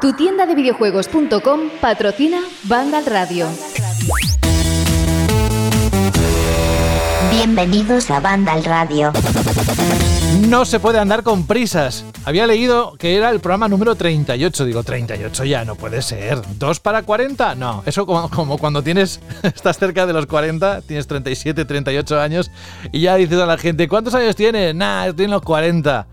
Tu tienda de videojuegos.com patrocina Vandal Radio. Bienvenidos a Vandal Radio. No se puede andar con prisas. Había leído que era el programa número 38. Digo, 38 ya no puede ser. ¿Dos para 40? No, eso como, como cuando tienes, estás cerca de los 40, tienes 37, 38 años y ya dices a la gente, ¿cuántos años tienes? Nah, estoy en los 40.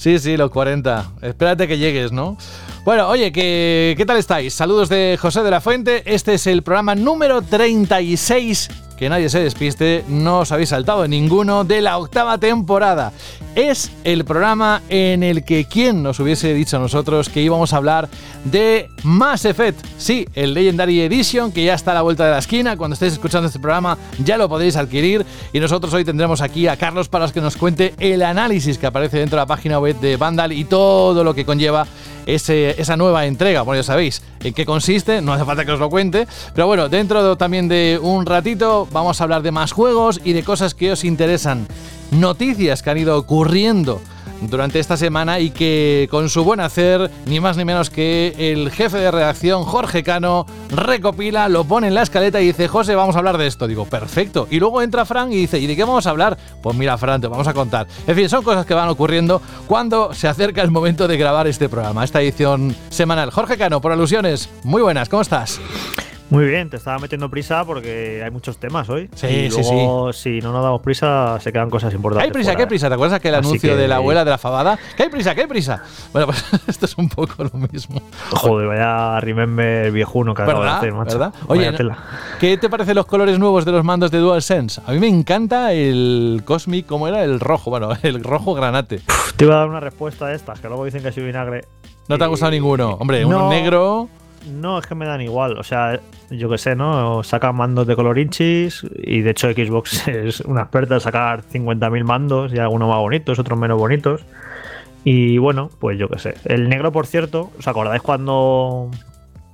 Sí, sí, los 40. Espérate que llegues, ¿no? Bueno, oye, ¿qué, ¿qué tal estáis? Saludos de José de la Fuente. Este es el programa número 36 que nadie se despiste, no os habéis saltado ninguno de la octava temporada. Es el programa en el que quién nos hubiese dicho nosotros que íbamos a hablar de Mass Effect. Sí, el Legendary Edition que ya está a la vuelta de la esquina. Cuando estéis escuchando este programa ya lo podéis adquirir. Y nosotros hoy tendremos aquí a Carlos para que nos cuente el análisis que aparece dentro de la página web de Vandal y todo lo que conlleva ese, esa nueva entrega. Bueno, ya sabéis en qué consiste, no hace falta que os lo cuente. Pero bueno, dentro también de un ratito vamos a hablar de más juegos y de cosas que os interesan. Noticias que han ido ocurriendo durante esta semana y que con su buen hacer, ni más ni menos que el jefe de redacción Jorge Cano recopila, lo pone en la escaleta y dice, José, vamos a hablar de esto. Digo, perfecto. Y luego entra Fran y dice, ¿y de qué vamos a hablar? Pues mira, Fran, te vamos a contar. En fin, son cosas que van ocurriendo cuando se acerca el momento de grabar este programa, esta edición semanal. Jorge Cano, por alusiones, muy buenas, ¿cómo estás? Muy bien, te estaba metiendo prisa porque hay muchos temas hoy. Sí, y sí, luego, si no nos damos prisa, se quedan cosas importantes. ¿Qué hay prisa? ¿Qué ¿eh? prisa? ¿Te acuerdas aquel Así anuncio que- de la abuela de la fabada? ¿Qué hay prisa? ¿Qué hay prisa? Bueno, pues esto es un poco lo mismo. Joder, vaya remember viejuno que acabo de hacer, macho. ¿Verdad? Oye. ¿qué te parecen los colores nuevos de los mandos de DualSense? A mí me encanta el Cosmic, ¿cómo era? El rojo, bueno, el rojo granate. Te iba a dar una respuesta a estas, que luego dicen que soy vinagre. ¿No te ha gustado ninguno? Hombre, uno No. negro... No, es que me dan igual. O sea, yo que sé, ¿no? Sacan mandos de color inchis y de hecho Xbox es una experta en sacar 50.000 mandos y algunos más bonitos, otros menos bonitos. Y bueno, pues yo que sé. El negro, por cierto, ¿os acordáis cuando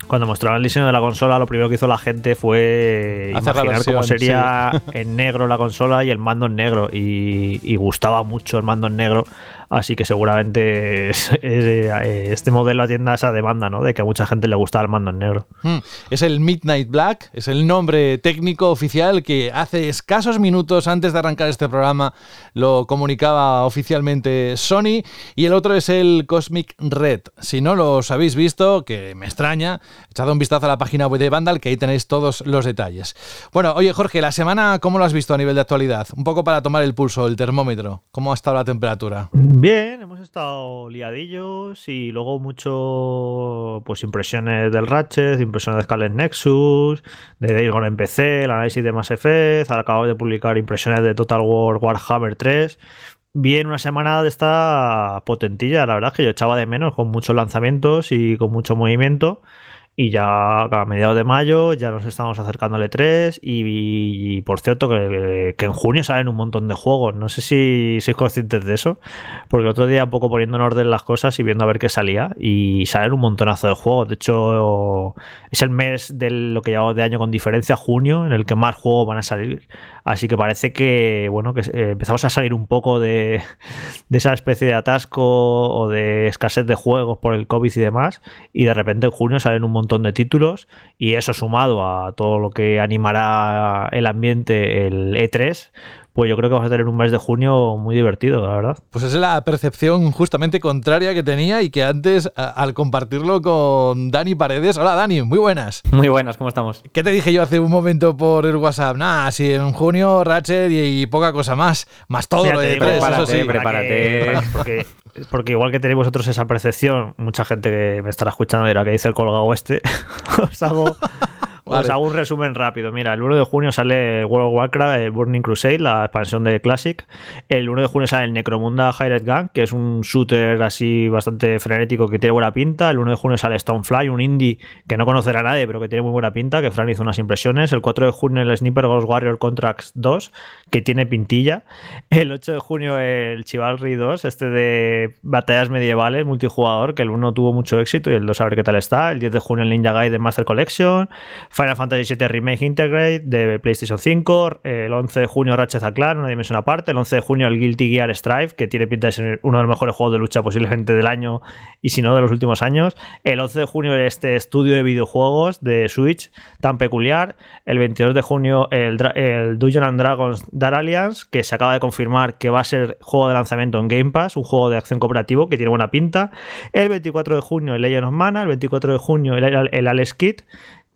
cuando mostraron el diseño de la consola? Lo primero que hizo la gente fue Hacer imaginar cómo sería en negro la consola y el mando en negro. Y, y gustaba mucho el mando en negro. Así que seguramente eh, este modelo atienda esa demanda, ¿no? De que a mucha gente le gusta el mando en negro. Hmm, Es el Midnight Black, es el nombre técnico oficial que hace escasos minutos antes de arrancar este programa lo comunicaba oficialmente Sony y el otro es el Cosmic Red. Si no los habéis visto, que me extraña, echad un vistazo a la página web de Vandal que ahí tenéis todos los detalles. Bueno, oye Jorge, la semana, ¿cómo lo has visto a nivel de actualidad? Un poco para tomar el pulso, el termómetro. ¿Cómo ha estado la temperatura? Bien, hemos estado liadillos y luego mucho pues impresiones del Ratchet, impresiones de Scarlet Nexus, de Days en PC, el análisis de Mass Effect, acabo de publicar impresiones de Total War Warhammer 3. Bien, una semana de esta potentilla, la verdad es que yo echaba de menos con muchos lanzamientos y con mucho movimiento. Y ya a mediados de mayo ya nos estamos acercando al E3 y, por cierto que, que en junio salen un montón de juegos. No sé si sois conscientes de eso, porque el otro día un poco poniendo en orden las cosas y viendo a ver qué salía y salen un montonazo de juegos. De hecho es el mes de lo que llevamos de año con diferencia, junio, en el que más juegos van a salir. Así que parece que bueno que eh, empezamos a salir un poco de, de esa especie de atasco o de escasez de juegos por el COVID y demás. Y de repente en junio salen un montón de títulos y eso sumado a todo lo que animará el ambiente el E3, pues yo creo que vamos a tener un mes de junio muy divertido, la verdad. Pues es la percepción justamente contraria que tenía y que antes, a- al compartirlo con Dani Paredes. Hola Dani, muy buenas. Muy buenas, ¿cómo estamos? ¿Qué te dije yo hace un momento por el WhatsApp? Nah, si en junio Ratchet y, y poca cosa más. Más todo Mira, lo de digo, tres, eso prepárate, sí. prepárate. porque, porque igual que tenéis vosotros esa percepción, mucha gente que me estará escuchando dirá que dice el colgado este. os hago. Vale. Os hago un resumen rápido. Mira, el 1 de junio sale World of Warcraft, el Burning Crusade, la expansión de Classic. El 1 de junio sale el Necromunda Hired Gun, que es un shooter así bastante frenético que tiene buena pinta. El 1 de junio sale Stonefly, un indie que no conocerá a nadie, pero que tiene muy buena pinta, que Fran hizo unas impresiones. El 4 de junio el Sniper Ghost Warrior Contracts 2, que tiene pintilla. El 8 de junio el Chivalry 2, este de batallas medievales, multijugador, que el 1 tuvo mucho éxito y el 2 a ver qué tal está. El 10 de junio el Ninja Gaiden Master Collection. Final Fantasy VII Remake Integrate de PlayStation 5, el 11 de junio Ratchet Clank, una dimensión aparte, el 11 de junio el Guilty Gear Strive, que tiene pinta de ser uno de los mejores juegos de lucha posiblemente del año y si no de los últimos años, el 11 de junio este estudio de videojuegos de Switch tan peculiar, el 22 de junio el, el Dungeons and Dragons Dark Alliance, que se acaba de confirmar que va a ser juego de lanzamiento en Game Pass, un juego de acción cooperativo que tiene buena pinta, el 24 de junio el Legend of Mana, el 24 de junio el, el Alex Kit,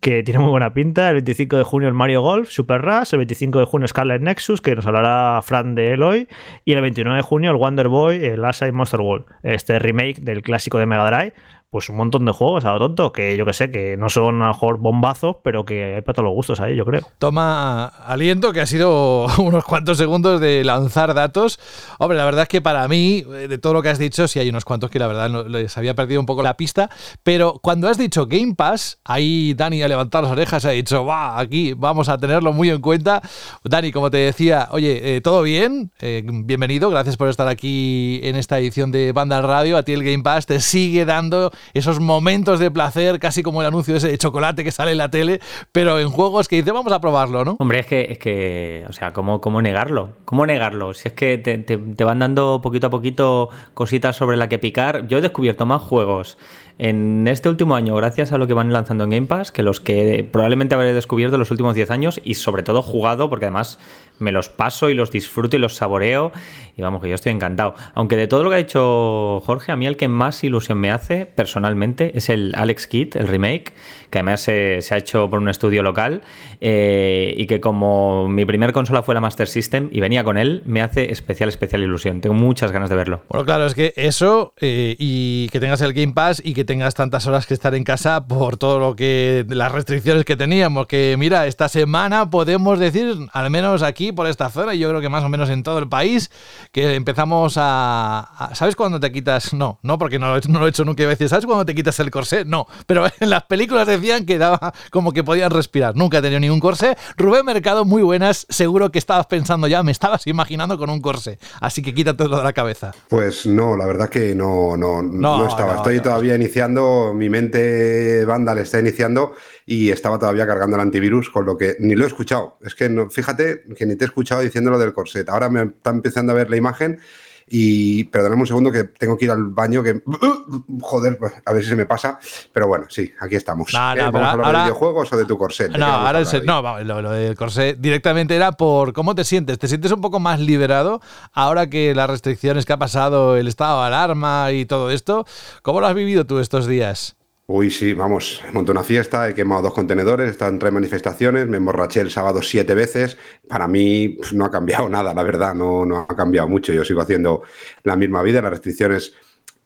que tiene muy buena pinta. El 25 de junio el Mario Golf, Super Rush. El 25 de junio Scarlet Nexus, que nos hablará Fran de Eloy. Y el 29 de junio el Wonder Boy, el Asai Monster World, este remake del clásico de Mega Drive pues un montón de juegos a lo tonto, que yo que sé, que no son a lo mejor bombazos, pero que hay para todos los gustos ahí, yo creo. Toma aliento, que ha sido unos cuantos segundos de lanzar datos. Hombre, la verdad es que para mí, de todo lo que has dicho, sí hay unos cuantos que la verdad les había perdido un poco la pista, pero cuando has dicho Game Pass, ahí Dani ha levantado las orejas ha dicho, va, aquí vamos a tenerlo muy en cuenta. Dani, como te decía, oye, eh, ¿todo bien? Eh, bienvenido, gracias por estar aquí en esta edición de Banda Radio. A ti el Game Pass te sigue dando esos momentos de placer, casi como el anuncio ese chocolate que sale en la tele, pero en juegos que dice, vamos a probarlo, ¿no? Hombre, es que, es que o sea, ¿cómo, cómo negarlo? ¿Cómo negarlo? Si es que te, te van dando poquito a poquito cositas sobre la que picar. Yo he descubierto más juegos en este último año, gracias a lo que van lanzando en Game Pass, que los que probablemente habré descubierto en los últimos 10 años y sobre todo jugado, porque además me los paso y los disfruto y los saboreo. Y vamos, que yo estoy encantado. Aunque de todo lo que ha dicho Jorge, a mí el que más ilusión me hace personalmente es el Alex Kidd, el remake, que además se, ha hecho por un estudio local eh, y que como mi primer consola fue la Master System y venía con él, me hace especial, especial ilusión. Tengo muchas ganas de verlo. Bueno, claro, es que eso eh, y que tengas el Game Pass y que tengas tantas horas que estar en casa por todo lo que las restricciones que teníamos, que mira, esta semana podemos decir, al menos aquí por esta zona, y yo creo que más o menos en todo el país, que empezamos a, ¿sabes cuando te quitas? No, no, porque no, no lo he hecho nunca veces, ¿sabes cuando te quitas el corsé? No, pero en las películas decían que daba como que podían respirar. Nunca he tenido ningún corsé. Rubén Mercado, muy buenas, seguro que estabas pensando ya, me estabas imaginando con un corsé, así que quítatelo de la cabeza. Pues no, la verdad que no, no, no, estaba. Estoy todavía iniciando, mi mente banda le está iniciando y estaba todavía cargando el antivirus, con lo que ni lo he escuchado. Es que no, fíjate que ni te he escuchado diciéndolo del corset. Ahora me está empezando a ver la imagen y perdóname un segundo que tengo que ir al baño, que joder, pues, a ver si se me pasa. Pero bueno, sí, aquí estamos. No, no, ¿Vamos a hablar de videojuegos o de tu corset? No, ahora no, lo, lo, del corset directamente era por cómo te sientes. ¿Te sientes un poco más liberado ahora que las restricciones que ha pasado, el estado de alarma y todo esto? ¿Cómo lo has vivido tú estos días? Uy, sí, vamos, monté una fiesta, he quemado dos contenedores, están tres manifestaciones, me emborraché el sábado siete veces. Para mí no ha cambiado nada, la verdad, no, no ha cambiado mucho. Yo sigo haciendo la misma vida, las restricciones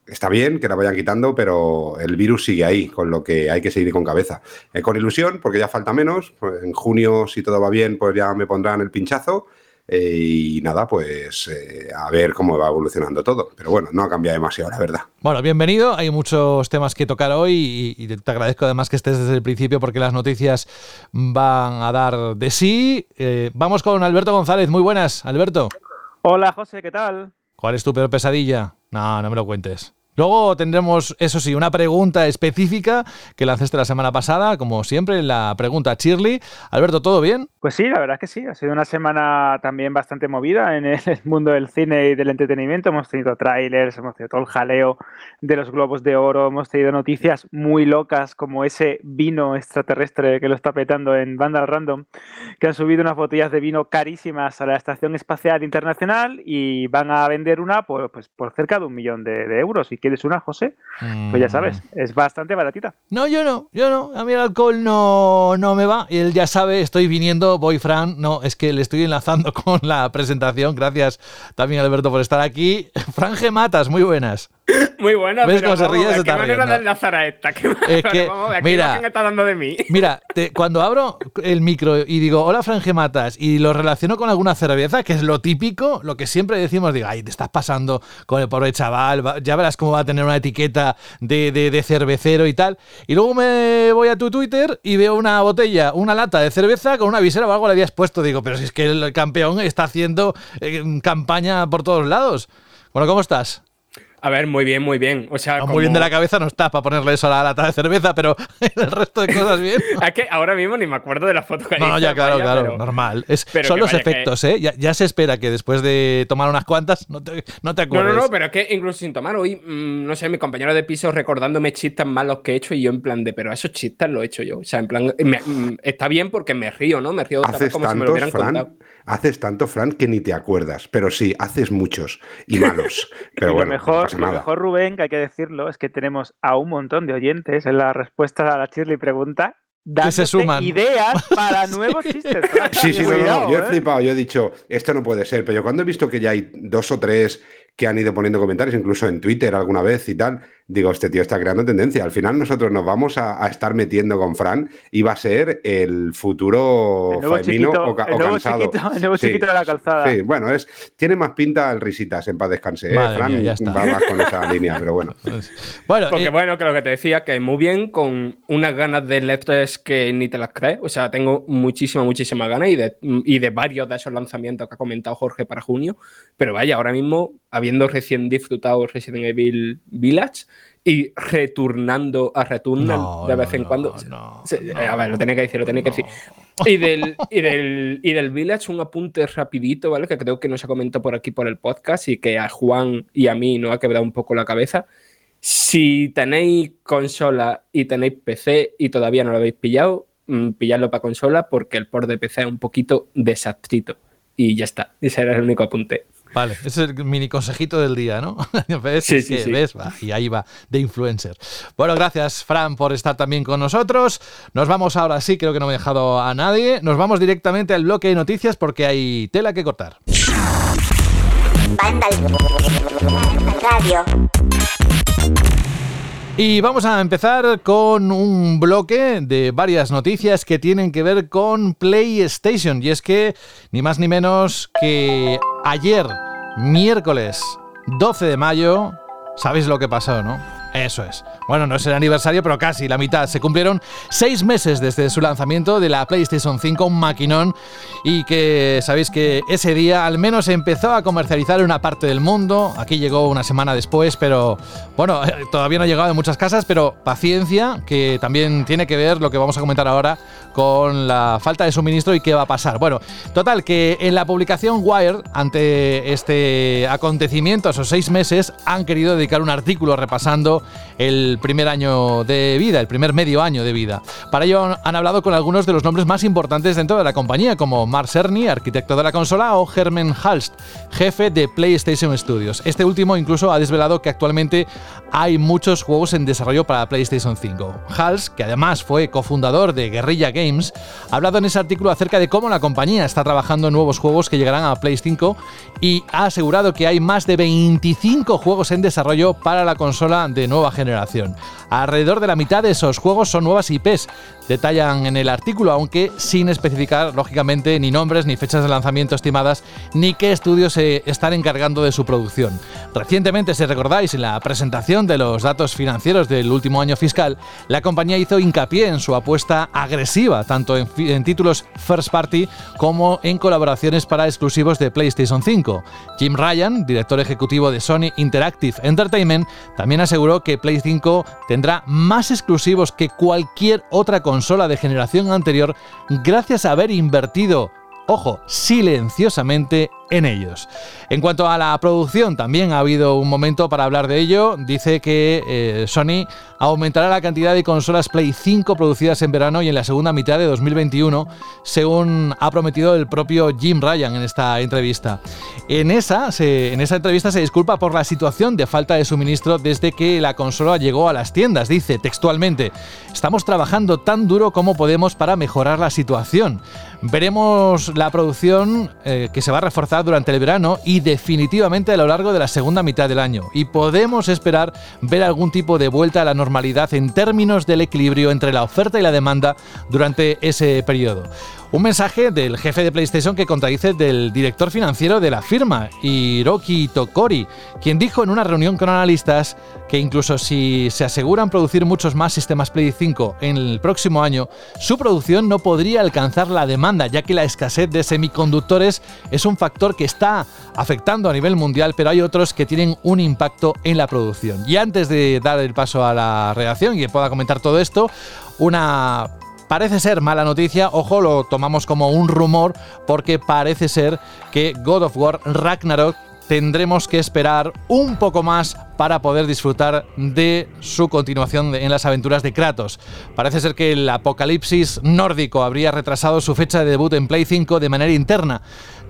está bien que la vayan quitando, pero el virus sigue ahí, con lo que hay que seguir con cabeza. Eh, con ilusión, porque ya falta menos. Pues, en junio, si todo va bien, pues ya me pondrán el pinchazo. Eh, y nada, pues eh, a ver cómo va evolucionando todo. Pero bueno, no ha cambiado demasiado, la verdad. Bueno, bienvenido. Hay muchos temas que tocar hoy y, te agradezco además que estés desde el principio porque las noticias van a dar de sí. Eh, vamos con Alberto González. Muy buenas, Alberto. Hola, José, ¿qué tal? ¿Cuál es tu peor pesadilla? No, no me lo cuentes. Luego tendremos, eso sí, una pregunta específica que lanzaste la semana pasada, como siempre, la pregunta Shirley. Alberto, ¿todo bien? Pues sí, la verdad que sí. Ha sido una semana también bastante movida en el mundo del cine y del entretenimiento. Hemos tenido trailers, hemos tenido todo el jaleo de los globos de oro, hemos tenido noticias muy locas como ese vino extraterrestre que lo está petando en Vandal Random, que han subido unas botellas de vino carísimas a la Estación Espacial Internacional y van a vender una por, pues, por cerca de un millón de, euros. Quieres una, José, pues ya sabes, mm. es bastante baratita. No, yo no, yo no. A mí el alcohol no, no me va. Y él ya sabe, estoy viniendo, voy Fran. No, es que le estoy enlazando con la presentación. Gracias también, Alberto, por estar aquí. Fran Matas, muy buenas. Muy buena, ¿Ves cómo se ríe? ¿Qué manera de enlazar a esta? ¿Qué es que, mira, está dando de mí? Mira, cuando abro el micro y digo, hola Matas y lo relaciono con alguna cerveza, que es lo típico, lo que siempre decimos, digo, ay, te estás pasando con el pobre chaval, ya verás cómo va a tener una etiqueta de, de, cervecero y tal. Y luego me voy a tu Twitter y veo una botella, una lata de cerveza con una visera o algo le habías puesto. Digo, pero si es que el campeón está haciendo eh, campaña por todos lados. Bueno, ¿cómo estás? A ver, muy bien, muy bien. O sea, No, como- Muy bien de la cabeza no está para ponerle eso a la lata de cerveza, pero el resto de cosas bien. Es que ahora mismo ni me acuerdo de la foto que No, no, ya, claro, vaya, claro, pero- normal. Es, pero son los vaya que- efectos, ¿eh? Ya, ya se espera que después de tomar unas cuantas no te, no te No, acuerdes. no, no, pero es que incluso sin tomar hoy, mm, no sé, mi compañero de piso recordándome chistes malos que he hecho y yo en plan de, pero esos chistes los he hecho yo. O sea, en plan, me- mm, está bien porque me río, ¿no? Me río otra vez como si me lo hubieran Fran, contado. Haces tanto, Fran, que ni te acuerdas. Pero sí, haces muchos y malos. Pero y bueno, lo mejor, no pasa lo mejor, Rubén, que hay que decirlo, es que tenemos a un montón de oyentes en la respuesta a la Shirley pregunta dándote suman. ideas para nuevos chistes. Fran. Sí, sí, no, no, Yo he ¿eh? flipado, yo he dicho, esto no puede ser, pero yo cuando he visto que ya hay dos o tres que han ido poniendo comentarios, incluso en Twitter alguna vez y tal, digo, este tío está creando tendencia. Al final nosotros nos vamos a, a estar metiendo con Fran y va a ser el futuro El nuevo Faemino chiquito- o, el o nuevo cansado. chiquito- el nuevo chiquito de la calzada. Sí, bueno, es, tiene más pinta el risitas en paz descanse. ¿eh? Fran mía, ya está. va más con esa línea, pero bueno. Bueno, Porque eh, bueno, que lo que te decía, que muy bien, con unas ganas de lectores que ni te las crees. O sea, tengo muchísima, muchísima ganas y de, y de varios de esos lanzamientos que ha comentado Jorge para junio. Pero vaya, ahora mismo, habiendo recién disfrutado Resident Evil Village y retornando a Returnal No, de vez en no, cuando. no, Se- no, a ver, lo tenía que decir, lo tenía que decir. Y del, y, del, y del Village, un apunte rapidito, ¿vale? Que creo que no se comentó por aquí por el podcast y que a Juan y a mí nos ha quebrado un poco la cabeza. Si tenéis consola y tenéis PC y todavía no lo habéis pillado, mm, pilladlo para consola porque el port de PC es un poquito desastrito. Y ya está. Ese era el único apunte. Vale, ese es el mini consejito del día, ¿no? ¿Ves? Sí, sí, que, sí. ¿ves? Va, y ahí va, de influencer. Bueno, gracias, Fran, por estar también con nosotros. Nos vamos ahora sí, creo que no me he dejado a nadie. Nos vamos directamente al bloque de noticias porque hay tela que cortar. Radio. Y vamos a empezar con un bloque de varias noticias que tienen que ver con PlayStation. Y es que, ni más ni menos que ayer, miércoles 12 de mayo, ¿sabéis lo que pasó, no? Eso es. Bueno, no es el aniversario, pero casi la mitad. Se cumplieron seis meses desde su lanzamiento de la PlayStation 5, un maquinón, y que sabéis que ese día al menos empezó a comercializar en una parte del mundo. Aquí llegó una semana después, pero bueno, todavía no ha llegado en muchas casas, pero paciencia, que también tiene que ver lo que vamos a comentar ahora con la falta de suministro y qué va a pasar. Bueno, total, que en la publicación Wired, ante este acontecimiento, esos seis meses, han querido dedicar un artículo repasando el primer año de vida, el primer medio año de vida. Para ello han hablado con algunos de los nombres más importantes dentro de la compañía, como Mark Cerny, arquitecto de la consola, o Herman Halst, jefe de PlayStation Studios. Este último incluso ha desvelado que actualmente hay muchos juegos en desarrollo para PlayStation 5. Halst, que además fue cofundador de Guerrilla Games, ha hablado en ese artículo acerca de cómo la compañía está trabajando en nuevos juegos que llegarán a Play 5 y ha asegurado que hay más de 25 juegos en desarrollo para la consola de nueva generación. Alrededor de la mitad de esos juegos son nuevas IPs, detallan en el artículo, aunque sin especificar, lógicamente, ni nombres, ni fechas de lanzamiento estimadas, ni qué estudios se están encargando de su producción. Recientemente, si recordáis, en la presentación de los datos financieros del último año fiscal, la compañía hizo hincapié en su apuesta agresiva, tanto en, en títulos first party como en colaboraciones para exclusivos de PlayStation 5. Jim Ryan, director ejecutivo de Sony Interactive Entertainment, también aseguró que Play 5 tendrá más exclusivos que cualquier otra consola de generación anterior gracias a haber invertido, ojo, silenciosamente en ellos. En cuanto a la producción, también ha habido un momento para hablar de ello. Dice que eh, Sony aumentará la cantidad de consolas Play 5 producidas en verano y en la segunda mitad de 2021, según ha prometido el propio Jim Ryan en esta entrevista. En esa, en esa entrevista se disculpa por la situación de falta de suministro desde que la consola llegó a las tiendas. Dice textualmente, estamos trabajando tan duro como podemos para mejorar la situación. Veremos la producción eh, que se va a reforzar durante el verano y definitivamente a lo largo de la segunda mitad del año. Y podemos esperar ver algún tipo de vuelta a la normalidad en términos del equilibrio entre la oferta y la demanda durante ese periodo. Un mensaje del jefe de PlayStation que contradice del director financiero de la firma, Hiroki Tokori, quien dijo en una reunión con analistas que incluso si se aseguran producir muchos más sistemas Play 5 en el próximo año, su producción no podría alcanzar la demanda, ya que la escasez de semiconductores es un factor que está afectando a nivel mundial, pero hay otros que tienen un impacto en la producción. Y antes de dar el paso a la redacción y que pueda comentar todo esto, una parece ser mala noticia, ojo, lo tomamos como un rumor porque parece ser que God of War Ragnarok tendremos que esperar un poco más para poder disfrutar de su continuación en las aventuras de Kratos. Parece ser que el apocalipsis nórdico habría retrasado su fecha de debut en Play 5 de manera interna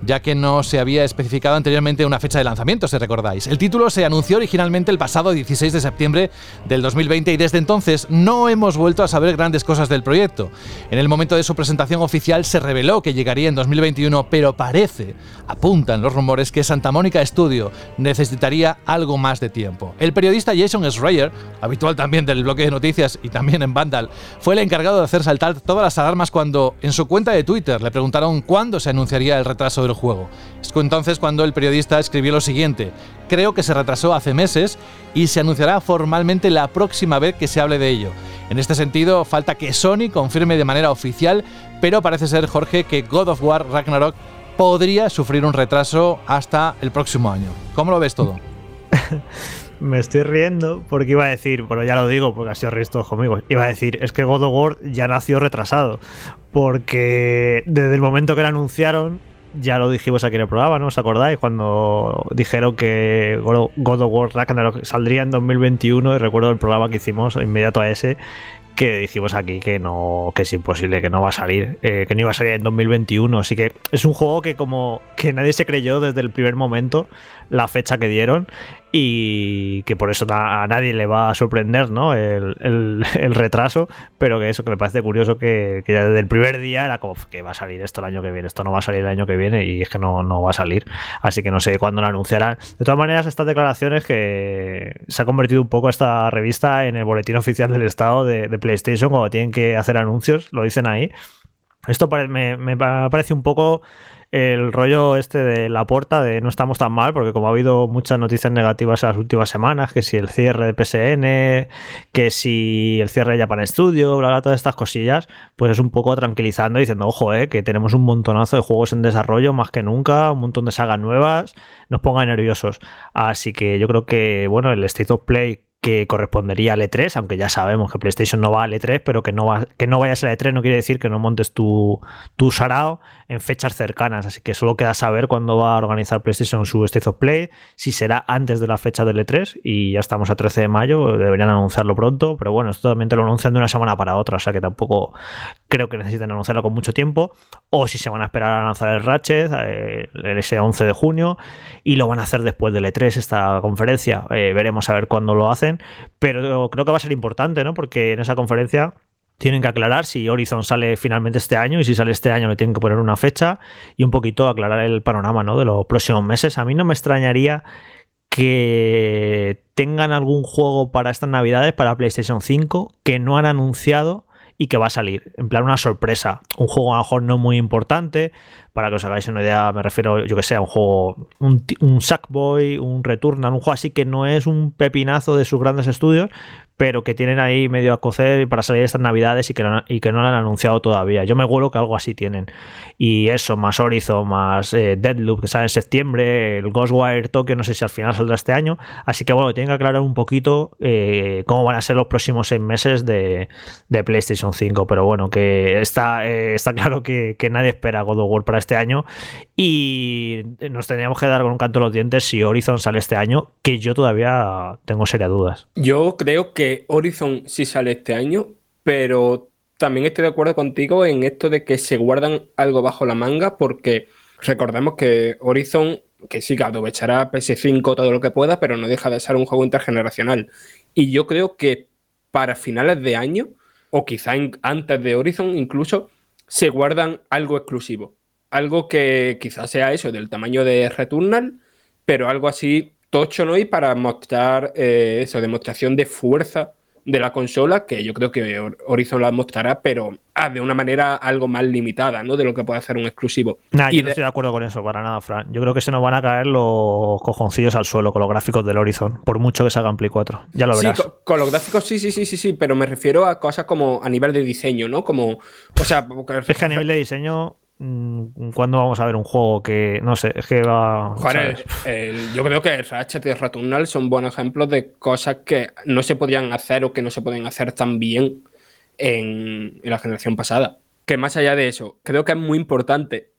ya que no se había especificado anteriormente una fecha de lanzamiento, si recordáis. El título se anunció originalmente el pasado 16 de septiembre del 2020 y desde entonces no hemos vuelto a saber grandes cosas del proyecto. En el momento de su presentación oficial se reveló que llegaría en 2021, pero parece, apuntan los rumores, que Santa Mónica Studio necesitaría algo más de tiempo. El periodista Jason Schreier, habitual también del bloque de noticias y también en Vandal, fue el encargado de hacer saltar todas las alarmas cuando en su cuenta de Twitter le preguntaron cuándo se anunciaría el retraso del juego. Es entonces cuando el periodista escribió lo siguiente, creo que se retrasó hace meses y se anunciará formalmente la próxima vez que se hable de ello. En este sentido, falta que Sony confirme de manera oficial, pero parece ser, Jorge, que God of War Ragnarok podría sufrir un retraso hasta el próximo año. ¿Cómo lo ves todo? Me estoy riendo porque iba a decir, bueno, ya lo digo porque ha sido reír todos conmigo. Iba a decir, es que God of War ya nació retrasado. Porque desde el momento que lo anunciaron, ya lo dijimos aquí en el programa, ¿no? ¿Os acordáis? Cuando dijeron que God of War Ragnarok saldría en 2021 y recuerdo el programa que hicimos inmediato a ese que dijimos aquí que no que es imposible que no va a salir eh, que no iba a salir en 2021 así que es un juego que como que nadie se creyó desde el primer momento la fecha que dieron y que por eso a nadie le va a sorprender ¿no? el, retraso, pero que eso que me parece curioso que, ya desde el primer día era como que va a salir esto el año que viene, esto no va a salir el año que viene y es que no, no va a salir, así que no sé cuándo lo anunciarán. De todas maneras, estas declaraciones que se ha convertido un poco esta revista en el boletín oficial del estado de, de PlayStation cuando tienen que hacer anuncios, lo dicen ahí. Esto me, me parece un poco el rollo este de la puerta de no estamos tan mal, porque como ha habido muchas noticias negativas en las últimas semanas, que si el cierre de PSN, que si el cierre de Japan Studio, bla, bla, todas estas cosillas, pues es un poco tranquilizando diciendo, ojo, eh, que tenemos un montonazo de juegos en desarrollo más que nunca, un montón de sagas nuevas, nos ponga nerviosos. Así que yo creo que, bueno, el State of Play que correspondería al E3, aunque ya sabemos que PlayStation no va al E3, pero que no, va, que no vayas al E3 no quiere decir que no montes tu, tu sarao en fechas cercanas, así que solo queda saber cuándo va a organizar PlayStation su State of Play, si será antes de la fecha del E3 y ya estamos a 13 de mayo, deberían anunciarlo pronto, pero bueno, esto también te lo anuncian de una semana para otra, o sea que tampoco creo que necesiten anunciarlo con mucho tiempo, o si se van a esperar a lanzar el Ratchet eh, ese 11 de junio y lo van a hacer después del E3 esta conferencia, eh, veremos a ver cuándo lo hacen, pero creo que va a ser importante, ¿no? Porque en esa conferencia tienen que aclarar si Horizon sale finalmente este año y si sale este año le tienen que poner una fecha y un poquito aclarar el panorama ¿no? de los próximos meses. A mí no me extrañaría que tengan algún juego para estas navidades para PlayStation 5 que no han anunciado y que va a salir. En plan, una sorpresa. Un juego a lo mejor no muy importante. Para que os hagáis una idea, me refiero, yo que sé, a un juego, un, un Sackboy, un Returnal, un juego así que no es un pepinazo de sus grandes estudios, pero que tienen ahí medio a cocer para salir estas navidades y que, no, y que no lo han anunciado todavía. Yo me huelo que algo así tienen. Y eso, más Horizon, más eh, Deadloop, que sale en septiembre, el Ghostwire Tokyo, no sé si al final saldrá este año. Así que bueno, tienen que aclarar un poquito eh, cómo van a ser los próximos seis meses de, PlayStation 5. Pero bueno, que está, eh, está claro que, que, nadie espera God of War para este año. Y nos tendríamos que dar con un canto los dientes si Horizon sale este año, que yo todavía tengo serias dudas. Yo creo que Horizon sí sale este año, pero también estoy de acuerdo contigo en esto de que se guardan algo bajo la manga, porque recordemos que Horizon, que sí, que aprovechará PS5 todo lo que pueda, pero no deja de ser un juego intergeneracional. Y yo creo que para finales de año, o quizá antes de Horizon incluso, se guardan algo exclusivo. Algo que quizás sea eso, del tamaño de Returnal, pero algo así tocho, ¿no? Y para mostrar eh, eso, demostración de fuerza de la consola, que yo creo que Horizon la mostrará, pero ah, de una manera algo más limitada, ¿no? De lo que puede hacer un exclusivo. Nah, Y yo no estoy de acuerdo con eso, para nada, Fran. Yo creo que se nos van a caer los cojoncillos al suelo con los gráficos del Horizon, por mucho que salga en Play 4. Ya lo Sí, verás. co- con, los gráficos sí, sí, sí, sí, sí, pero me refiero a cosas como a nivel de diseño, ¿no? Como, o sea, porque- Es que a nivel de diseño, ¿cuándo vamos a ver un juego que, no sé, es que va... ¿sabes? el- el- yo creo que Ratchet y Returnal son buenos ejemplos de cosas que no se podían hacer o que no se pueden hacer tan bien en, en la generación pasada. Que más allá de eso, creo que es muy importante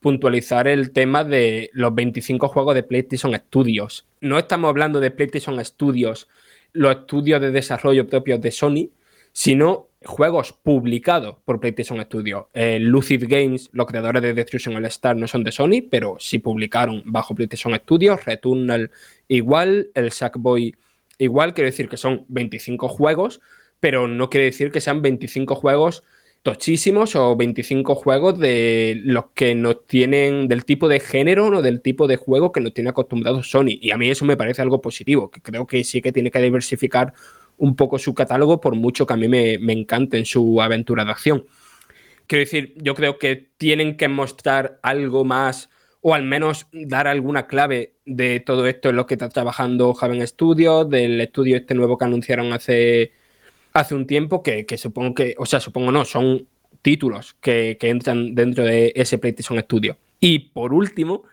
puntualizar el tema de los 25 juegos de PlayStation Studios. No estamos hablando de PlayStation Studios, los estudios de desarrollo propios de Sony, sino juegos publicados por PlayStation Studios. Eh, Lucid Games, los creadores de Destruction All Star, no son de Sony, pero sí publicaron bajo PlayStation Studios. Returnal igual, el Sackboy igual, quiere decir que son 25 juegos, pero no quiere decir que sean 25 juegos tochísimos o 25 juegos de los que nos tienen, del tipo de género o del tipo de juego que nos tiene acostumbrados Sony. Y a mí eso me parece algo positivo, que creo que sí que tiene que diversificar un poco su catálogo, por mucho que a mí me, me encante en su aventura de acción. Quiero decir, yo creo que tienen que mostrar algo más o al menos dar alguna clave de todo esto en lo que está trabajando Javen Studios, del estudio este nuevo que anunciaron hace, hace un tiempo, que, que supongo que, o sea, supongo no, son títulos que, que entran dentro de ese PlayStation Studio. Y por último,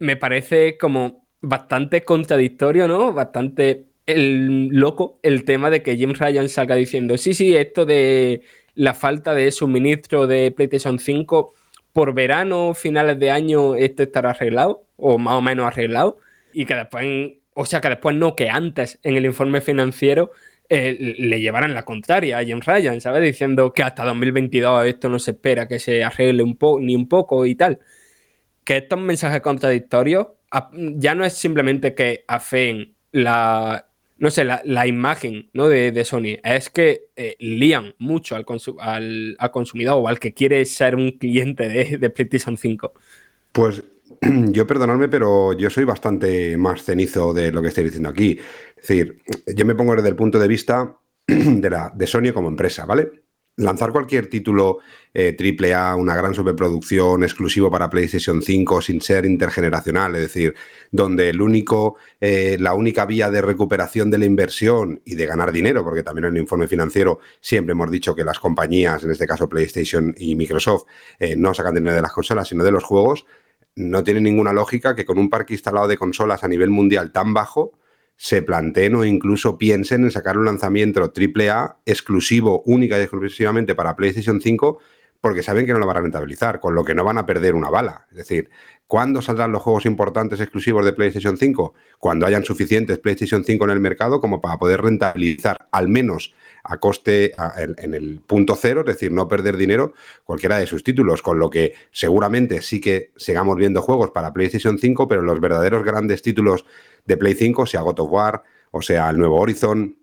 me parece como bastante contradictorio, ¿no? Bastante el, loco el tema de que James Ryan salga diciendo, sí, sí, esto de la falta de suministro de PlayStation 5 por verano, finales de año, esto estará arreglado, o más o menos arreglado, y que después, o sea, que después no, que antes en el informe financiero eh, le llevaran la contraria a James Ryan, ¿sabes? Diciendo que hasta 2022 esto no se espera que se arregle un poco ni un poco y tal. Que estos mensajes contradictorios ya no es simplemente que afeen la, no sé, la, la imagen ¿no? de, de Sony, es que eh, lían mucho al, consu- al, consumidor o al que quiere ser un cliente de, de PlayStation 5. Pues yo perdonadme, pero yo soy bastante más cenizo de lo que estoy diciendo aquí. Es decir, yo me pongo desde el punto de vista de, la, de Sony como empresa, ¿vale? Lanzar cualquier título eh, AAA, una gran superproducción exclusivo para PlayStation 5 sin ser intergeneracional, es decir, donde el único, eh, la única vía de recuperación de la inversión y de ganar dinero, porque también en el informe financiero siempre hemos dicho que las compañías, en este caso PlayStation y Microsoft, eh, no sacan dinero de las consolas, sino de los juegos, no tiene ninguna lógica que con un parque instalado de consolas a nivel mundial tan bajo se planteen o incluso piensen en sacar un lanzamiento AAA exclusivo, única y exclusivamente para PlayStation 5, porque saben que no lo van a rentabilizar, con lo que no van a perder una bala. Es decir, ¿cuándo saldrán los juegos importantes exclusivos de PlayStation 5? Cuando hayan suficientes PlayStation 5 en el mercado como para poder rentabilizar al menos a coste en, el punto cero, es decir, no perder dinero cualquiera de sus títulos, con lo que seguramente sí que sigamos viendo juegos para PlayStation 5, pero los verdaderos grandes títulos de Play 5, sea God of War, o sea el nuevo Horizon,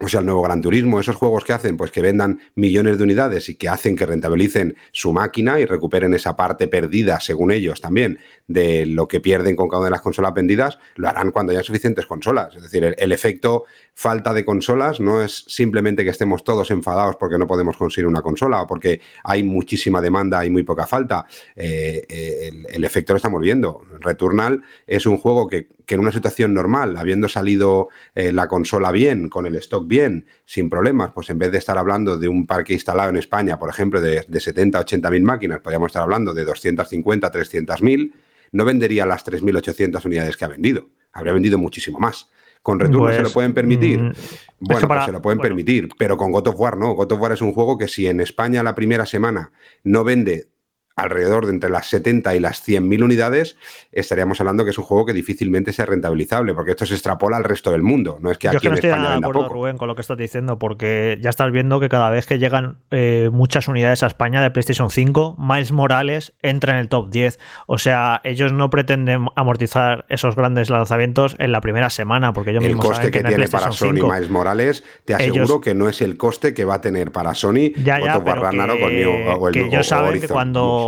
o sea el nuevo Gran Turismo, esos juegos que hacen, pues que vendan millones de unidades y que hacen que rentabilicen su máquina y recuperen esa parte perdida, según ellos también, de lo que pierden con cada una de las consolas vendidas, lo harán cuando haya suficientes consolas. Es decir, el efecto falta de consolas no es simplemente que estemos todos enfadados porque no podemos conseguir una consola o porque hay muchísima demanda y muy poca falta. Eh, eh, el, efecto lo estamos viendo. Returnal es un juego que, que en una situación normal, habiendo salido eh, la consola bien, con el stock bien, sin problemas, pues en vez de estar hablando de un parque instalado en España, por ejemplo, de, de 70, 80 mil máquinas, podríamos estar hablando de 250, 300 mil, no vendería las 3.800 unidades que ha vendido. Habría vendido muchísimo más. ¿Con Returnal Pues, se lo pueden permitir? mm, Bueno, que para- pues se lo pueden bueno. permitir, pero con God of War no. God of War es un juego que si en España la primera semana no vende alrededor de entre las 70 y las 100.000 unidades, estaríamos hablando que es un juego que difícilmente sea rentabilizable, porque esto se extrapola al resto del mundo. No es que Yo es aquí que no en estoy España de acuerdo, poco. Rubén, con lo que estás diciendo, porque ya estás viendo que cada vez que llegan eh, muchas unidades a España de PlayStation 5, Miles Morales entra en el top 10. O sea, ellos no pretenden amortizar esos grandes lanzamientos en la primera semana, porque ellos El mismos coste saben que el tiene para Sony 5 Miles Morales, te aseguro Ellos- que no es el coste que va a tener para Sony Ya, ya, pero o el que, o el que ellos saben que Horizon. cuando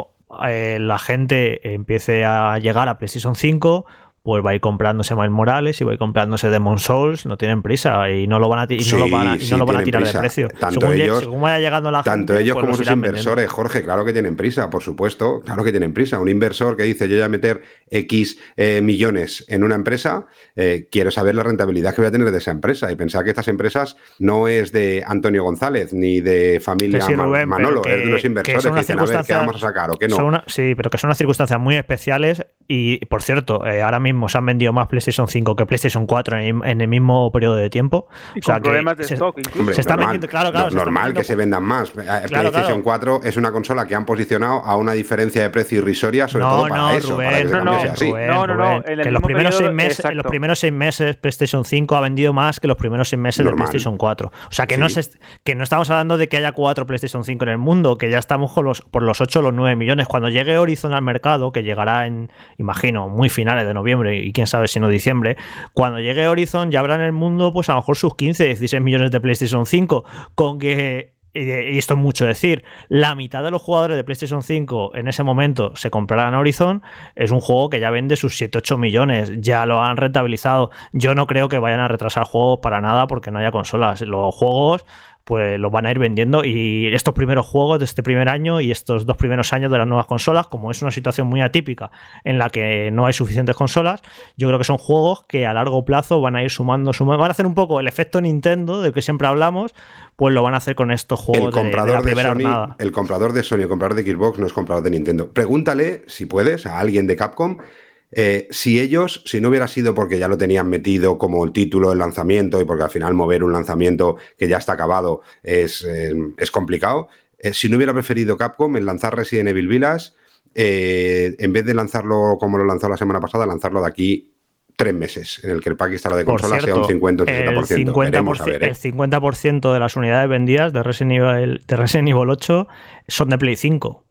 eh, la gente empiece a llegar a PlayStation 5, pues va a ir comprándose Miles Morales y va a ir comprándose Demon Souls, no tienen prisa y no lo van a, y no lo van a, y Sí, no lo van a tirar prisa. de precio. Tanto según, ellos- según vaya llegando la Tanto gente, ellos pues como sus vendiendo. inversores, Jorge, claro que tienen prisa, por supuesto, claro que tienen prisa. Un inversor que dice yo voy a meter X eh, millones en una empresa, eh, quiero saber la rentabilidad que voy a tener de esa empresa y pensar que estas empresas no es de Antonio González ni de familia Que sí, Ma- Rubén, Manolo, pero es de que- los que inversores que dicen a ver qué vamos a sacar o qué no. Una- sí, pero que son unas circunstancias muy especiales y, por cierto, eh, ahora mismo se han vendido más PlayStation 5 que PlayStation 4 en, el- en el mismo periodo de tiempo. Y O sea con que problemas de se- stock incluso. Hombre, se está normal, vendiendo- claro, claro, no- se está normal vendiendo- que se vendan más. Eh, PlayStation claro. 4 es una consola que han posicionado a una diferencia de precio irrisoria, sobre no, todo para no, eso, Rubén, para que se no, no, cambiase así. Rubén, No, no, no, Rubén, en que los primeros, seis periodo, meses, en los primeros seis meses PlayStation 5 ha vendido más que los primeros seis meses Normal. de PlayStation 4. O sea, que, no se, que no estamos hablando de que haya cuatro PlayStation 5 en el mundo, que ya estamos con los, por los 8 o los 9 millones. Cuando llegue Horizon al mercado, que llegará en, imagino, muy finales de noviembre y quién sabe si no diciembre, cuando llegue Horizon ya habrá en el mundo pues a lo mejor sus 15, 16 millones de PlayStation 5, con que y esto es mucho decir, la mitad de los jugadores de PlayStation 5 en ese momento se comprarán Horizon, es un juego que ya vende sus 7-8 millones, ya lo han rentabilizado. Yo no creo que vayan a retrasar juegos para nada porque no haya consolas. Los juegos pues los van a ir vendiendo y estos primeros juegos de este primer año y estos dos primeros años de las nuevas consolas, como es una situación muy atípica en la que no hay suficientes consolas, yo creo que son juegos que a largo plazo van a ir sumando, sumando van a hacer un poco el efecto Nintendo del que siempre hablamos, pues lo van a hacer con estos El juegos de- de, comprador de, primera Sony, jornada. el comprador de Sony, el comprador de Xbox no es comprador de Nintendo. Pregúntale, si puedes, a alguien de Capcom, eh, si ellos, si no hubiera sido porque ya lo tenían metido como el título del lanzamiento y porque al final mover un lanzamiento que ya está acabado es, eh, es complicado, eh, si no hubiera preferido Capcom el lanzar Resident Evil Village, eh, en vez de lanzarlo como lo lanzó la semana pasada, lanzarlo de aquí tres meses, en el que el pack instalado de consola sea cierto, un 50 o un el 60%. 50%, Veremos a ver, ¿eh? el 50% de las unidades vendidas de Resident Evil, de Resident Evil 8 son de Play 5.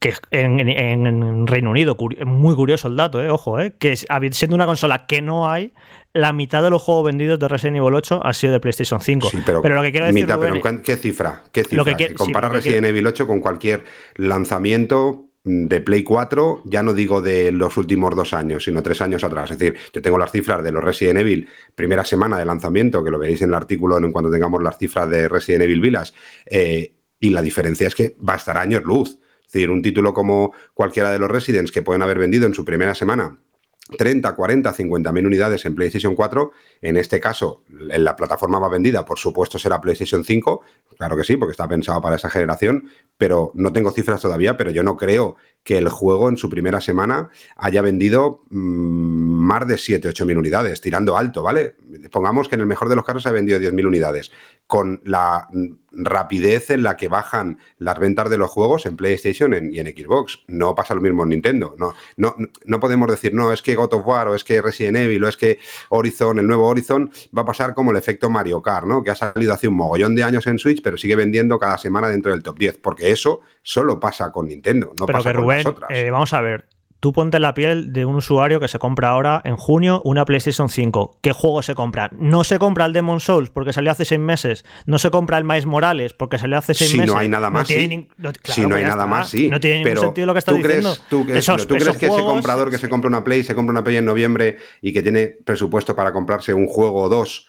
Que en, en- en Reino Unido, muy curioso el dato, eh, ojo, eh, que siendo una consola que no hay, la mitad de los juegos vendidos de Resident Evil 8 ha sido de PlayStation 5. Sí, pero, lo que quiero decir, mitad, pero Rubén, ¿en cuán- ¿qué cifra? ¿Qué Lo que cifra? quiero- sí, Compara lo que Resident Evil 8 con cualquier lanzamiento de Play 4, ya no digo de los últimos dos años, sino tres años atrás. Es decir, yo tengo las cifras de los Resident Evil, primera semana de lanzamiento, que lo veréis en el artículo en cuanto tengamos las cifras de Resident Evil Village, eh, y la diferencia es que va a estar años luz. Es decir, un título como cualquiera de los Residents que pueden haber vendido en su primera semana 30, 40, 50 mil unidades en PlayStation 4. En este caso, en la plataforma más vendida, por supuesto, será PlayStation 5. Claro que sí, porque está pensado para esa generación, pero no tengo cifras todavía, pero yo no creo que el juego en su primera semana haya vendido mm, más de 7, 8 mil unidades, tirando alto, ¿vale? Pongamos que en el mejor de los casos ha vendido 10 mil unidades. Con la rapidez en la que bajan las ventas de los juegos en PlayStation y en Xbox. No pasa lo mismo en Nintendo. No, no, no podemos decir, no, es que God of War o es que Resident Evil o es que Horizon, el nuevo Horizon, va a pasar como el efecto Mario Kart, ¿no? Que ha salido hace un mogollón de años en Switch, pero sigue vendiendo cada semana dentro del top 10, porque eso solo pasa con Nintendo, no pero pasa que con Rubén, las otras. eh, vamos a ver. Tú ponte en la piel de un usuario que se compra ahora en junio una PlayStation 5. ¿Qué juego se compra? No se compra el Demon Souls porque salió hace seis meses. No se compra el Miles Morales porque salió hace seis si meses. no hay nada más, sí. no- si no hay nada está. más, sí. No tiene ningún sentido lo que estás ¿tú crees, diciendo. ¿Tú, crees- Esos- ¿tú crees esos que ese comprador que se compra una Play, se compra una Play en noviembre y que tiene presupuesto para comprarse un juego o dos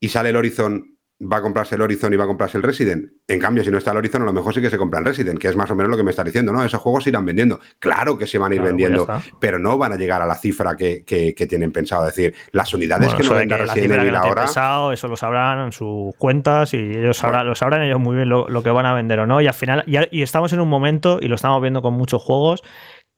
y sale el Horizon, va a comprarse el Horizon y va a comprarse el Resident? En cambio, si no está el Horizon, a lo mejor sí que se compra el Resident, que es más o menos lo que me está diciendo, ¿no? Esos juegos se irán vendiendo. Claro que se van a ir Claro, pues vendiendo, pero no van a llegar a la cifra que, que- que tienen pensado. Es decir, las unidades Bueno, que no venda Resident Evil no ahora. pesado, eso lo sabrán en sus cuentas y ellos sabrán, lo sabrán ellos muy bien lo, lo que van a vender o no. Y al final, ya- y estamos en un momento, y lo estamos viendo con muchos juegos,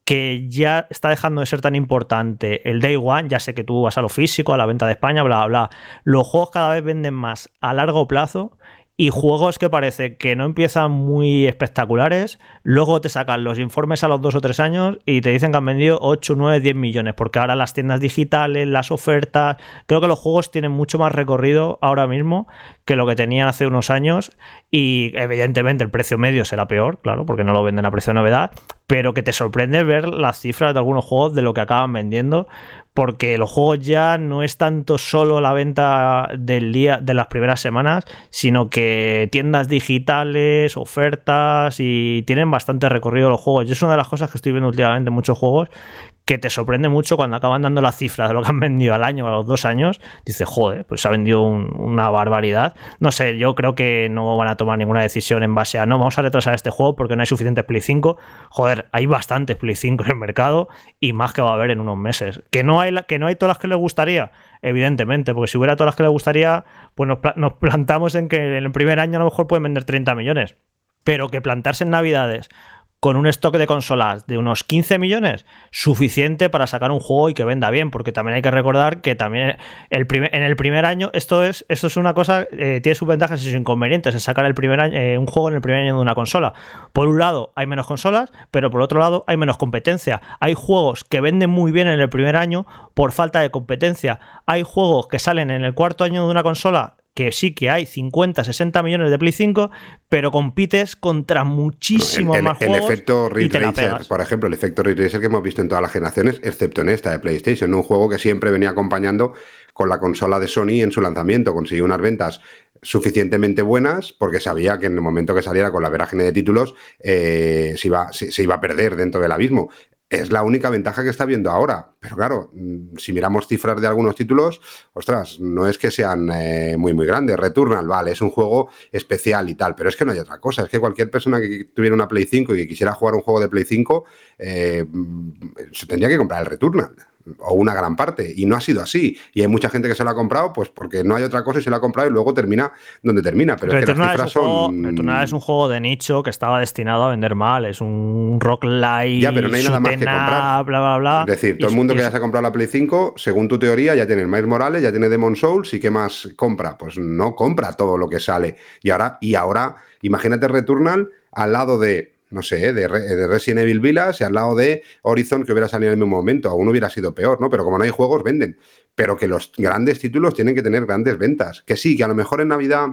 que ya está dejando de ser tan importante el day one. Ya sé que tú vas a lo físico, a la venta de España, bla, bla, bla. Los juegos cada vez venden más a largo plazo. Y juegos que parece que no empiezan muy espectaculares, luego te sacan los informes a los dos o tres años y te dicen que han vendido 8, 9, 10 millones, porque ahora las tiendas digitales, las ofertas, creo que los juegos tienen mucho más recorrido ahora mismo que lo que tenían hace unos años y evidentemente el precio medio será peor, claro, porque no lo venden a precio de novedad, pero que te sorprende ver las cifras de algunos juegos de lo que acaban vendiendo, porque los juegos ya no es tanto solo la venta del día de las primeras semanas, sino que tiendas digitales, ofertas y tienen bastante recorrido los juegos. Y es una de las cosas que estoy viendo últimamente en muchos juegos que te sorprende mucho cuando acaban dando la cifra de lo que han vendido al año o a los dos años. Dices, joder, pues ha vendido un- una barbaridad. No sé, yo creo que no van a tomar ninguna decisión en base a no, vamos a retrasar este juego porque no hay suficientes Play 5. Joder, hay bastantes Play 5 en el mercado y más que va a haber en unos meses. Que no hay, que no hay todas las que les gustaría, evidentemente, porque si hubiera todas las que les gustaría, pues nos, nos plantamos en que en el primer año a lo mejor pueden vender 30 millones. Pero que plantarse en Navidades con un stock de consolas de unos 15 millones, suficiente para sacar un juego y que venda bien, porque también hay que recordar que también el primer, en el primer año esto es, esto es una cosa, eh, tiene sus ventajas y sus inconvenientes, en sacar el primer año, eh, un juego en el primer año de una consola. Por un lado hay menos consolas, pero por otro lado hay menos competencia. Hay juegos que venden muy bien en el primer año por falta de competencia. Hay juegos que salen en el cuarto año de una consola que sí que hay 50, 60 millones de Play 5, pero compites contra muchísimos el, más el juegos efecto Ray Tracer, por ejemplo, el efecto Ray Tracer que hemos visto en todas las generaciones, excepto en esta de PlayStation, un juego que siempre venía acompañando con la consola de Sony en su lanzamiento, consiguió unas ventas suficientemente buenas porque sabía que en el momento que saliera con la verágine de títulos eh, se, iba, se, se iba a perder dentro del abismo. Es la única ventaja que está viendo ahora. Pero claro, mm, si miramos cifras de algunos títulos, ostras, no es que sean eh, muy, muy grandes. Returnal, vale, es un juego especial y tal, pero es que no hay otra cosa. Es que cualquier persona que tuviera una Play 5 y que quisiera jugar un juego de Play 5, eh, mm, se tendría que comprar el Returnal o una gran parte, y no ha sido así. Y hay mucha gente que se lo ha comprado, pues porque no hay otra cosa y se lo ha comprado y luego termina donde termina. Pero es que las cifras es un juego, son. Returnal es un juego de nicho que estaba destinado a vender mal. Es un rock light, Ya, pero no hay nada más que comprar. bla, bla, bla. Es decir, todo el mundo que ya se ha comprado la Play 5, según tu teoría, ya tiene el Miles Morales, ya tiene Demon Souls, ¿y qué más compra? Pues no compra todo lo que sale. Y ahora, y ahora imagínate Returnal al lado de, no sé, de, Re- de Resident Evil Village y al lado de Horizon que hubiera salido en el mismo momento. Aún hubiera sido peor, ¿no? Pero como no hay juegos, venden. Pero que los grandes títulos tienen que tener grandes ventas. Que sí, que a lo mejor en Navidad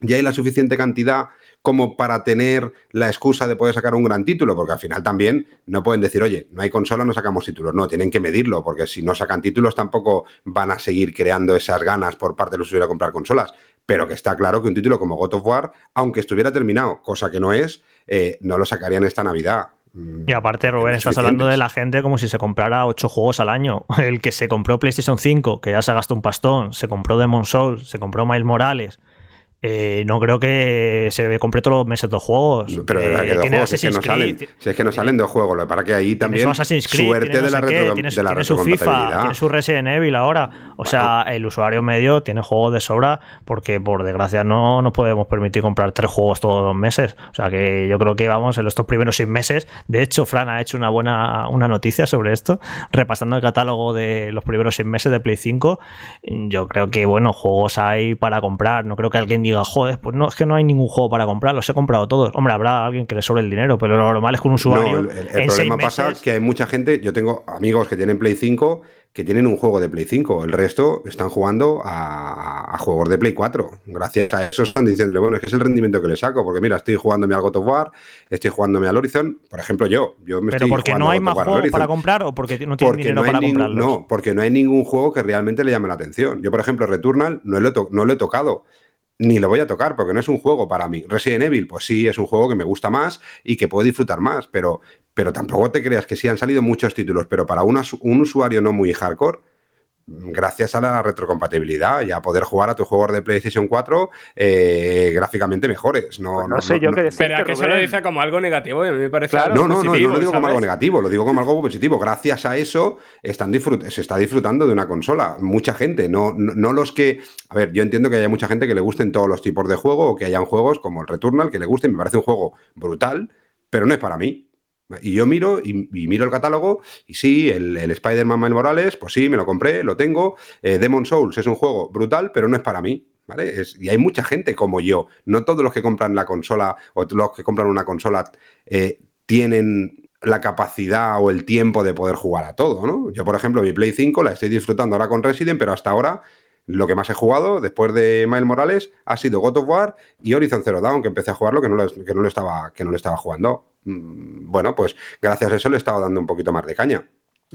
ya hay la suficiente cantidad como para tener la excusa de poder sacar un gran título, porque al final también no pueden decir, oye, no hay consola, no sacamos títulos. No, tienen que medirlo, porque si no sacan títulos tampoco van a seguir creando esas ganas por parte de los que a comprar consolas. Pero que está claro que un título como God of War, aunque estuviera terminado, cosa que no es, eh, no lo sacarían esta Navidad. Mm, Y aparte, Rubén, es estás hablando de la gente como si se comprara ocho juegos al año. El que se compró PlayStation 5, que ya se gastó un pastón, se compró Demon Souls, se compró Miles Morales. Eh, no creo que se compre todos los meses dos juegos. Pero de verdad Eh, que dos juegos, si es que no salen, si es que no salen dos juegos, lo que para que ahí también Creed, suerte de la, qué, retro- tiene, de la tiene su FIFA, tiene su Resident Evil ahora. O sea, el usuario medio tiene juegos de sobra porque por desgracia no nos podemos permitir comprar tres juegos todos los meses. O sea que yo creo que vamos en estos primeros seis meses. De hecho, Fran ha hecho una buena una noticia sobre esto, repasando el catálogo de los primeros seis meses de Play 5. Yo creo que, bueno, juegos hay para comprar. No creo que alguien diga, joder, pues no, es que no hay ningún juego para comprar, los he comprado todos. Hombre, habrá alguien que le sobre el dinero, pero lo normal es que un usuario No, el, el- el en problema pasa meses- que hay mucha gente, yo tengo amigos que tienen Play 5 que tienen un juego de Play 5, el resto están jugando a, a juegos de Play 4. Gracias a eso están diciendo, bueno, es que es el rendimiento que le saco, porque mira, estoy jugándome al God of War, estoy jugándome al Horizon, por ejemplo yo, yo me Pero estoy porque jugando no hay más juegos para comprar o porque no tienen Porque dinero no, para comprarlos. no, porque no hay ningún juego que realmente le llame la atención. Yo, por ejemplo, Returnal no lo, he no lo he tocado, ni lo voy a tocar, porque no es un juego para mí. Resident Evil, pues sí, es un juego que me gusta más y que puedo disfrutar más, pero, pero tampoco te creas que sí han salido muchos títulos, pero para una- un usuario no muy hardcore, gracias a la retrocompatibilidad y a poder jugar a tus juegos de PlayStation 4 eh, gráficamente mejores. No, Pues no sé yo qué decirte, Pero que eso lo dice como algo negativo y a mí me parece Claro. algo No, no, no, yo no digo como algo negativo, lo digo como algo positivo. Gracias a eso están disfrut- se está disfrutando de una consola. Mucha gente, no, no, no los que. A ver, yo entiendo que haya mucha gente que le gusten todos los tipos de juego o que hayan juegos como el Returnal que le gusten. Me parece un juego brutal, pero no es para mí. Y yo miro y, miro el catálogo y sí, el, el Spider-Man Miles Morales, pues sí, me lo compré, lo tengo. Eh, Demon Souls es un juego brutal, pero no es para mí. ¿Vale? Y hay mucha gente como yo. No todos los que compran la consola o los que compran una consola eh, tienen la capacidad o el tiempo de poder jugar a todo, ¿no? Yo, por ejemplo, mi Play 5 la estoy disfrutando ahora con Resident, pero hasta ahora lo que más he jugado después de Miles Morales ha sido God of War y Horizon Zero Dawn, que empecé a jugarlo que no lo, que no estaba, que no lo estaba jugando. Mm, Bueno, pues gracias a eso le estaba dando un poquito más de caña.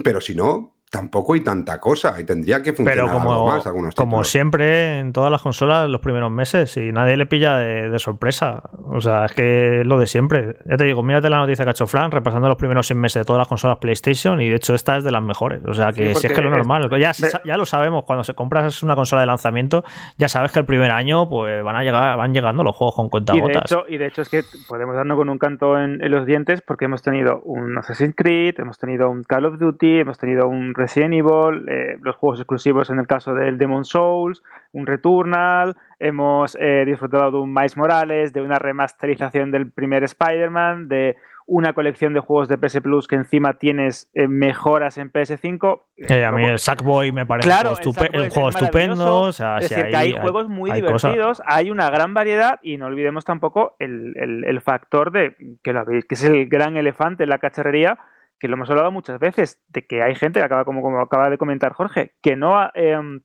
Pero si no, tampoco hay tanta cosa y tendría que funcionar Pero como, algo más algunos como títulos. siempre en todas las consolas los primeros meses y nadie le pilla de, de sorpresa. O sea, es que es lo de siempre. Ya te digo, mírate la noticia que ha hecho Fran repasando los primeros seis meses de todas las consolas PlayStation y de hecho esta es de las mejores. O sea, que Sí, si es que es lo normal. Ya, de- ya lo sabemos, cuando se compras una consola de lanzamiento ya sabes que el primer año pues van a llegar van llegando los juegos con Y de, cuentagotas. hecho, y de hecho es que podemos darnos con un canto en, en los dientes porque hemos tenido un Assassin's Creed, hemos tenido un Call of Duty, hemos tenido un Resident Evil, eh, los juegos exclusivos en el caso del Demon Souls, un Returnal, hemos eh, disfrutado de un Miles Morales, de una remasterización del primer Spider-Man, de una colección de juegos de PS Plus que encima tienes eh, mejoras en PS5. Eh, a mí el Sackboy me parece Claro, un juego, el estupe- es juego estupendo. O sea, Es si decir, que hay juegos muy hay divertidos, hay una gran variedad y no olvidemos tampoco el, el- el factor de que lo que es el gran elefante en la cacharrería, que lo hemos hablado muchas veces, de que hay gente, acaba, como, acaba de comentar Jorge, que no em,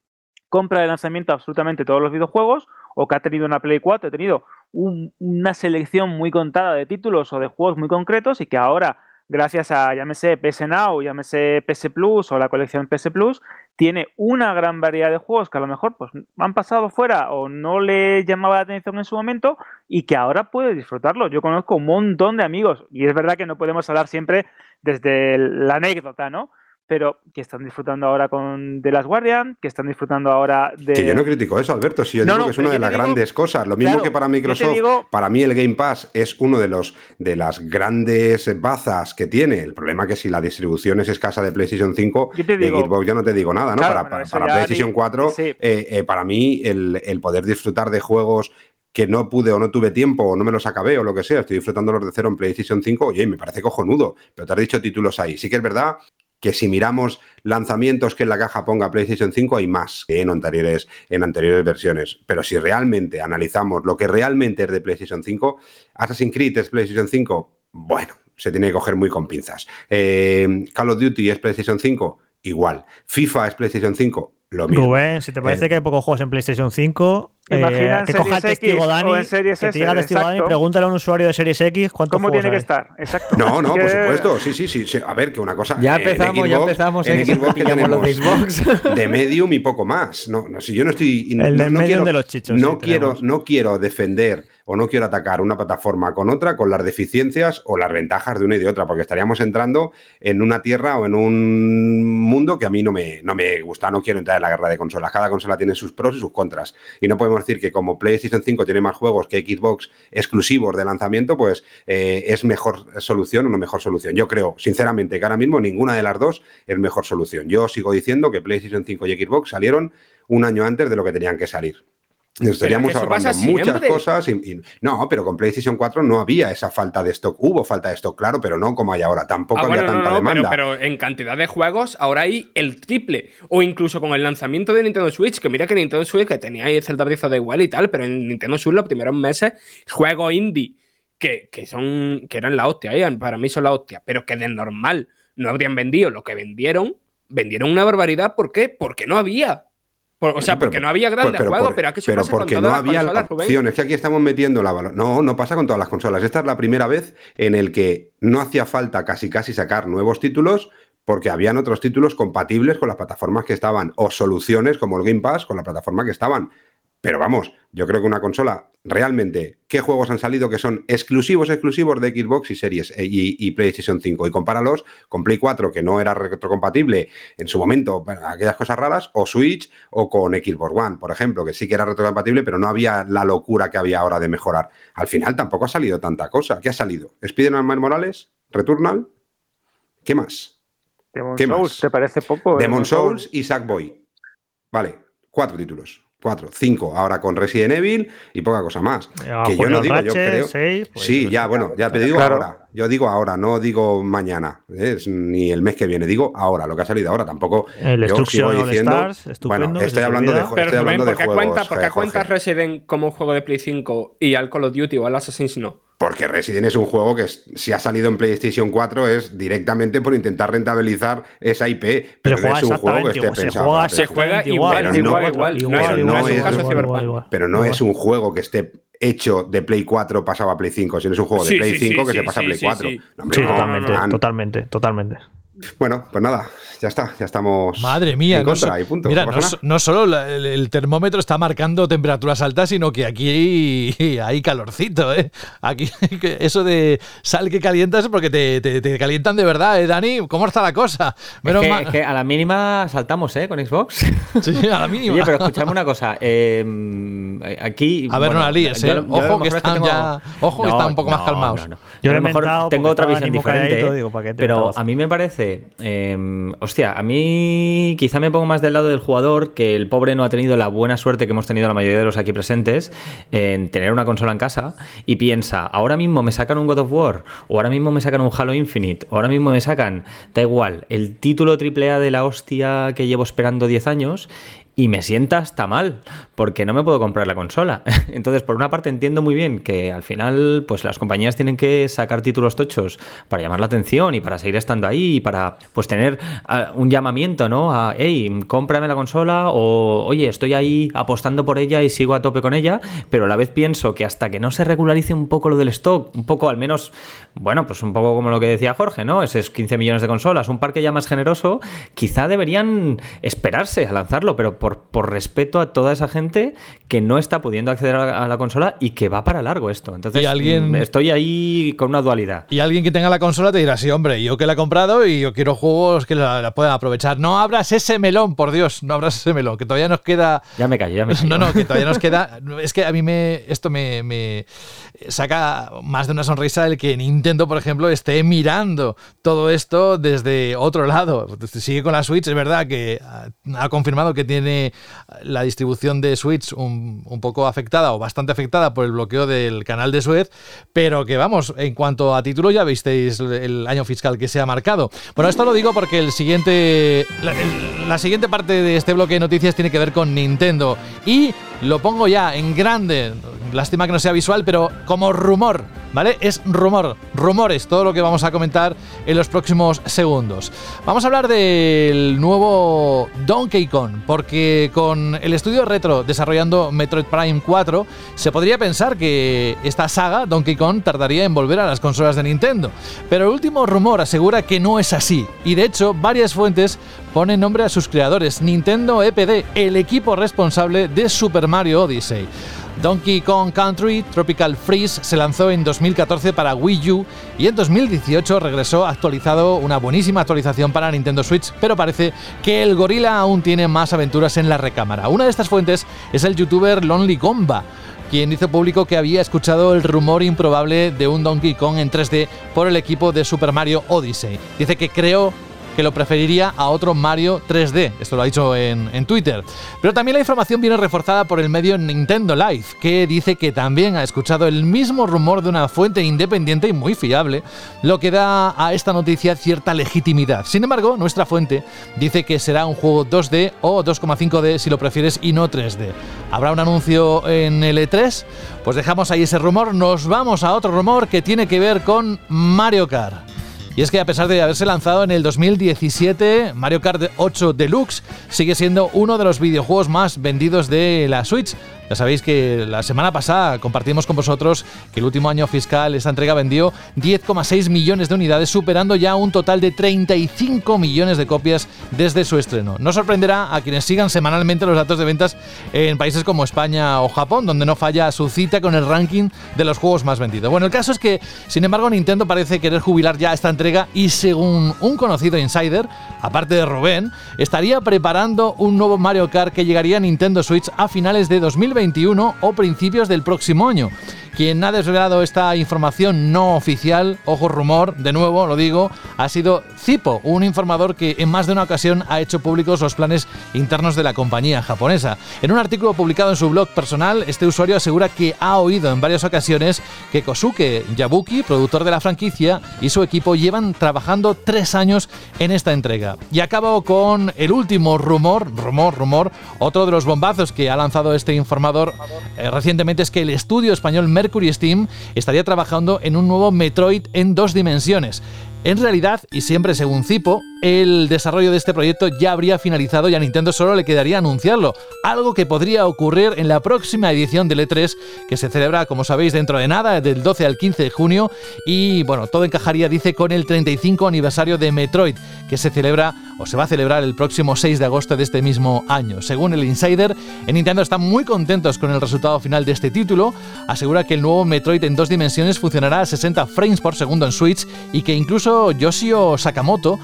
compra de lanzamiento absolutamente todos los videojuegos o que ha tenido una Play 4, ha tenido un- una selección muy contada de títulos o de juegos muy concretos y que ahora, gracias a, llámese PS Now, llámese PS Plus o la colección PS Plus, tiene una gran variedad de juegos que a lo mejor pues, han pasado fuera o no le llamaba la atención en su momento y que ahora puede disfrutarlo. Yo conozco un montón de amigos y es verdad que no podemos hablar siempre desde la anécdota, ¿no? Pero que están disfrutando ahora con The Last Guardian, que están disfrutando ahora de... Que yo no critico eso, Alberto. Si yo No, digo no, que es una de yo las digo- grandes cosas. Lo mismo Claro, que para yo Microsoft, digo- para mí el Game Pass es uno de los de las grandes bazas que tiene. El problema es que si la distribución es escasa de PlayStation 5, Yo te de Xbox ya no te digo nada, ¿no? Claro, para PlayStation di- 4, sí. eh, eh, para mí el, el poder disfrutar de juegos que no pude o no tuve tiempo o no me los acabé o lo que sea, estoy disfrutándolos de cero en PlayStation 5, oye, me parece cojonudo, pero te has dicho títulos ahí. Sí que es verdad que si miramos lanzamientos que en la caja ponga PlayStation 5 hay más que en anteriores, en anteriores versiones. Pero si realmente analizamos lo que realmente es de PlayStation 5, Assassin's Creed es PlayStation 5, bueno, se tiene que coger muy con pinzas. Eh, Call of Duty es PlayStation 5, igual. FIFA es PlayStation 5, lo mismo. Rubén, si te parece Eh, que hay pocos juegos en PlayStation 5, eh, Imagina en que coja el testigo X Dani, o en Series que testigo Dani, pregúntale a un usuario de Series X cuántos ¿Cómo tiene que hay. estar? Exacto. No, no, por supuesto, sí, sí, sí, sí. A ver, que una cosa. Ya en empezamos, ya empezamos, En eh, que Xbox que pillamos los de Xbox. de medium y poco más. No, no, si yo no estoy. El no, de no medium quiero, de los chichos, No sí, quiero, tenemos. no quiero defender o no quiero atacar una plataforma con otra con las deficiencias o las ventajas de una y de otra, porque estaríamos entrando en una tierra o en un mundo que a mí no me, no me gusta. No quiero entrar en la guerra de consolas. Cada consola tiene sus pros y sus contras. Y no podemos decir que como PlayStation 5 tiene más juegos que Xbox exclusivos de lanzamiento, pues eh, es mejor solución o no mejor solución. Yo creo, sinceramente, que ahora mismo ninguna de las dos es mejor solución. Yo sigo diciendo que PlayStation 5 y Xbox salieron un año antes de lo que tenían que salir. Nos estaríamos ahorrando muchas cosas. Y, y- no, pero con PlayStation 4 no había esa falta de stock. Hubo falta de stock, claro, pero no como hay ahora. Tampoco Ah, había bueno, tanta no, pero, demanda. pero en cantidad de juegos ahora hay el triple. O incluso con el lanzamiento de Nintendo Switch, que mira que Nintendo Switch, que tenía ahí el Zelda Breath of the Wild y tal, pero en Nintendo Switch los primeros meses, juegos indie que, que son que eran la hostia, ¿eh? para mí son la hostia, pero que de normal no habrían vendido lo que vendieron, vendieron una barbaridad. ¿Por qué? Porque no había. Por- o sea, Pero- porque no había grandes Pues, pero juegos, pero aquí pero pasa con porque todas no las había consolas, Rubén. opción. Es que aquí estamos metiendo la valo- No, no pasa con todas las consolas. Esta es la primera vez en el que no hacía falta casi casi sacar nuevos títulos porque habían otros títulos compatibles con las plataformas que estaban o soluciones como el Game Pass con la plataforma que estaban. Pero vamos, yo creo que una consola realmente, ¿qué juegos han salido que son exclusivos, exclusivos de Xbox y Series eh, y, y PlayStation 5? Y compáralos con Play 4, que no era retrocompatible en su momento, aquellas cosas raras, o Switch o con Xbox One, por ejemplo, que sí que era retrocompatible, pero no había la locura que había ahora de mejorar. Al final tampoco ha salido tanta cosa. ¿Qué ha salido? ¿Spider-Man Morales? ¿Returnal? ¿Qué más? Demon ¿Qué Souls, más? ¿te parece poco? Demon Souls y Sackboy. Vale, cuatro títulos. Cuatro, cinco, ahora con Resident Evil y poca cosa más. Ah, que yo Julio no digo, yo creo. seis, pues, sí, pues, ya, bueno, ya te digo Claro. ahora. Yo digo ahora, no digo mañana, ¿eh? Ni el mes que viene, digo ahora, lo que ha salido ahora. Tampoco. El yo sigo diciendo. Stars, estupendo, bueno, estoy hablando de, Pero estoy Rubén, hablando de ¿por qué, juegos. cuenta, por qué eh, cuentas Resident como juego de Play 5 y al Call of Duty o al Assassin's no? Porque Resident es un juego que es- si ha salido en PlayStation 4 es directamente por intentar rentabilizar esa IP. Pero Se no es un juego que esté igual, se pensado juega Se juega igual, pero se no- juega igual. pero No es, no un caso Cyberpunk. Pero no es un juego que esté hecho de Play 4 pasado a Play 5, sino es un juego de Sí, Play sí, 5 sí, que sí, se pasa a Play sí, 4. sí. No, hombre, Sí, no, totalmente, totalmente, totalmente. Bueno, pues nada, ya está, ya estamos Madre mía, en no contra so- y punto. Mira, no no, solo la- el, el termómetro está marcando temperaturas altas, sino que aquí hay, hay calorcito, ¿eh? Aquí eso de sal que calientas es porque te, te- te calientan de verdad, ¿eh, Dani? ¿Cómo está la cosa? Es Menos que, mal- es que a la mínima saltamos, ¿eh? Con Xbox. Sí, a la mínima. Oye, pero escuchadme una cosa. eh, aquí. A ver, no la líes, ¿eh? yo Ojo que están tengo- ya- ojo que están un poco más calmados. Yo Yo a lo mejor tengo otra visión diferente. calladito, digo, ¿para qué te pero a mí me parece. eh, hostia, a mí quizá me pongo más del lado del jugador que el pobre no ha tenido la buena suerte que hemos tenido la mayoría de los aquí presentes en tener una consola en casa y piensa, ahora mismo me sacan un God of War, o ahora mismo me sacan un Halo Infinite, o ahora mismo me sacan, da igual, el título AAA de la hostia que llevo esperando 10 años y me sienta hasta mal, porque no me puedo comprar la consola. Entonces, por una parte entiendo muy bien que al final, pues las compañías tienen que sacar títulos tochos para llamar la atención y para seguir estando ahí y para pues tener ah, un llamamiento, ¿no? A, hey, cómprame la consola o, oye, estoy ahí apostando por ella y sigo a tope con ella, pero a la vez pienso que hasta que no se regularice un poco lo del stock, un poco al menos, bueno, pues un poco como lo que decía Jorge, ¿no? Esos 15 millones de consolas, un parque ya más generoso, quizá deberían esperarse a lanzarlo, pero por, por respeto a toda esa gente que no está pudiendo acceder a la, a la consola y que va para largo esto. Entonces, Y alguien- mm, estoy ahí con una dualidad. Y alguien que tenga la consola te dirá, sí, hombre, yo que la he comprado y yo quiero juegos que la, la puedan aprovechar. No abras ese melón, por Dios, no abras ese melón, que todavía nos queda... Ya me callo, ya me callo. No, no, que todavía nos queda... Es que a mí me esto me, me saca más de una sonrisa el que Nintendo, por ejemplo, esté mirando todo esto desde otro lado. Sigue con la Switch, es verdad que ha confirmado que tiene la distribución de Switch un, poco afectada o bastante afectada por el bloqueo del canal de Suez, pero que vamos, en cuanto a título ya visteis el, año fiscal que se ha marcado. Bueno, esto lo digo porque el siguiente, la, la siguiente parte de este bloque de noticias tiene que ver con Nintendo y lo pongo ya en grande. Lástima que no sea visual, pero como rumor, ¿vale? Es rumor, rumores, todo lo que vamos a comentar en los próximos segundos. Vamos a hablar del nuevo Donkey Kong, porque con el estudio retro desarrollando Metroid Prime 4, se podría pensar que esta saga, Donkey Kong, tardaría en volver a las consolas de Nintendo. Pero el último rumor asegura que no es así, y de hecho varias fuentes ponen nombre a sus creadores, Nintendo EPD, el equipo responsable de Super Mario Odyssey. Donkey Kong Country Tropical Freeze se lanzó en 2014 para Wii U y en 2018 regresó actualizado una buenísima actualización para Nintendo Switch, pero parece que el gorila aún tiene más aventuras en la recámara. Una de estas fuentes es el youtuber Lonely Gomba, quien hizo público que había escuchado el rumor improbable de un Donkey Kong en 3D por el equipo de Super Mario Odyssey. Dice que creó que lo preferiría a otro Mario 3D. Esto lo ha dicho en, Twitter. Pero también la información viene reforzada por el medio Nintendo Live, que dice que también ha escuchado el mismo rumor de una fuente independiente y muy fiable, lo que da a esta noticia cierta legitimidad. Sin embargo, nuestra fuente dice que será un juego 2D o 2,5D si lo prefieres y no 3D. ¿Habrá un anuncio en el E3? Pues dejamos ahí ese rumor, nos vamos a otro rumor que tiene que ver con Mario Kart. Y es que a pesar de haberse lanzado en el 2017, Mario Kart 8 Deluxe sigue siendo uno de los videojuegos más vendidos de la Switch. Ya sabéis que la semana pasada compartimos con vosotros que el último año fiscal esta entrega vendió 10,6 millones de unidades, superando ya un total de 35 millones de copias desde su estreno. No sorprenderá a quienes sigan semanalmente los datos de ventas en países como España o Japón, donde no falla su cita con el ranking de los juegos más vendidos. Bueno, el caso es que, sin embargo, Nintendo parece querer jubilar ya esta entrega y según un conocido insider, aparte de Rubén, estaría preparando un nuevo Mario Kart que llegaría a Nintendo Switch a finales de 2021 o principios del próximo año. Quien ha desvelado esta información no oficial, ojo rumor, de nuevo lo digo, ha sido Zipo, un informador que en más de una ocasión ha hecho públicos los planes internos de la compañía japonesa. En un artículo publicado en su blog personal, este usuario asegura que ha oído en varias ocasiones que Kosuke Yabuki, productor de la franquicia, y su equipo llevan trabajando tres años en esta entrega. Y acabo con el último rumor, rumor, rumor, otro de los bombazos que ha lanzado este informador eh, recientemente es que el estudio español Mercury Steam estaría trabajando en un nuevo Metroid en dos dimensiones. En realidad, y siempre según Zipo, el desarrollo de este proyecto ya habría finalizado y a Nintendo solo le quedaría anunciarlo, algo que podría ocurrir en la próxima edición del E3 que se celebra, como sabéis, dentro de nada, del 12 al 15 de junio y bueno, todo encajaría, dice, con el 35 aniversario de Metroid, que se celebra o se va a celebrar el próximo 6 de agosto de este mismo año. Según el Insider, en Nintendo están muy contentos con el resultado final de este título, asegura que el nuevo Metroid en dos dimensiones funcionará a 60 frames por segundo en Switch y que incluso Yoshio Sakamoto,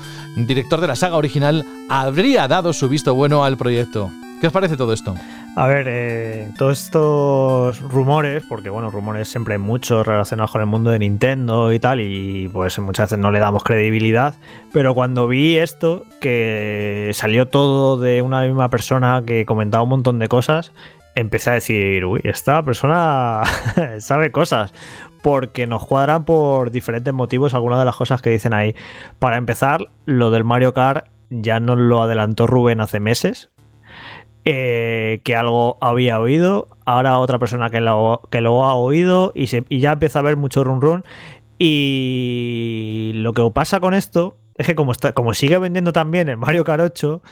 director de la saga original, habría dado su visto bueno al proyecto. ¿Qué os parece todo esto? A ver, eh, todos estos rumores, porque bueno, rumores siempre hay muchos relacionados con el mundo de Nintendo y tal, y pues muchas veces no le damos credibilidad, pero cuando vi esto, que salió todo de una misma persona que comentaba un montón de cosas, empecé a decir, uy, esta persona sabe cosas, porque nos cuadran por diferentes motivos algunas de las cosas que dicen ahí. Para empezar, lo del Mario Kart ya nos lo adelantó Rubén hace meses, eh, que algo había oído, ahora otra persona que lo, que lo ha oído y, se, y ya empieza a haber mucho run run. Y lo que pasa con esto es que como, está, como sigue vendiendo también el Mario Kart 8,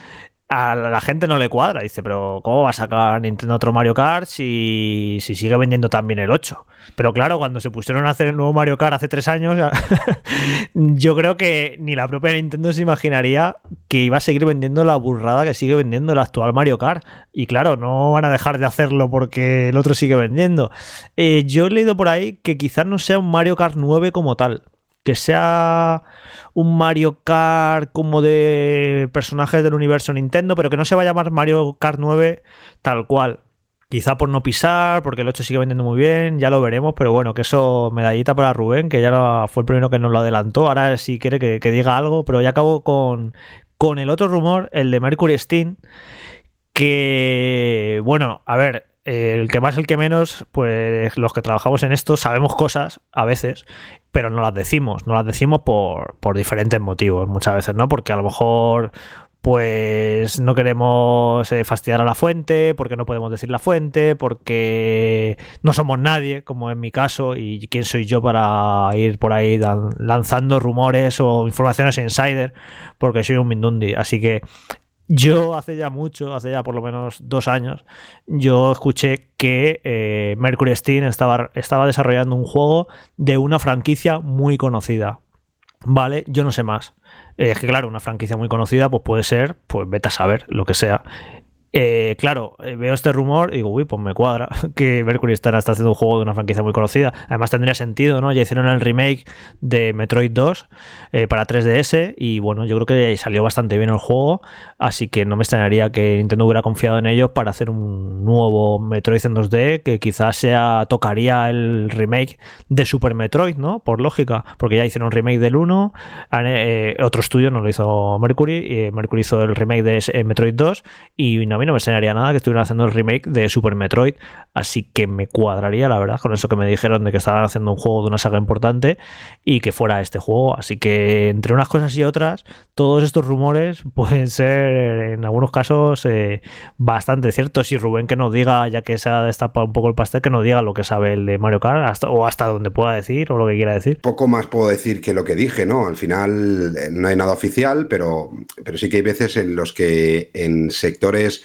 a la gente no le cuadra. Dice, pero ¿cómo va a sacar Nintendo otro Mario Kart si, si sigue vendiendo también el 8? Pero claro, cuando se pusieron a hacer el nuevo Mario Kart hace tres años, yo creo que ni la propia Nintendo se imaginaría que iba a seguir vendiendo la burrada que sigue vendiendo el actual Mario Kart. Y claro, no van a dejar de hacerlo porque el otro sigue vendiendo. Eh, yo he leído por ahí que quizás no sea un Mario Kart 9 como tal, que sea un Mario Kart como de personajes del universo Nintendo, pero que no se va a llamar Mario Kart 9 tal cual. Quizá por no pisar, porque el 8 sigue vendiendo muy bien, ya lo veremos, pero bueno, que eso medallita para Rubén, que ya fue el primero que nos lo adelantó. Ahora sí quiere que, que diga algo, pero ya acabo con, con el otro rumor, el de Mercury Steam, que, bueno, a ver, el que más, el que menos, pues los que trabajamos en esto sabemos cosas a veces pero no las decimos, no las decimos por, por diferentes motivos muchas veces, ¿no? Porque a lo mejor pues no queremos eh, fastidiar a la fuente, porque no podemos decir la fuente, porque no somos nadie, como en mi caso, y quién soy yo para ir por ahí lanzando rumores o informaciones insider, porque soy un Mindundi. Así que yo hace ya mucho, hace ya por lo menos dos años, yo escuché que eh, Mercury Steam estaba, estaba desarrollando un juego de una franquicia muy conocida. Vale, yo no sé más. Es que claro, una franquicia muy conocida, pues puede ser, pues vete a saber, lo que sea. Eh, claro, eh, veo este rumor y digo, uy, pues me cuadra que Mercury está haciendo un juego de una franquicia muy conocida. Además tendría sentido, ¿no? Ya hicieron el remake de Metroid 2 eh, para 3DS y bueno, yo creo que salió bastante bien el juego, así que no me extrañaría que Nintendo hubiera confiado en ellos para hacer un nuevo Metroid en 2D que quizás sea tocaría el remake de Super Metroid, ¿no? Por lógica, porque ya hicieron un remake del 1, otro estudio no lo hizo Mercury, Mercury hizo el remake de Metroid 2 y no no me enseñaría nada que estuvieran haciendo el remake de Super Metroid, así que me cuadraría, la verdad, con eso que me dijeron de que estaban haciendo un juego de una saga importante y que fuera este juego. Así que entre unas cosas y otras, todos estos rumores pueden ser en algunos casos eh, bastante ciertos. Y Rubén que nos diga, ya que se ha destapado un poco el pastel, que nos diga lo que sabe el de Mario Kart o hasta donde pueda decir o lo que quiera decir. Poco más puedo decir que lo que dije, ¿no? Al final eh, no hay nada oficial, pero, pero sí que hay veces en los que en sectores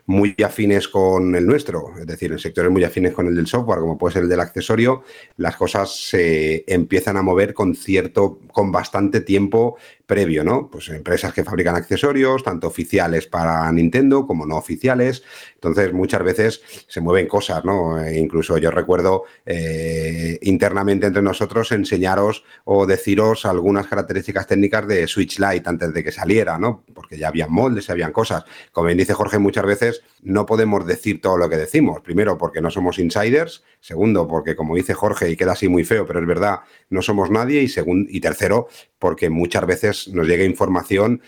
muy afines con el nuestro, es decir, en sectores muy afines con el del software, como puede ser el del accesorio, las cosas se empiezan a mover con cierto, con bastante tiempo previo, ¿no? Pues empresas que fabrican accesorios, tanto oficiales para Nintendo como no oficiales. Entonces, muchas veces se mueven cosas, ¿no? E incluso yo recuerdo eh, internamente entre nosotros enseñaros o deciros algunas características técnicas de Switch Lite antes de que saliera, ¿no? Porque ya habían moldes, habían cosas. Como bien dice Jorge, muchas veces no podemos decir todo lo que decimos. Primero, porque no somos insiders. Segundo, porque como dice Jorge, y queda así muy feo, pero es verdad, no somos nadie. Y, y tercero, porque muchas veces nos llega información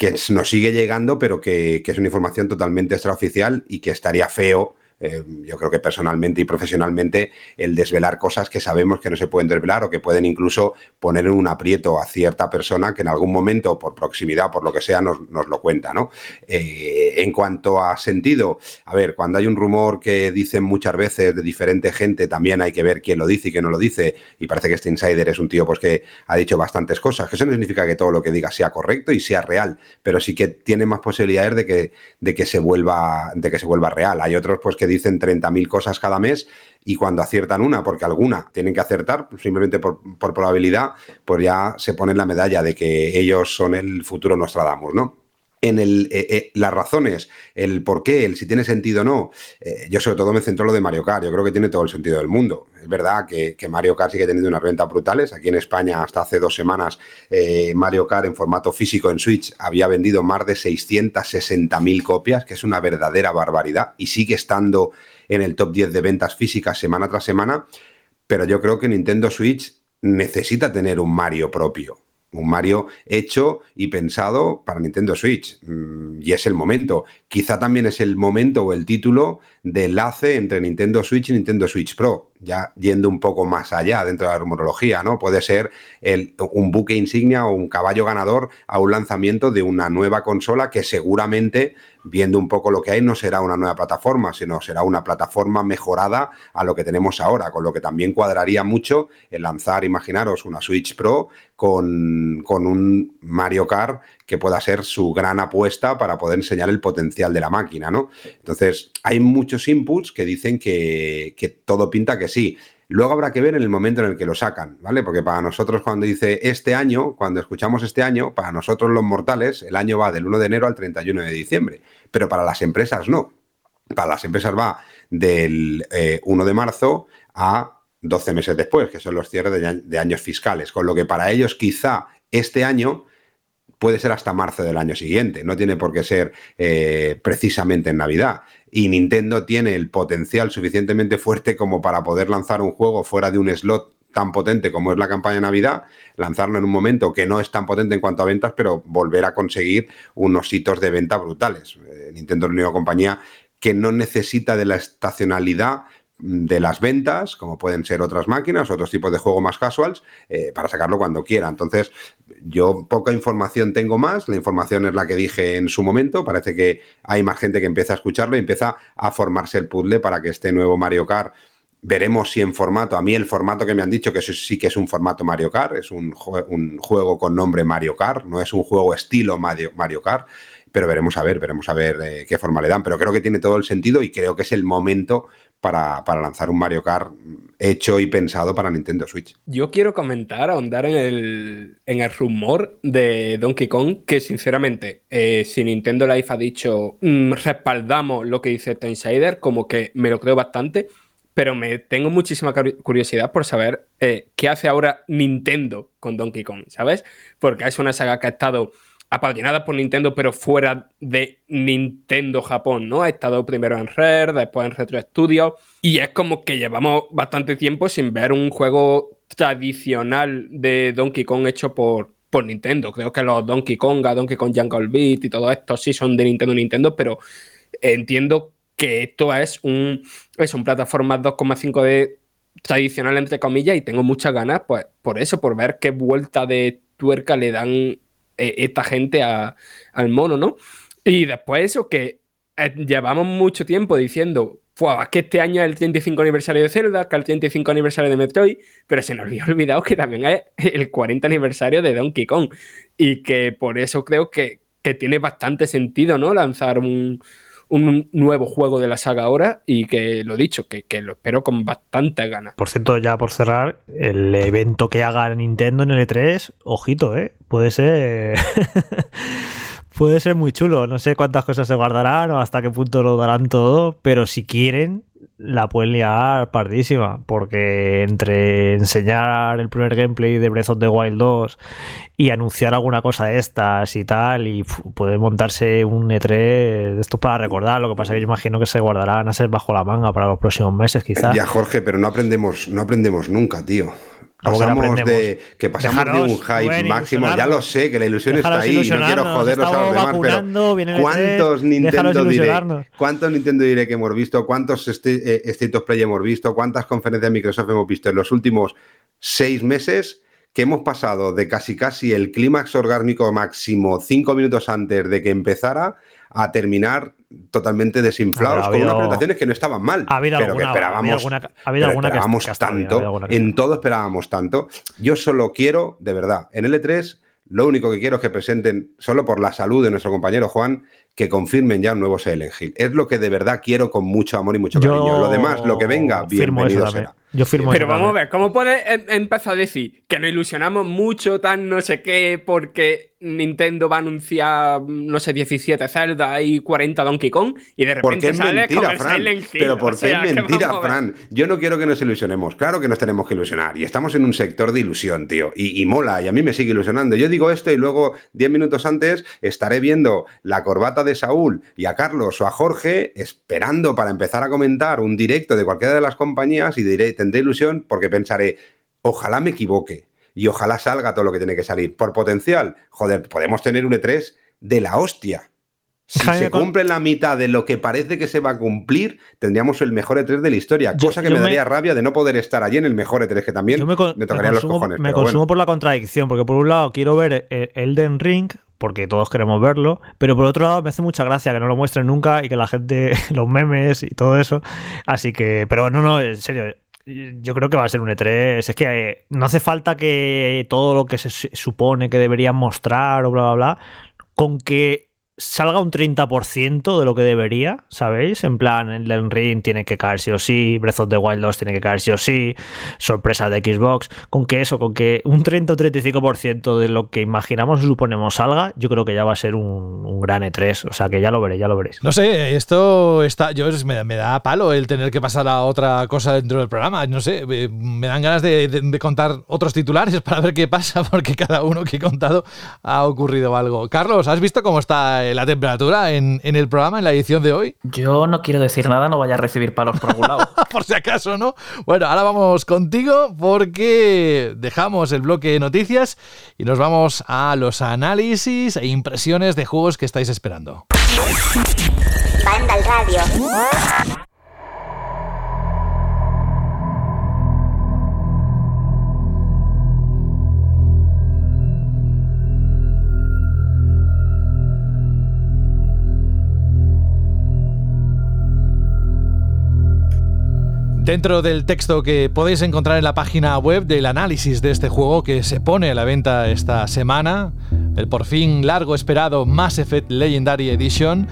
que nos sigue llegando, pero que, es una información totalmente extraoficial y que estaría feo eh, yo creo que personalmente y profesionalmente, el desvelar cosas que sabemos que no se pueden desvelar o que pueden incluso poner en un aprieto a cierta persona que en algún momento, por proximidad, por lo que sea, nos, nos lo cuenta, ¿no? Eh, en cuanto a sentido, a ver, cuando hay un rumor que dicen muchas veces de diferente gente, también hay que ver quién lo dice y quién no lo dice, y parece que este insider es un tío pues que ha dicho bastantes cosas, que eso no significa que todo lo que diga sea correcto y sea real, pero sí que tiene más posibilidades de que, de que, se, vuelva, de que se vuelva real. Hay otros pues que dicen 30.000 cosas cada mes y cuando aciertan una, porque alguna tienen que acertar, simplemente por, por probabilidad, pues ya se ponen la medalla de que ellos son el futuro Nostradamus, ¿no? En el, eh, eh, las razones, el por qué, el si tiene sentido o no. Eh, yo sobre todo me centro en lo de Mario Kart, yo creo que tiene todo el sentido del mundo. Es verdad que, que Mario Kart sigue teniendo unas ventas brutales. Aquí en España, hasta hace dos semanas, Mario Kart en formato físico en Switch había vendido más de 660.000 copias, que es una verdadera barbaridad, y sigue estando en el top 10 de ventas físicas semana tras semana. Pero yo creo que Nintendo Switch necesita tener un Mario propio un Mario hecho y pensado para Nintendo Switch. Mm, y es el momento. Quizá también es el momento o el título de enlace entre Nintendo Switch y Nintendo Switch Pro, ya yendo un poco más allá dentro de la rumorología, ¿no? Puede ser un buque insignia o un caballo ganador a un lanzamiento de una nueva consola que seguramente, viendo un poco lo que hay, no será una nueva plataforma, sino será una plataforma mejorada a lo que tenemos ahora, con lo que también cuadraría mucho el lanzar, imaginaros, una Switch Pro con, con un Mario Kart que pueda ser su gran apuesta para poder enseñar el potencial de la máquina, ¿no? Entonces, hay muchos inputs que dicen que, todo pinta que sí. Luego habrá que ver en el momento en el que lo sacan, ¿vale? Porque para nosotros cuando dice este año, cuando escuchamos este año, para nosotros los mortales, el año va del 1 de enero al 31 de diciembre, pero para las empresas no. Para las empresas va del 1 eh, de marzo a 12 meses después, que son los cierres de años fiscales, con lo que para ellos quizá este año puede ser hasta marzo del año siguiente, no tiene por qué ser eh, precisamente en Navidad. Y Nintendo tiene el potencial suficientemente fuerte como para poder lanzar un juego fuera de un slot tan potente como es la campaña Navidad, lanzarlo en un momento que no es tan potente en cuanto a ventas, pero volver a conseguir unos hitos de venta brutales. Eh, Nintendo es una nueva compañía que no necesita de la estacionalidad de las ventas, como pueden ser otras máquinas, otros tipos de juego más casuals, eh, para sacarlo cuando quiera. Entonces, yo poca información tengo más, la información es la que dije en su momento, parece que hay más gente que empieza a escucharlo y empieza a formarse el puzzle para que este nuevo Mario Kart Veremos si en formato, a mí el formato que me han dicho que sí que es un formato Mario Kart, es un, un juego con nombre Mario Kart, no es un juego estilo Mario, Mario Kart, pero veremos a ver, veremos a ver eh, qué forma le dan. Pero creo que tiene todo el sentido y creo que es el momento para, lanzar un Mario Kart hecho y pensado para Nintendo Switch. Yo quiero comentar, ahondar en el, en el rumor de Donkey Kong, que sinceramente, eh, si Nintendo Life ha dicho mm, respaldamos lo que dice Insider, como que me lo creo bastante, pero me tengo muchísima curiosidad por saber eh, qué hace ahora Nintendo con Donkey Kong, ¿sabes? Porque es una saga que ha estado apadrinada por Nintendo, pero fuera de Nintendo Japón, ¿no? Ha estado primero en Rare, después en Retro Studios, y es como que llevamos bastante tiempo sin ver un juego tradicional de Donkey Kong hecho por, por Nintendo. Creo que los Donkey Kong, Donkey Kong Jungle Beat y todo esto sí son de Nintendo Nintendo, pero entiendo que esto es un, es un plataforma 2,5D tradicional, entre comillas, y tengo muchas ganas, pues, por eso, por ver qué vuelta de tuerca le dan esta gente al mono, ¿no? Y después eso que eh, llevamos mucho tiempo diciendo, que este año es el 35 aniversario de Zelda, que es el 35 aniversario de Metroid, pero se nos había olvidado que también es el 40 aniversario de Donkey Kong. Y que por eso creo que, que tiene bastante sentido, ¿no? Lanzar un, un nuevo juego de la saga ahora y que lo dicho, que, lo espero con bastante ganas. Por cierto, ya por cerrar, el evento que haga Nintendo en el E3, ojito, ¿eh? Puede ser... puede ser muy chulo. No sé cuántas cosas se guardarán o hasta qué punto lo darán todo, pero si quieren, la pueden liar pardísima, porque entre enseñar el primer gameplay de Breath of the Wild 2 y anunciar alguna cosa de estas y tal, y puede montarse un E3 de estos para recordar, lo que pasa que yo imagino que se guardarán a ser bajo la manga para los próximos meses, quizás. Ya, Jorge, pero no aprendemos, no aprendemos nunca, tío Que Pasamos aprendemos. de que pasamos de Dejaros, un hype máximo. Ya lo sé, que la ilusión está ahí. No quiero joderos a los demás, pero el ¿cuántos E3, dejaros Nintendo Direct? ¿Cuántos Nintendo Direct que hemos visto? ¿Cuántos St- eh, State of Play hemos visto? ¿Cuántas conferencias de Microsoft hemos visto en los últimos seis meses? Que hemos pasado de casi casi el clímax orgásmico máximo cinco minutos antes de que empezara a terminar totalmente desinflados con unas presentaciones que no estaban mal, Ha habido pero alguna, que ha habido esperábamos alguna, ha habido pero alguna que- esperábamos que ha estado bien, ha tanto, habido alguna que- en todo esperábamos tanto. Yo solo quiero, de verdad, en L3, lo único que quiero es que presenten, solo por la salud de nuestro compañero Juan, que confirmen ya un nuevo Silent Hill. Es lo que de verdad quiero con mucho amor y mucho Yo cariño. Lo demás, lo que venga, bienvenido será. Yo firmo Pero vamos a ver, ¿cómo puedes em- empezar a decir que nos ilusionamos mucho, tan no sé qué, porque Nintendo va a anunciar, no sé, 17 Zelda y 40 Donkey Kong y de repente Porque es sale con mentira, el Fran. Silent Hill? Pero O porque sea, es mentira. Fran. Yo no quiero que nos ilusionemos. Claro que nos tenemos que ilusionar. Y estamos en un sector de ilusión, tío. Y, y mola. Y a mí me sigue ilusionando. Yo digo esto y luego, 10 minutos antes, estaré viendo la corbata de Saúl y a Carlos o a Jorge esperando para empezar a comentar un directo de cualquiera de las compañías y diré, tendré ilusión porque pensaré, ojalá me equivoque. Y ojalá salga todo lo que tiene que salir. Por potencial, joder, podemos tener un E3 de la hostia. Si Jaime, se cumple la mitad de lo que parece que se va a cumplir, tendríamos el mejor E3 de la historia. Yo- Cosa que me me- daría rabia de no poder estar allí en el mejor E3, que también me, me, con- me tocarían los consumo, cojones. me consumo bueno. por la contradicción, porque por un lado quiero ver eh, Elden Ring, porque todos queremos verlo, pero por otro lado me hace mucha gracia que no lo muestren nunca y que la gente, los memes y todo eso. Así que, pero no, no, en serio. Yo creo que va a ser un E3. Es que eh, no hace falta que todo lo que se su- supone que deberían mostrar o bla, bla, bla, con que salga un 30% de lo que debería, ¿sabéis? En plan, el Elden Ring tiene que caer sí o sí, Breath of the Wild 2 tiene que caer sí o sí, sorpresa de Xbox, con que eso, con que un 30 o 35% de lo que imaginamos o suponemos salga, yo creo que ya va a ser un, gran E3, o sea que ya lo veréis, ya lo veréis. No sé, esto está. Yo me, da palo el tener que pasar a otra cosa dentro del programa. No sé, eh, me dan ganas de- de contar otros titulares para ver qué pasa, porque cada uno que he contado ha ocurrido algo. Carlos, ¿has visto cómo está eh, la temperatura en, en el programa, en la edición de hoy? Yo no quiero decir nada, no vaya a recibir palos por algún lado. por si acaso, ¿no? Bueno, ahora vamos contigo porque dejamos el bloque de noticias y nos vamos a los análisis e impresiones de juegos que estáis esperando. Banda al radio. Dentro del texto que podéis encontrar en la página web del análisis de este juego que se pone a la venta esta semana, el por fin largo esperado Mass Effect Legendary Edition,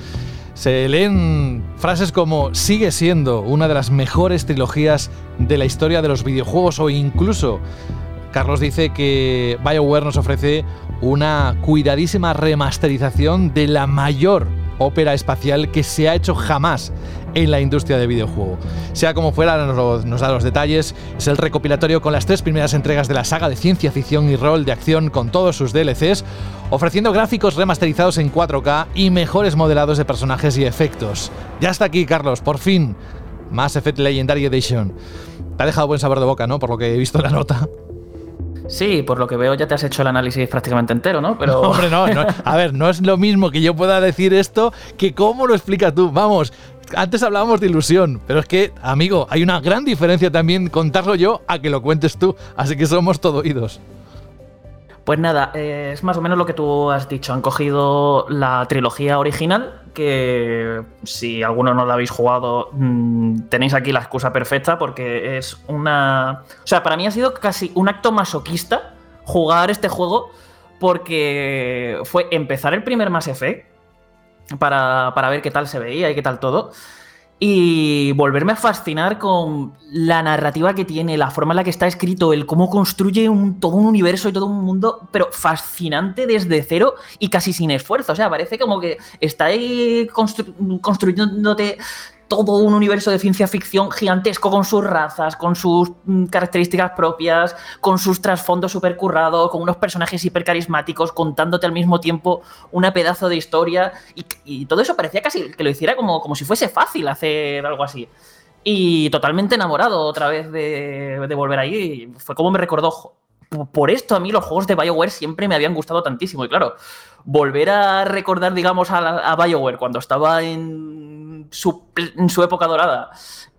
se leen frases como sigue siendo una de las mejores trilogías de la historia de los videojuegos o incluso Carlos dice que BioWare nos ofrece una cuidadísima remasterización de la mayor ópera espacial que se ha hecho jamás en la industria del videojuego. Sea como fuera, nos da los detalles. Es el recopilatorio con las tres primeras entregas de la saga de ciencia ficción y rol de acción con todos sus DLCs, ofreciendo gráficos remasterizados en 4K y mejores modelados de personajes y efectos. Ya está aquí, Carlos, por fin. Mass Effect Legendary Edition. Te ha dejado buen sabor de boca, ¿no? Por lo que he visto en la nota. Sí, por lo que veo ya te has hecho el análisis prácticamente entero, ¿no? Pero Hombre, no, no, a ver, no es lo mismo que yo pueda decir esto que cómo lo explicas tú. Vamos, antes hablábamos de ilusión, pero es que, amigo, hay una gran diferencia también contarlo yo a que lo cuentes tú. Así que somos todo oídos. Pues nada, eh, es más o menos lo que tú has dicho. Han cogido la trilogía original, que si alguno no la habéis jugado, mm, tenéis aquí la excusa perfecta, porque es una... O sea, para mí ha sido casi un acto masoquista jugar este juego, porque fue empezar el primer Mass Effect para, para ver qué tal se veía y qué tal todo. Y volverme a fascinar con la narrativa que tiene, la forma en la que está escrito, el cómo construye un, todo un universo y todo un mundo, pero fascinante desde cero y casi sin esfuerzo. O sea, parece como que está ahí constru- construyéndote todo un universo de ciencia ficción gigantesco con sus razas, con sus mm, características propias, con sus trasfondos súper currados, con unos personajes hiper carismáticos, contándote al mismo tiempo una pedazo de historia. Y, todo eso parecía casi que lo hiciera como, como si fuese fácil hacer algo así. y totalmente enamorado otra vez de, de volver ahí. Fue como me recordó. Por esto a mí los juegos de BioWare siempre me habían gustado tantísimo. Y claro, volver a recordar, digamos, a, a BioWare cuando estaba en su, en su época dorada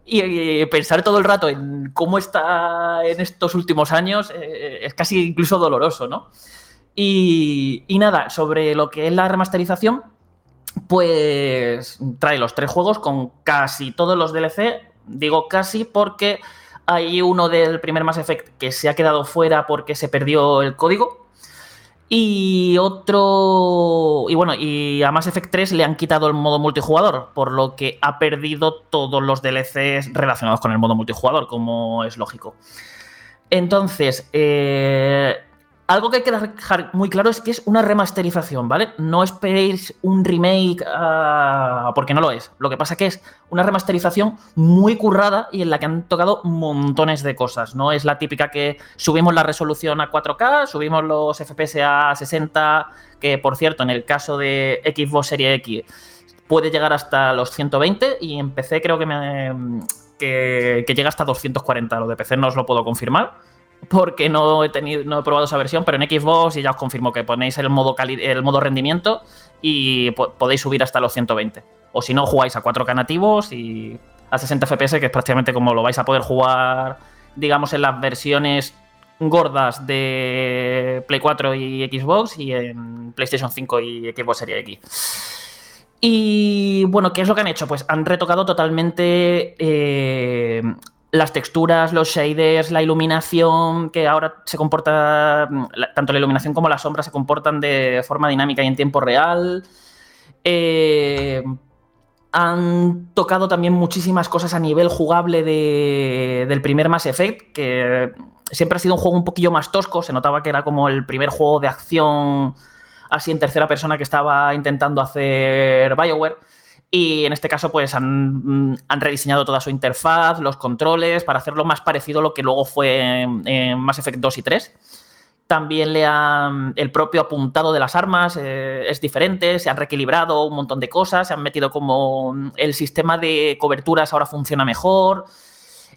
y, pensar todo el rato en cómo está en estos últimos años eh, es casi incluso doloroso, ¿no? Y, y, nada, sobre lo que es la remasterización, pues trae los tres juegos con casi todos los DLC. Digo casi porque hay uno del primer Mass Effect que se ha quedado fuera porque se perdió el código. Y otro. Y bueno, y a Mass Effect 3 le han quitado el modo multijugador, por lo que ha perdido todos los DLCs relacionados con el modo multijugador, como es lógico. Entonces, eh, algo que hay que dejar muy claro es que es una remasterización, ¿vale? No esperéis un remake uh, porque no lo es. Lo que pasa que es una remasterización muy currada y en la que han tocado montones de cosas. No es la típica que subimos la resolución a 4K, subimos los FPS a 60, que por cierto, en el caso de Xbox Series X puede llegar hasta los 120 y en PC creo que, me, que llega hasta 240. Lo de PC no os lo puedo confirmar porque no he, tenido, no he probado esa versión, pero en Xbox y ya os confirmo que ponéis el modo, el modo rendimiento y podéis subir hasta los 120. O si no, jugáis a 4K nativos y a 60 FPS, que es prácticamente como lo vais a poder jugar, digamos, en las versiones gordas de Play 4 y Xbox y en PlayStation 5 y Xbox Series X. Y bueno, ¿qué es lo que han hecho? Pues han retocado totalmente eh, las texturas, los shaders, la iluminación, que ahora se comporta, tanto la iluminación como la sombra se comportan de forma dinámica y en tiempo real. Eh, han tocado también muchísimas cosas a nivel jugable del primer Mass Effect, que siempre ha sido un juego un poquillo más tosco, se notaba que era como el primer juego de acción así en tercera persona que estaba intentando hacer Bioware. Y en este caso, pues han, rediseñado toda su interfaz, los controles, para hacerlo más parecido a lo que luego fue en, Mass Effect 2 y 3. También le han, el propio apuntado de las armas eh, es diferente, se han reequilibrado un montón de cosas, se han metido como el sistema de coberturas ahora funciona mejor.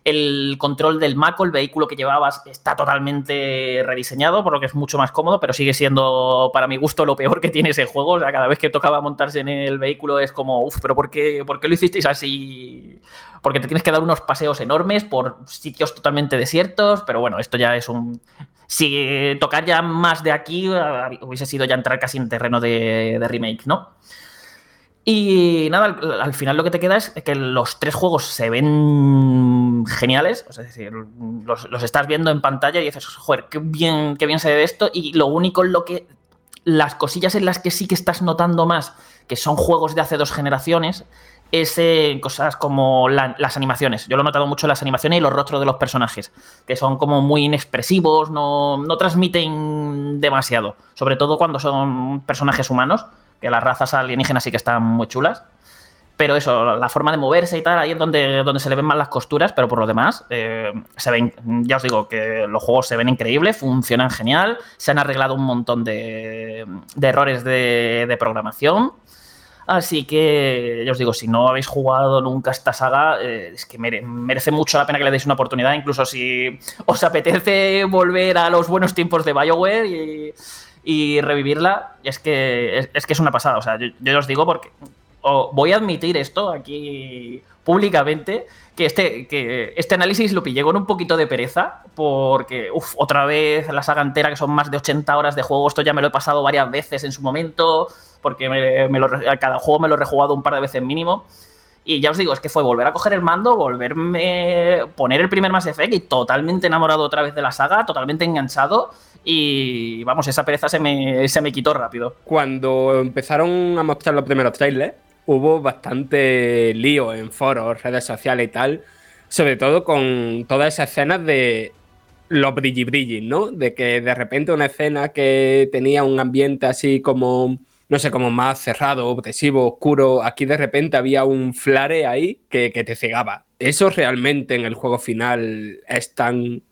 El control del Mako, el vehículo que llevabas, está totalmente rediseñado, por lo que es mucho más cómodo, pero sigue siendo, para mi gusto, lo peor que tiene ese juego. O sea, cada vez que tocaba montarse en el vehículo es como, uff, pero ¿por qué, ¿por qué lo hicisteis así? Porque te tienes que dar unos paseos enormes por sitios totalmente desiertos, pero bueno, esto ya es un... Si tocar ya más de aquí hubiese sido ya entrar casi en terreno de remake, ¿no? Y nada, al, final lo que te queda es que los tres juegos se ven geniales, es decir, los, estás viendo en pantalla y dices, joder, qué bien, qué bien se ve esto. Y lo único en lo que. Las cosillas en las que sí que estás notando más que son juegos de hace dos generaciones es cosas como las animaciones. Yo lo he notado mucho en las animaciones y los rostros de los personajes, que son como muy inexpresivos, no, no transmiten demasiado, sobre todo cuando son personajes humanos que las razas alienígenas sí que están muy chulas. Pero eso, la forma de moverse y tal, ahí es donde, donde se le ven más las costuras, pero por lo demás, eh, se ven, ya os digo que los juegos se ven increíbles, funcionan genial, se han arreglado un montón de, de errores de, de, programación. Así que, ya os digo, si no habéis jugado nunca esta saga, eh, es que merece mucho la pena que le deis una oportunidad, incluso si os apetece volver a los buenos tiempos de Bioware y y revivirla es que es, que es una pasada. O sea, yo, os digo porque voy a admitir esto aquí públicamente que este, que este análisis lo pillé con un poquito de pereza porque, uff, otra vez la saga entera que son más de 80 horas de juego, esto ya me lo he pasado varias veces en su momento porque cada juego me lo he rejugado un par de veces mínimo. Y ya os digo, es que fue volver a coger el mando, volverme, poner el primer Mass Effect y totalmente enamorado otra vez de la saga, totalmente enganchado y vamos, esa pereza se me, se me quitó rápido. Cuando empezaron a mostrar los primeros trailers, hubo bastante lío en foros, redes sociales y tal, sobre todo con todas esas escenas de los brilli brilli, ¿no? De que de repente una escena que tenía un ambiente así como, no sé, como más cerrado, obsesivo, oscuro, aquí de repente había un flare ahí que, que te cegaba. ¿Eso realmente en el juego final es tan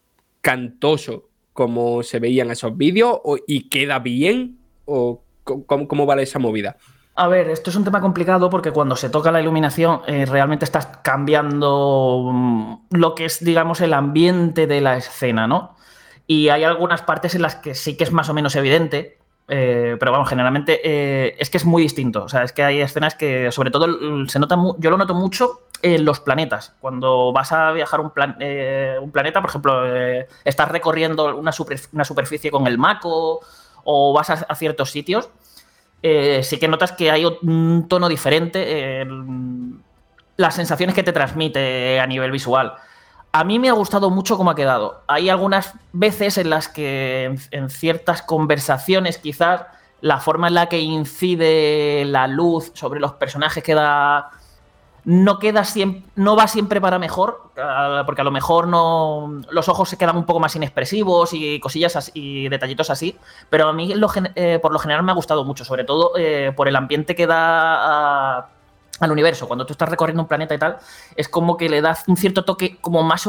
cantoso como se veían esos vídeos y queda bien o cómo, vale esa movida? A ver, esto es un tema complicado porque cuando se toca la iluminación eh, realmente estás cambiando mm, lo que es, digamos, el ambiente de la escena, ¿no? Y hay algunas partes en las que sí que es más o menos evidente, eh, pero vamos, generalmente eh, es que es muy distinto. O sea, es que hay escenas que, sobre todo, se nota, yo lo noto mucho en los planetas. Cuando vas a viajar un, un planeta, por ejemplo, estás recorriendo una, super- una superficie con el Mako o vas a ciertos sitios, eh, sí que notas que hay un tono diferente en las sensaciones que te transmite a nivel visual. A mí me ha gustado mucho cómo ha quedado. Hay algunas veces en las que en, en ciertas conversaciones quizás la forma en la que incide la luz sobre los personajes queda no queda siempre, no va siempre para mejor, ah, porque a lo mejor no los ojos se quedan un poco más inexpresivos y cosillas así, y detallitos así, pero a mí eh, por lo general me ha gustado mucho, sobre todo eh, por el ambiente que da al universo. Cuando tú estás recorriendo un planeta y tal, es como que le das un cierto toque como más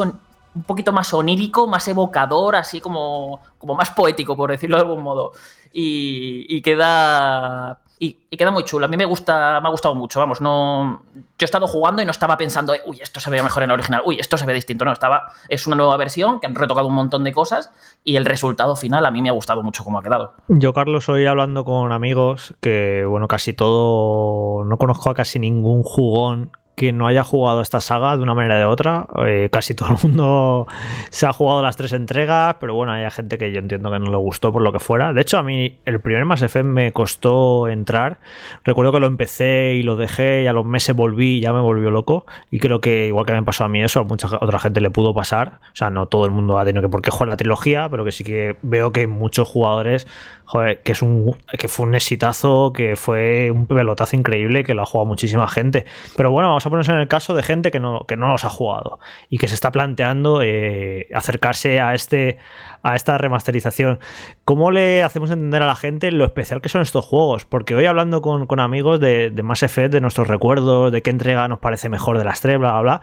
un poquito más onírico, más evocador, así como, como más poético, por decirlo de algún modo. Y, queda. Y, queda muy chulo. A mí me gusta, me ha gustado mucho. Vamos, no. Yo he estado jugando y no estaba pensando, uy, esto se ve mejor en el original, uy, esto se ve distinto. No, estaba. Es una nueva versión que han retocado un montón de cosas y el resultado final a mí me ha gustado mucho cómo ha quedado. Yo, Carlos, hoy hablando con amigos que, bueno, casi todo, no conozco a casi ningún jugón que no haya jugado esta saga de una manera o de otra. Eh, casi todo el mundo se ha jugado las tres entregas, pero bueno, hay gente que yo entiendo que no le gustó por lo que fuera. De hecho, a mí el primer Mass Effect me costó entrar. Recuerdo que lo empecé y lo dejé y a los meses volví y ya me volvió loco. Y creo que igual que me pasó a mí eso, a mucha otra gente le pudo pasar. O sea, no todo el mundo ha tenido que por qué jugar la trilogía, pero que sí que veo que muchos jugadores joder, que es un que fue un exitazo, que fue un pelotazo increíble, que lo ha jugado muchísima gente. Pero bueno, vamos a ponernos en el caso de gente que no, que no los ha jugado y que se está planteando eh, acercarse a este a esta remasterización. ¿Cómo le hacemos entender a la gente lo especial que son estos juegos? Porque hoy hablando con, con amigos de, de Mass Effect, de nuestros recuerdos, de qué entrega nos parece mejor de las tres, bla, bla, bla.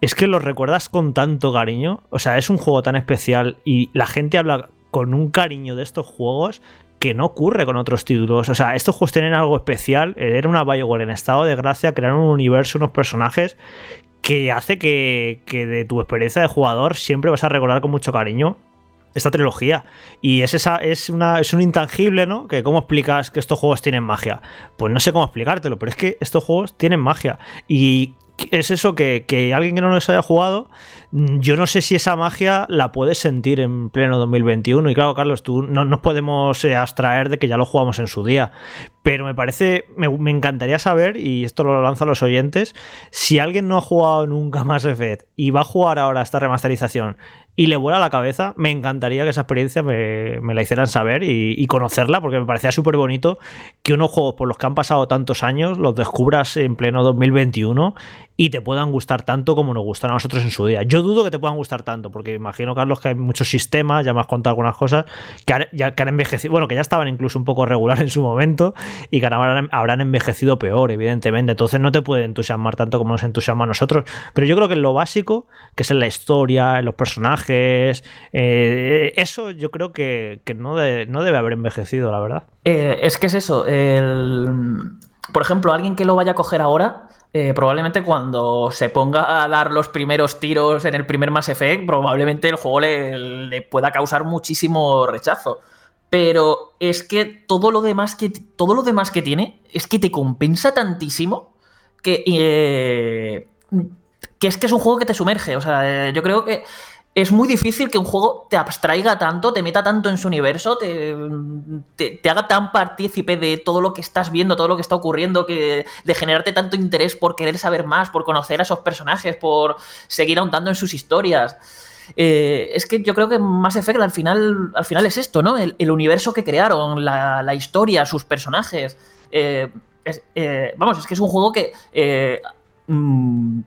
Es que los recuerdas con tanto cariño. O sea, es un juego tan especial y la gente habla con un cariño de estos juegos que no ocurre con otros títulos. O sea, estos juegos tienen algo especial. Era una Bioware en estado de gracia, crear un universo, unos personajes que hace que, que de tu experiencia de jugador siempre vas a recordar con mucho cariño esta trilogía. Y es, esa, es, una, es un intangible, ¿no? Que cómo explicas que estos juegos tienen magia. Pues no sé cómo explicártelo, pero es que estos juegos tienen magia. Y es eso que, que alguien que no los haya jugado, yo no sé si esa magia la puedes sentir en pleno 2021. Y claro, Carlos, tú no nos podemos eh, abstraer de que ya lo jugamos en su día. Pero me parece, me, encantaría saber, y esto lo lanzo a los oyentes, si alguien no ha jugado nunca más Effect y va a jugar ahora esta remasterización y le vuela la cabeza, me encantaría que esa experiencia me, me la hicieran saber y, y conocerla, porque me parecía súper bonito que unos juegos por los que han pasado tantos años los descubras en pleno 2021 y te puedan gustar tanto como nos gustan a nosotros en su día. Yo dudo que te puedan gustar tanto, porque imagino, Carlos, que hay muchos sistemas, ya me has contado algunas cosas, que ya, que han envejecido, bueno, que ya estaban incluso un poco regular en su momento y que habrán, habrán envejecido peor, evidentemente. Entonces no te puede entusiasmar tanto como nos entusiasma a nosotros. Pero yo creo que en lo básico, que es en la historia, en los personajes, eh, eso yo creo que, no, debe haber envejecido, la verdad. Eh, es que es eso. El... Por ejemplo, alguien que lo vaya a coger ahora, eh, probablemente cuando se ponga a dar los primeros tiros en el primer Mass Effect, probablemente el juego le, pueda causar muchísimo rechazo. Pero es que todo lo demás que todo lo demás que tiene es que te compensa tantísimo que, eh, que es que es un juego que te sumerge. O sea, yo creo que es muy difícil que un juego te abstraiga tanto, te meta tanto en su universo, te, te, haga tan partícipe de todo lo que estás viendo, todo lo que está ocurriendo, que de generarte tanto interés por querer saber más, por conocer a esos personajes, por seguir ahondando en sus historias. Eh, es que yo creo que Mass Effect al final, al final es esto, ¿no? El, universo que crearon, la, la, historia, sus personajes. Eh, eh, vamos, es que es un juego que. Mmm,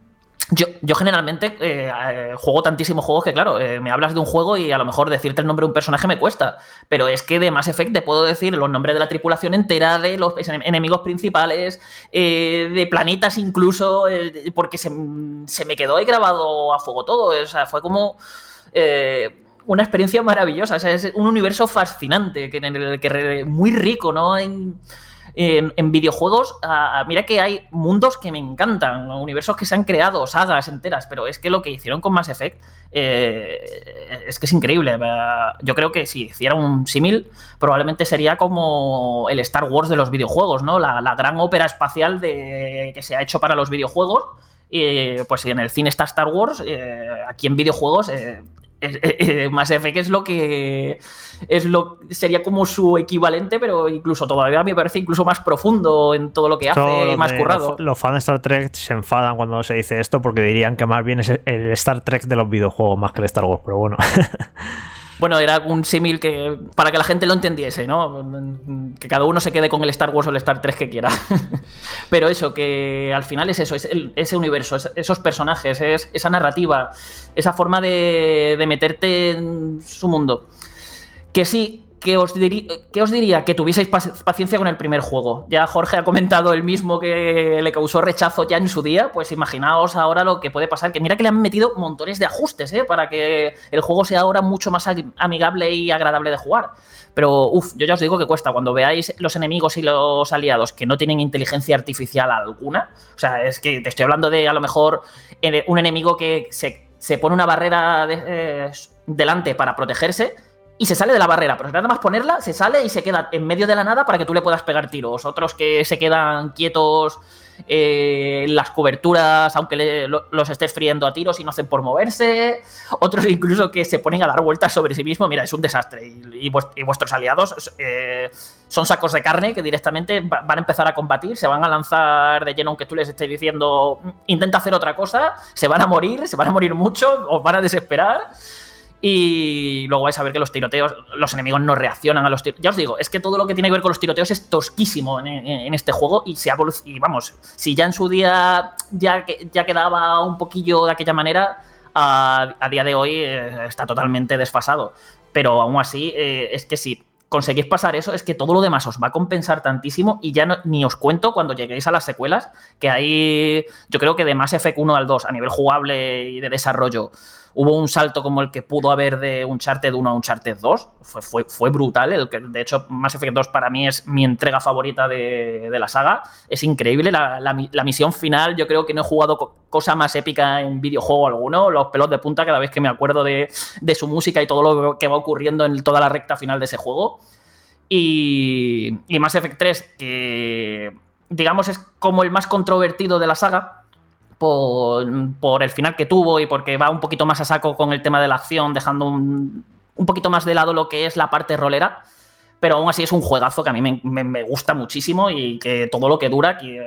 yo, yo, generalmente eh, juego tantísimos juegos que, claro, eh, me hablas de un juego y a lo mejor decirte el nombre de un personaje me cuesta. Pero es que de Mass Effect te puedo decir los nombres de la tripulación entera, de los enemigos principales, eh, de planetas incluso, eh, porque se, se, me quedó ahí grabado a fuego todo. O sea, fue como eh, una experiencia maravillosa. O sea, es un universo fascinante, que, en el que muy rico, ¿no? En, en, videojuegos, mira que hay mundos que me encantan, universos que se han creado, sagas enteras, pero es que lo que hicieron con Mass Effect eh, es que es increíble. Yo creo que si hiciera un símil, probablemente sería como el Star Wars de los videojuegos, ¿no? La, gran ópera espacial que se ha hecho para los videojuegos. Pues si en el cine está Star Wars, eh, aquí en videojuegos eh, eh, eh, Mass Effect es lo que es lo sería como su equivalente, pero incluso todavía me parece incluso más profundo en todo lo que hace, más currado. Los, los fans de Star Trek se enfadan cuando se dice esto porque dirían que más bien es el Star Trek de los videojuegos más que el Star Wars, pero bueno. Bueno, era un símil que para que la gente lo entendiese, ¿no? Que cada uno se quede con el Star Wars o el Star 3 que quiera. Pero eso, que al final es eso, es ese universo, es- esos personajes, es esa narrativa, esa forma de meterte en su mundo. Que sí, que os, diría que tuvieseis pac- paciencia con el primer juego. Ya Jorge ha comentado el mismo que le causó rechazo ya en su día, pues imaginaos ahora lo que puede pasar, que mira que le han metido montones de ajustes, ¿eh? Para que el juego sea ahora mucho más amigable y agradable de jugar. Pero, uff, yo ya os digo que cuesta. Cuando veáis los enemigos y los aliados que no tienen inteligencia artificial alguna, o sea, es que te estoy hablando de a lo mejor un enemigo que se, se pone una barrera eh, delante para protegerse y se sale de la barrera, pero nada más ponerla, se sale y se queda en medio de la nada para que tú le puedas pegar tiros. Otros que se quedan quietos eh, en las coberturas, aunque los estés friendo a tiros y no hacen por moverse. Otros incluso que se ponen a dar vueltas sobre sí mismo. Mira, es un desastre. Y, y vues- y vuestros aliados eh, son sacos de carne que directamente va- van a empezar a combatir, se van a lanzar de lleno aunque tú les estés diciendo "Mm, intenta hacer otra cosa, se van a morir, se van a morir mucho, os van a desesperar. Y luego vais a ver que los tiroteos, los enemigos no reaccionan a los tiroteos. Ya os digo, es que todo lo que tiene que ver con los tiroteos es tosquísimo en, este juego y se ha y vamos, si ya en su día ya, ya quedaba un poquillo de aquella manera, a, día de hoy eh, está totalmente desfasado. Pero aún así, eh, es que si conseguís pasar eso, es que todo lo demás os va a compensar tantísimo y ya ni os cuento cuando lleguéis a las secuelas, que ahí yo creo que de Mass Effect 1 al 2, a nivel jugable y de desarrollo, hubo un salto como el que pudo haber de Uncharted 1 a Uncharted 2. Fue, fue, fue brutal. El que, de hecho, Mass Effect 2 para mí es mi entrega favorita de, de la saga. Es increíble. La, la mi- la misión final, yo creo que no he jugado co- cosa más épica en videojuego alguno. Los pelos de punta cada vez que me acuerdo de, de su música y todo lo que va ocurriendo en toda la recta final de ese juego. Y, y Mass Effect 3, que digamos es como el más controvertido de la saga, por, el final que tuvo y porque va un poquito más a saco con el tema de la acción, dejando un, un poquito más de lado lo que es la parte rolera. Pero aún así es un juegazo que a mí me, me- me gusta muchísimo y que todo lo que dura, que, eh,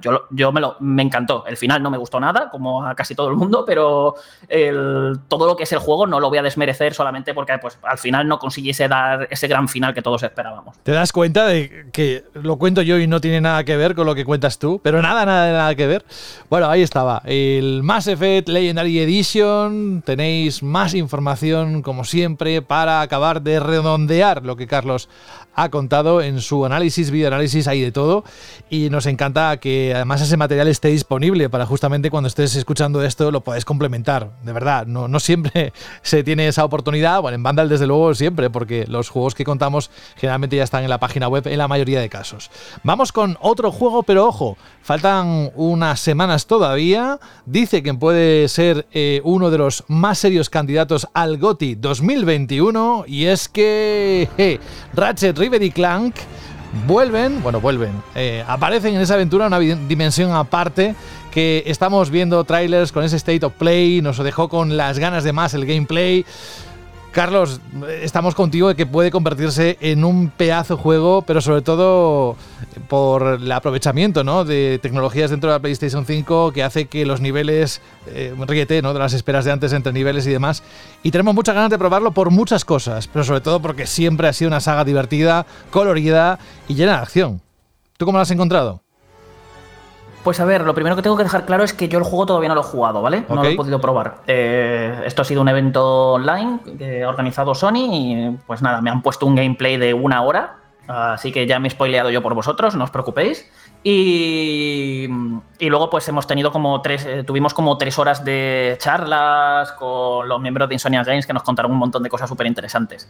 yo, yo me, lo, me encantó. El final no me gustó nada, como a casi todo el mundo, pero el- todo lo que es el juego no lo voy a desmerecer solamente porque pues, al final no consiguiese dar ese gran final que todos esperábamos. Te das cuenta de que lo cuento yo y no tiene nada que ver con lo que cuentas tú, pero nada, nada, nada que ver. Bueno, ahí estaba, el Mass Effect Legendary Edition. Tenéis más información, como siempre, para acabar de redondear lo que Carlos Carlos ha contado en su análisis, videoanálisis, hay de todo. Y nos encanta que además ese material esté disponible para justamente cuando estés escuchando esto lo podáis complementar. De verdad, no, no siempre se tiene esa oportunidad. Bueno, en Vandal desde luego siempre, porque los juegos que contamos generalmente ya están en la página web en la mayoría de casos. Vamos con otro juego, pero ojo, faltan unas semanas todavía. Dice que puede ser eh, uno de los más serios candidatos al GOTY 2021 y es que Ratchet Y Clank vuelven, bueno, vuelven, eh, aparecen en esa aventura una dimensión aparte que estamos viendo trailers con ese state of play, nos dejó con las ganas de más el gameplay. Carlos, estamos contigo de que puede convertirse en un pedazo juego, pero sobre todo por el aprovechamiento ¿no? de tecnologías dentro de la PlayStation 5 que hace que los niveles, eh, ríete ¿no? de las esperas de antes entre niveles y demás. Y tenemos muchas ganas de probarlo por muchas cosas, pero sobre todo porque siempre ha sido una saga divertida, colorida y llena de acción. ¿Tú cómo lo has encontrado? Pues a ver, lo primero que tengo que dejar claro es que yo el juego todavía no lo he jugado, ¿vale? No lo he podido probar. Eh, esto ha sido un evento online que ha organizado Sony y pues nada, me han puesto un gameplay de una hora, así que ya me he spoileado yo por vosotros, no os preocupéis. Y, y luego pues hemos tenido como tres, eh, tuvimos como tres horas de charlas con los miembros de Insomnia Games que nos contaron un montón de cosas súper interesantes.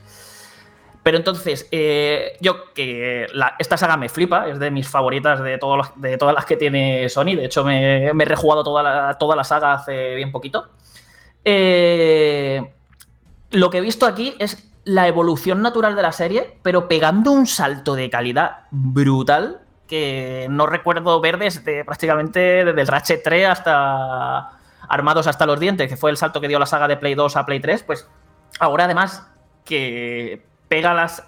Pero entonces, eh, yo que esta saga me flipa, es de mis favoritas de, todas las que tiene Sony. De hecho, me, he rejugado toda la, toda la saga hace bien poquito. Eh, lo que he visto aquí es la evolución natural de la serie, pero pegando un salto de calidad brutal que no recuerdo ver desde prácticamente desde el Ratchet 3 hasta Armados hasta los dientes, que fue el salto que dio la saga de Play 2 a Play 3, pues ahora además que pega las...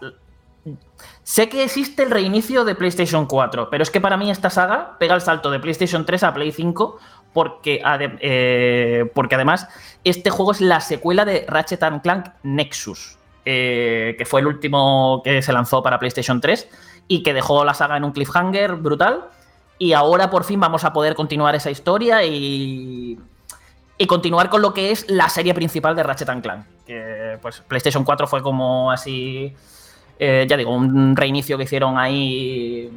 Sé que existe el reinicio de PlayStation 4, pero es que para mí esta saga pega el salto de PlayStation 3 a Play 5 porque, eh, porque además este juego es la secuela de Ratchet and Clank Nexus, eh, que fue el último que se lanzó para PlayStation 3 y que dejó la saga en un cliffhanger brutal. Y ahora por fin vamos a poder continuar esa historia y, y continuar con lo que es la serie principal de Ratchet and Clank. Que pues PlayStation 4 fue como así, eh, ya digo, un reinicio que hicieron ahí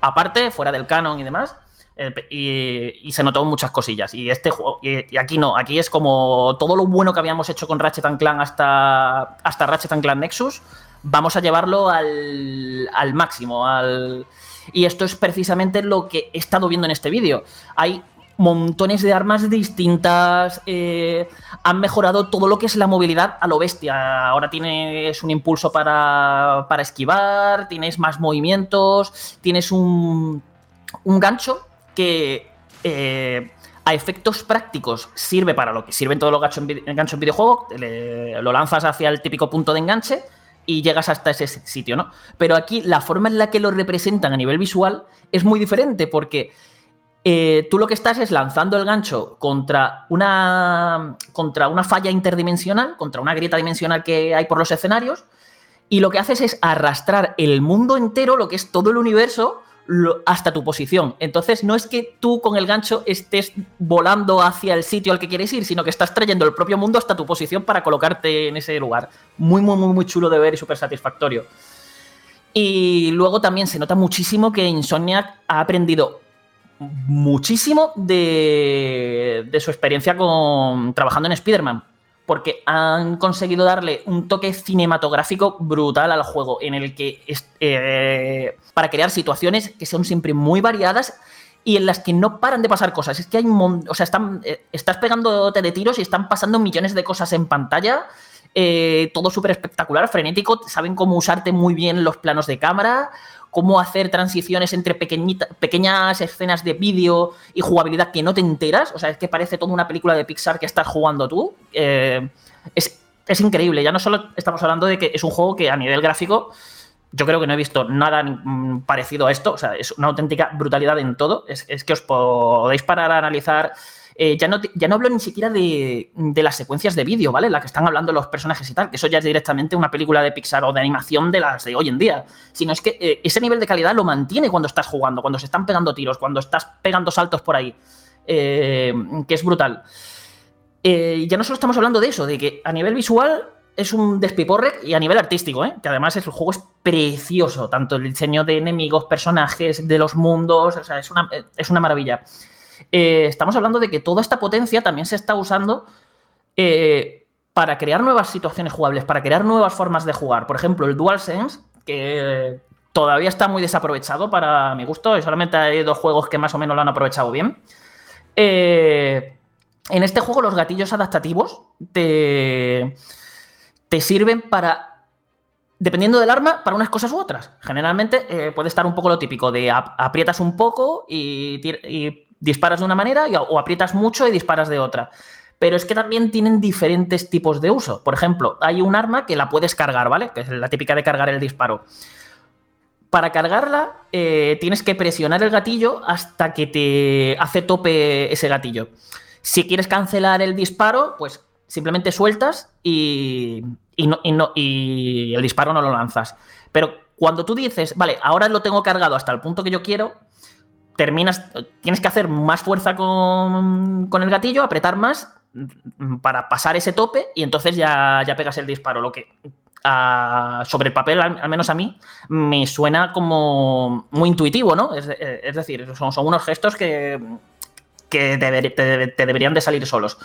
aparte, fuera del canon y demás. eh, y, se notó muchas cosillas. Y este juego, y, aquí no, aquí es como todo lo bueno que habíamos hecho con Ratchet and Clank hasta, hasta Ratchet and Clank Nexus, vamos a llevarlo al, al máximo. Al, y esto es precisamente lo que he estado viendo en este vídeo. Hay montones de armas distintas, eh, han mejorado todo lo que es la movilidad a lo bestia. Ahora tienes un impulso para, para esquivar, tienes más movimientos, tienes un, un gancho que eh, a efectos prácticos sirve para lo que sirven todos los ganchos en, ganchos en videojuego, lo lanzas hacia el típico punto de enganche y llegas hasta ese sitio, ¿no? Pero aquí la forma en la que lo representan a nivel visual es muy diferente porque eh, tú lo que estás es lanzando el gancho contra una, contra una falla interdimensional, contra una grieta dimensional que hay por los escenarios, y lo que haces es arrastrar el mundo entero, lo que es todo el universo, hasta tu posición. Entonces no es que tú con el gancho estés volando hacia el sitio al que quieres ir, sino que estás trayendo el propio mundo hasta tu posición para colocarte en ese lugar. Muy, muy, muy, muy chulo de ver y súper satisfactorio. Y luego también se nota muchísimo que Insomniac ha aprendido muchísimo de, de su experiencia con trabajando en Spider-Man. Porque han conseguido darle un toque cinematográfico brutal al juego, en el que eh, para crear situaciones que son siempre muy variadas y en las que no paran de pasar cosas. Es que hay o sea, están, eh, estás pegándote de tiros y están pasando millones de cosas en pantalla. eh, todo súper espectacular, frenético. Saben cómo usarte muy bien los planos de cámara, cómo hacer transiciones entre pequeñas escenas de vídeo y jugabilidad que no te enteras. O sea, es que parece toda una película de Pixar que estás jugando tú. Eh, es, es increíble. Ya no solo estamos hablando de que es un juego que a nivel gráfico yo creo que no he visto nada mm, parecido a esto. O sea, es una auténtica brutalidad en todo. Es que os podéis parar a analizar. Eh, ya, no, ya no hablo ni siquiera de, de las secuencias de vídeo, ¿vale? La que están hablando los personajes y tal, que eso ya es directamente una película de Pixar o de animación de las de hoy en día. Sino es que eh, ese nivel de calidad lo mantiene cuando estás jugando, cuando se están pegando tiros, cuando estás pegando saltos por ahí. eh, que es brutal. Ya no solo estamos hablando de eso, de que a nivel visual es un despiporre y a nivel artístico, ¿eh? que además el juego es precioso, tanto el diseño de enemigos, personajes, de los mundos, o sea, es una, es una maravilla. Eh, estamos hablando de que toda esta potencia también se está usando eh, para crear nuevas situaciones jugables, para crear nuevas formas de jugar. Por ejemplo, el DualSense, que todavía está muy desaprovechado para mi gusto, y solamente hay dos juegos que más o menos lo han aprovechado bien. Eh, en este juego los gatillos adaptativos te, te sirven para, dependiendo del arma, para unas cosas u otras. Generalmente puede estar un poco lo típico de ap- aprietas un poco y disparas de una manera o aprietas mucho y disparas de otra. Pero es que también tienen diferentes tipos de uso. Por ejemplo, hay un arma que la puedes cargar, ¿vale? Que es la típica de cargar el disparo. Para cargarla, eh, tienes que presionar el gatillo hasta que te hace tope ese gatillo. Si quieres cancelar el disparo, pues simplemente sueltas y, y no- y no- y el disparo no lo lanzas. Pero cuando tú dices, vale, ahora lo tengo cargado hasta el punto que yo quiero, terminas, tienes que hacer más fuerza con, con el gatillo, apretar más para pasar ese tope y entonces ya, ya pegas el disparo. Lo que sobre el papel, al, menos a mí, me suena como muy intuitivo, ¿no? Es, es decir, son, son unos gestos que, que te, te deberían de salir solos.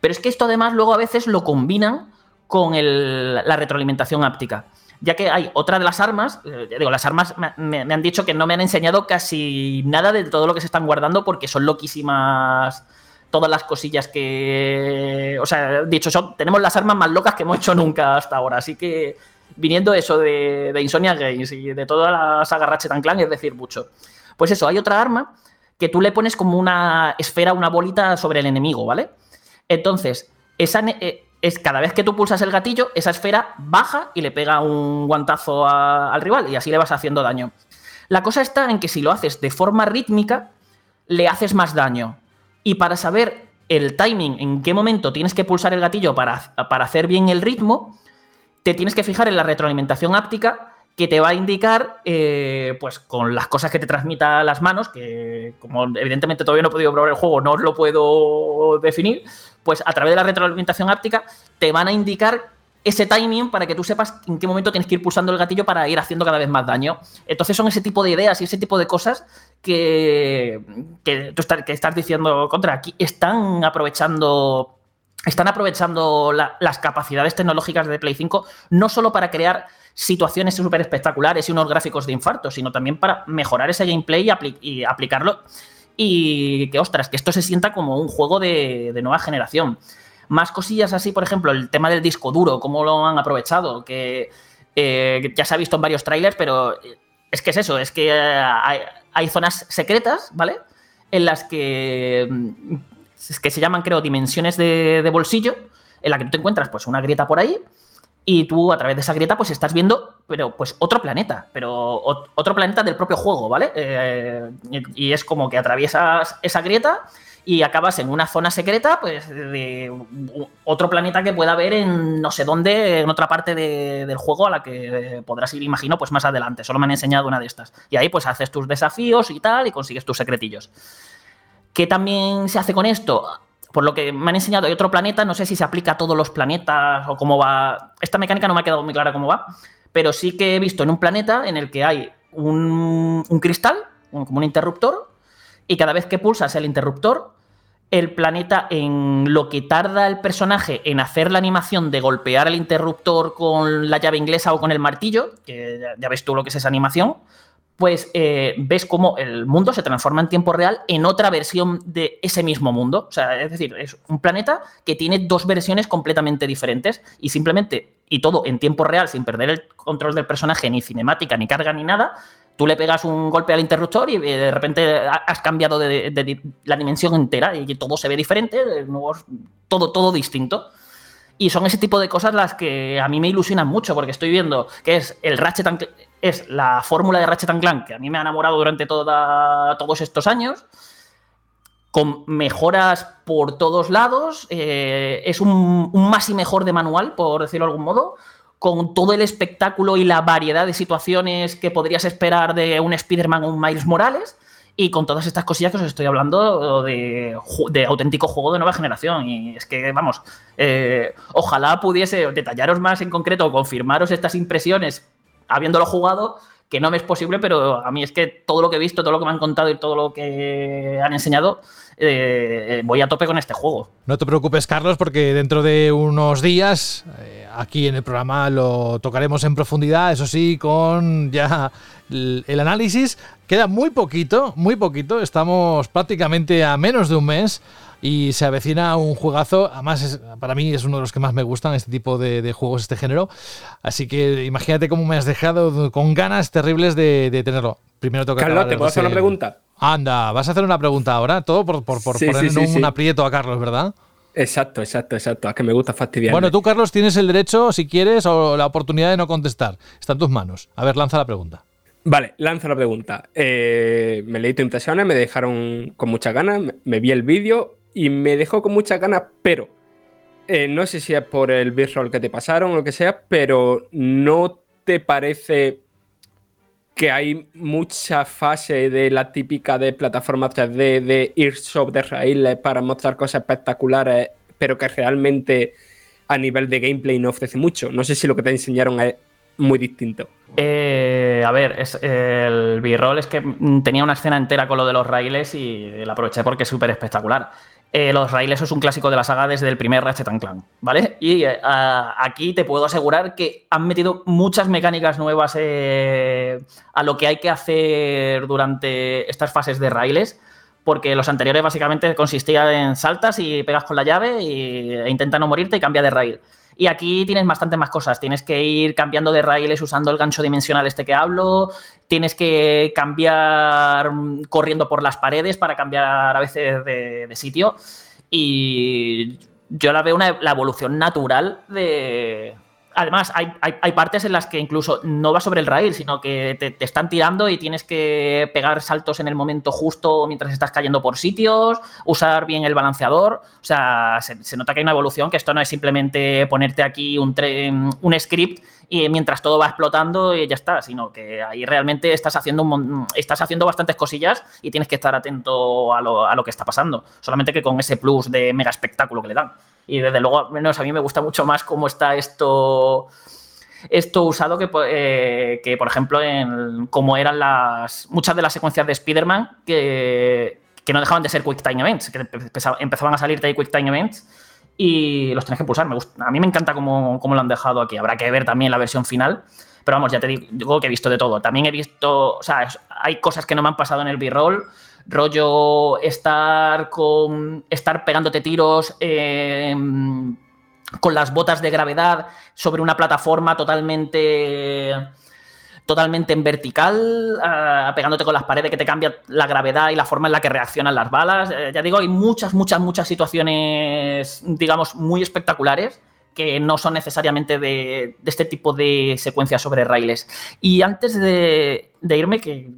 Pero es que esto además luego a veces lo combinan con el- la retroalimentación áptica. Ya que hay otra de las armas, eh, digo, las armas me, han dicho que no me han enseñado casi nada de todo lo que se están guardando porque son loquísimas todas las cosillas que... O sea, dicho, son, tenemos las armas más locas que hemos hecho nunca hasta ahora, así que viniendo eso de, de Insomnia Games y de toda la saga Ratchet Clank es decir mucho. Pues eso, hay otra arma que tú le pones como una esfera, una bolita sobre el enemigo, ¿vale? Entonces, esa eh, es cada vez que tú pulsas el gatillo, esa esfera baja y le pega un guantazo al rival y así le vas haciendo daño. La cosa está en que si lo haces de forma rítmica, le haces más daño. Y para saber el timing, en qué momento tienes que pulsar el gatillo para, para hacer bien el ritmo, te tienes que fijar en la retroalimentación áptica que te va a indicar, eh, pues con las cosas que te transmita las manos, que como evidentemente todavía no he podido probar el juego, no os lo puedo definir, pues a través de la retroalimentación áptica te van a indicar ese timing para que tú sepas en qué momento tienes que ir pulsando el gatillo para ir haciendo cada vez más daño. Entonces son ese tipo de ideas y ese tipo de cosas que, que tú que estás diciendo contra. Aquí están aprovechando están aprovechando la- las capacidades tecnológicas de Play 5 no solo para crear situaciones súper espectaculares y unos gráficos de infarto, sino también para mejorar ese gameplay y, apli- y aplicarlo. Y que, ostras, que esto se sienta como un juego de, nueva generación. Más cosillas así, por ejemplo, el tema del disco duro, cómo lo han aprovechado, que eh, ya se ha visto en varios trailers, pero eh, es que es eso, es que eh, hay, zonas secretas, ¿vale? En las que, mm, que se llaman, creo, dimensiones de, bolsillo, en la que tú te encuentras pues una grieta por ahí y tú a través de esa grieta pues estás viendo, pero pues otro planeta, pero ot- otro planeta del propio juego, ¿vale? Eh, y, es como que atraviesas esa grieta y acabas en una zona secreta, pues de otro planeta que pueda haber en no sé dónde, en otra parte de- del juego a la que podrás ir, imagino, pues más adelante. Solo me han enseñado una de estas. Y ahí pues haces tus desafíos y tal y consigues tus secretillos. ¿Qué también se hace con esto? Por lo que me han enseñado, hay otro planeta, no sé si se aplica a todos los planetas o cómo va. Esta mecánica no me ha quedado muy clara cómo va, pero sí que he visto en un planeta en el que hay un, cristal, como un interruptor, y cada vez que pulsas el interruptor, el planeta en lo que tarda el personaje en hacer la animación de golpear el interruptor con la llave inglesa o con el martillo, que ya ves tú lo que es esa animación, pues eh, ves cómo el mundo se transforma en tiempo real en otra versión de ese mismo mundo. O sea, es decir, es un planeta que tiene dos versiones completamente diferentes y simplemente, y todo en tiempo real, sin perder el control del personaje, ni cinemática, ni carga, ni nada, tú le pegas un golpe al interruptor y eh, de repente ha- has cambiado de, la dimensión entera y todo se ve diferente, nuevos- todo, todo distinto. Y son ese tipo de cosas las que a mí me ilusionan mucho, porque estoy viendo que es el Ratchet es la fórmula de Ratchet and Clank que a mí me ha enamorado durante todos estos años, con mejoras por todos lados, eh, es un, un más y mejor de manual, por decirlo de algún modo, con todo el espectáculo y la variedad de situaciones que podrías esperar de un Spider-Man o un Miles Morales, y con todas estas cosillas que os estoy hablando de, de auténtico juego de nueva generación. Y es que, vamos, eh, ojalá pudiese detallaros más en concreto o confirmaros estas impresiones habiéndolo jugado, que no me es posible, pero a mí es que todo lo que he visto, todo lo que me han contado y todo lo que han enseñado, eh, voy a tope con este juego. No te preocupes, Carlos, porque dentro de unos días eh, aquí en el programa lo tocaremos en profundidad, eso sí, con ya el, el análisis. Queda muy poquito, muy poquito. Estamos prácticamente a menos de un mes y se avecina un juegazo. Además, es- para mí es uno de los que más me gustan, este tipo de, de juegos, este género. Así que imagínate cómo me has dejado con ganas terribles de, de tenerlo. Primero toca Carlos, ¿te puedo hacer una pregunta? Anda, vas a hacer una pregunta ahora, todo por, por, por Sí, poner sí, sí, un aprieto a Carlos, ¿verdad? Exacto, exacto, exacto. Es que me gusta fastidiar. Bueno, tú, Carlos, tienes el derecho, si quieres, o la oportunidad de no contestar. Está en tus manos. A ver, lanza la pregunta. Vale, lanzo la pregunta. Eh, me leí tu impresiones, me dejaron con muchas ganas, me, me vi el vídeo y me dejó con muchas ganas, pero eh, no sé si es por el visual que te pasaron o lo que sea, pero ¿no te parece que hay mucha fase de la típica de plataforma 3D de ir sobre raíles para mostrar cosas espectaculares, pero que realmente a nivel de gameplay no ofrece mucho? No sé si lo que te enseñaron es muy distinto. Eh, a ver, es, el B-roll es que tenía una escena entera con lo de los raíles y la aproveché porque es súper espectacular. Eh, los raíles es un clásico de la saga desde el primer Ratchet Clank, ¿vale? Y eh, aquí te puedo asegurar que han metido muchas mecánicas nuevas eh, a lo que hay que hacer durante estas fases de raíles, porque los anteriores básicamente consistían en saltas y pegas con la llave e intenta no morirte y cambia de raíl. Y aquí tienes bastante más cosas. Tienes que ir cambiando de raíles usando el gancho dimensional este que hablo. Tienes que cambiar mm, corriendo por las paredes para cambiar a veces de, de sitio. Y yo la veo una, la evolución natural de... Además, hay, hay- hay partes en las que incluso no va sobre el raíl, sino que te, te están tirando y tienes que pegar saltos en el momento justo mientras estás cayendo por sitios, usar bien el balanceador. O sea, se, nota que hay una evolución, que esto no es simplemente ponerte aquí un, un script y mientras todo va explotando y ya está, sino que ahí realmente estás haciendo, un estás haciendo bastantes cosillas y tienes que estar atento a lo, a lo que está pasando. Solamente que con ese plus de mega espectáculo que le dan. Y desde luego, al menos a mí me gusta mucho más cómo está esto esto usado que, eh, que, por ejemplo, en cómo eran las muchas de las secuencias de Spider-Man que, que no dejaban de ser Quick Time Events, que empezaba- empezaban a salirte ahí Quick Time Events y los tenés que pulsar. Me gusta- a mí me encanta cómo, cómo lo han dejado aquí. Habrá que ver también la versión final. Pero vamos, ya te digo que he visto de todo. También he visto, o sea, hay cosas que no me han pasado en el B-roll. Rollo estar con. estar pegándote tiros. eh, con las botas de gravedad sobre una plataforma totalmente totalmente en vertical, pegándote con las paredes que te cambia la gravedad y la forma en la que reaccionan las balas. Eh, ya digo, hay muchas, muchas, muchas situaciones, digamos, muy espectaculares que no son necesariamente de, de este tipo de secuencias sobre raíles. Y antes de, de irme, que,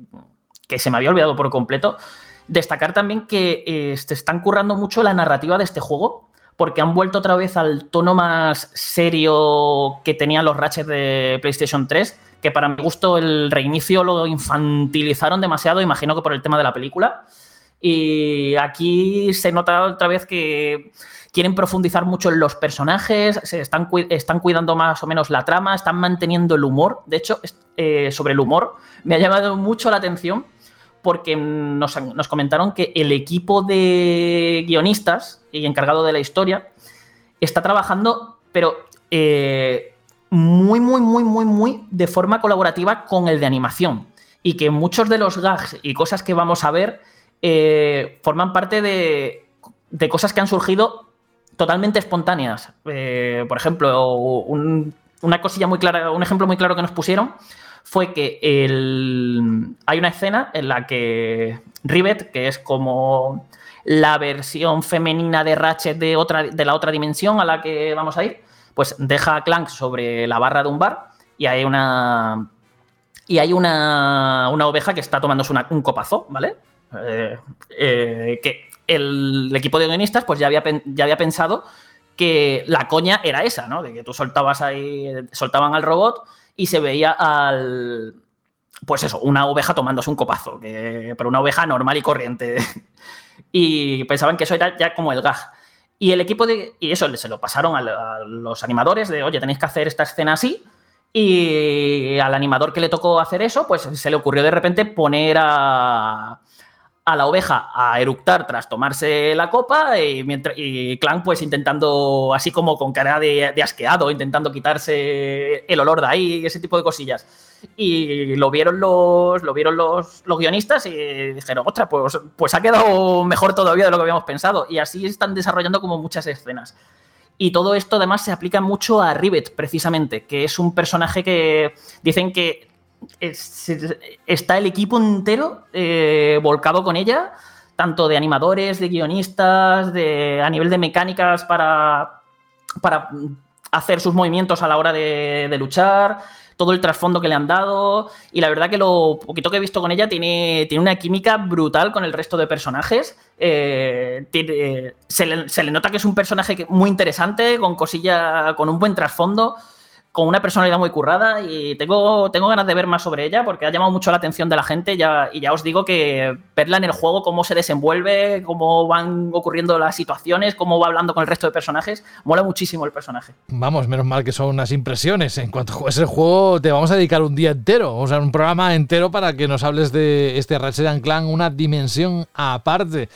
que se me había olvidado por completo, destacar también que eh, se están currando mucho la narrativa de este juego, porque han vuelto otra vez al tono más serio que tenían los Ratchet de PlayStation 3, que para mi gusto el reinicio lo infantilizaron demasiado, imagino que por el tema de la película. Y aquí se nota otra vez que quieren profundizar mucho en los personajes, se están, están cuidando más o menos la trama, están manteniendo el humor. De hecho, eh, sobre el humor, me ha llamado mucho la atención porque nos, comentaron que el equipo de guionistas y encargado de la historia está trabajando, pero eh, muy, muy, muy, muy, muy de forma colaborativa con el de animación. Y que muchos de los gags y cosas que vamos a ver eh, forman parte de, de cosas que han surgido totalmente espontáneas. Eh, por ejemplo, un- una cosilla muy clara, un ejemplo muy claro que nos pusieron fue que el- hay una escena en la que Rivet, que es como la versión femenina de Ratchet de, la otra dimensión a la que vamos a ir, pues deja a Clank sobre la barra de un bar y hay una. Y hay una, una oveja que está tomándose un copazo, ¿vale? Eh, eh, que el equipo de guionistas pues ya había, ya había pensado que la coña era esa, ¿no? De que tú soltabas ahí, soltaban al robot y se veía al. Pues eso, una oveja tomándose un copazo, que, pero una oveja normal y corriente. y pensaban que eso era ya como el gag. Y el equipo de. Y eso se lo pasaron a, a los animadores de, oye, tenéis que hacer esta escena así. Y al animador que le tocó hacer eso, pues se le ocurrió de repente poner a, a la oveja a eructar tras tomarse la copa y, mientras, y Clank pues intentando, así como con cara de, asqueado, intentando quitarse el olor de ahí, ese tipo de cosillas. Y lo vieron los, lo vieron los, los guionistas y dijeron, ostras, pues, pues ha quedado mejor todavía de lo que habíamos pensado. Y así están desarrollando como muchas escenas. Y todo esto además se aplica mucho a Rivet, precisamente, que es un personaje que dicen que es- está el equipo entero eh, volcado con ella, tanto de animadores, de guionistas, de, a nivel de mecánicas para, para hacer sus movimientos a la hora de, de luchar, todo el trasfondo que le han dado. Y la verdad que lo poquito que he visto con ella tiene, tiene una química brutal con el resto de personajes. Eh, se, le, se le nota que es un personaje muy interesante, con cosilla, con un buen trasfondo con una personalidad muy currada y tengo, tengo ganas de ver más sobre ella porque ha llamado mucho la atención de la gente ya, y ya os digo que verla en el juego, cómo se desenvuelve, cómo van ocurriendo las situaciones, cómo va hablando con el resto de personajes, mola muchísimo el personaje. Vamos, menos mal que son unas impresiones. En cuanto juegues el juego, te vamos a dedicar un día entero, o sea, un programa entero para que nos hables de este Ratchet and Clank, una dimensión aparte.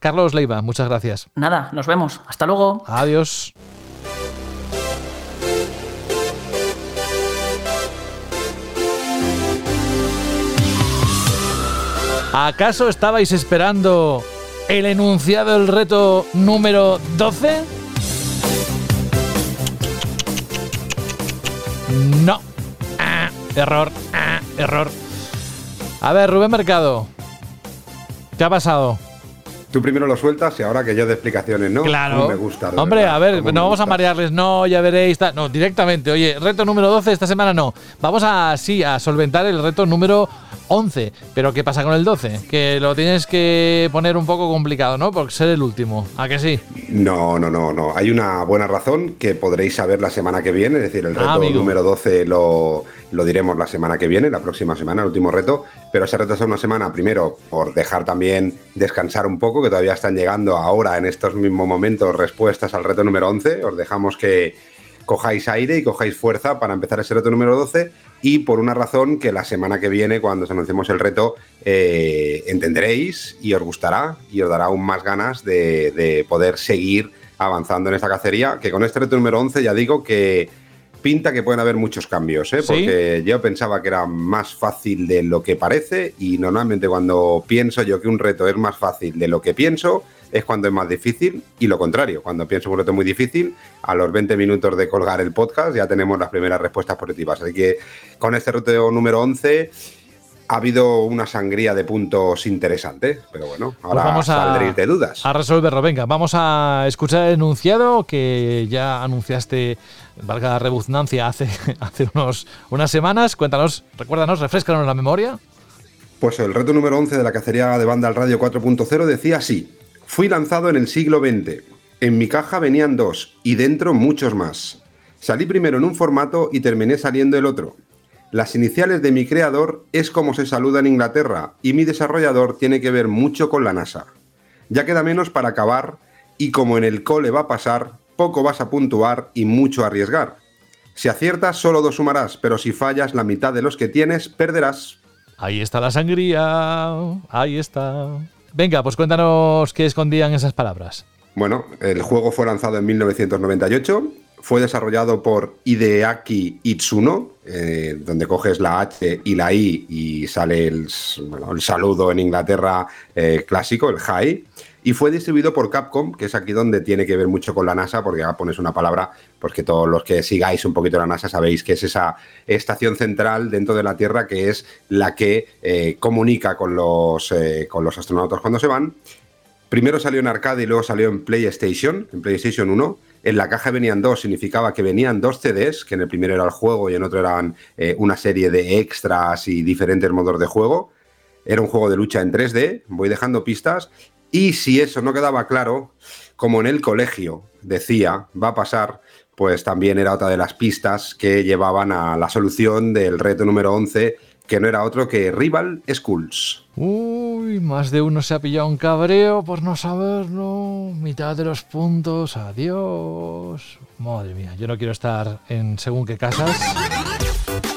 Carlos Leiva, muchas gracias. Nada, nos vemos. Hasta luego. Adiós. ¿Acaso estabais esperando el enunciado del reto número 12? No. Ah, error. Ah, error. A ver, Rubén Mercado. ¿Qué ha pasado? Tú primero lo sueltas y ahora que yo de explicaciones, ¿no? Claro. Me gusta. Hombre, verdad, a ver, no vamos a marearles, no, ya veréis. ta- No, directamente. Oye, reto número 12 esta semana no. Vamos a, sí, a solventar el reto número 11. Pero ¿qué pasa con el 12? Que lo tienes que poner un poco complicado, ¿no? Por ser el último. ¿A que sí? No, no, no, no. Hay una buena razón que podréis saber la semana que viene. Es decir, el Ah, reto número 12 lo, lo diremos la semana que viene, la próxima semana, el último reto. Pero se retrasa una semana, primero, por dejar también descansar un poco, que todavía están llegando ahora, en estos mismos momentos, respuestas al reto número 11. Os dejamos que cojáis aire y cojáis fuerza para empezar ese reto número 12. Y por una razón que la semana que viene, cuando os anunciemos el reto, eh, entenderéis y os gustará y os dará aún más ganas de, de poder seguir avanzando en esta cacería. Que con este reto número 11 ya digo que pinta que pueden haber muchos cambios, ¿eh? ¿Sí? porque yo pensaba que era más fácil de lo que parece y normalmente cuando pienso yo que un reto es más fácil de lo que pienso es cuando es más difícil y lo contrario, cuando pienso un reto muy difícil, a los 20 minutos de colgar el podcast ya tenemos las primeras respuestas positivas. Así que con este reto número 11 ha habido una sangría de puntos interesante, pero bueno, ahora Pues vamos a- saldréis de dudas. A resolverlo. Venga, vamos a escuchar el enunciado que ya anunciaste, valga la redundancia, hace, hace unos, unas semanas. Cuéntanos, recuérdanos, refrescanos la memoria. Pues el reto número 11 de la cacería de banda al radio 4.0 decía así: Fui lanzado en el siglo XX. En mi caja venían dos y dentro muchos más. Salí primero en un formato y terminé saliendo el otro. Las iniciales de mi creador es como se saluda en Inglaterra y mi desarrollador tiene que ver mucho con la NASA. Ya queda menos para acabar y como en el cole va a pasar, poco vas a puntuar y mucho a arriesgar. Si aciertas solo dos sumarás, pero si fallas la mitad de los que tienes, perderás. Ahí está la sangría. Ahí está. Venga, pues cuéntanos qué escondían esas palabras. Bueno, el juego fue lanzado en 1998, fue desarrollado por Hideaki Itsuno, eh, donde coges la H y la I y sale el, saludo en Inglaterra eh, clásico, el hi, y fue distribuido por Capcom, que es aquí donde tiene que ver mucho con la NASA, porque ahora pones una palabra, pues que todos los que sigáis un poquito la NASA sabéis que es esa estación central dentro de la Tierra que es la que eh, comunica con los, eh, con los astronautas cuando se van. Primero salió en arcade y luego salió en PlayStation, en PlayStation 1. En la caja venían dos, significaba que venían dos CDs, que en el primero era el juego y en otro eran eh, una serie de extras y diferentes modos de juego. Era un juego de lucha en 3D, voy dejando pistas. Y si eso no quedaba claro, como en el colegio decía, va a pasar, pues también era otra de las pistas que llevaban a la solución del reto número 11, que no era otro que Rival Schools. Uy, más de uno se ha pillado un cabreo por no saberlo. Mitad de los puntos, adiós. Madre mía, yo no quiero estar en según qué casas.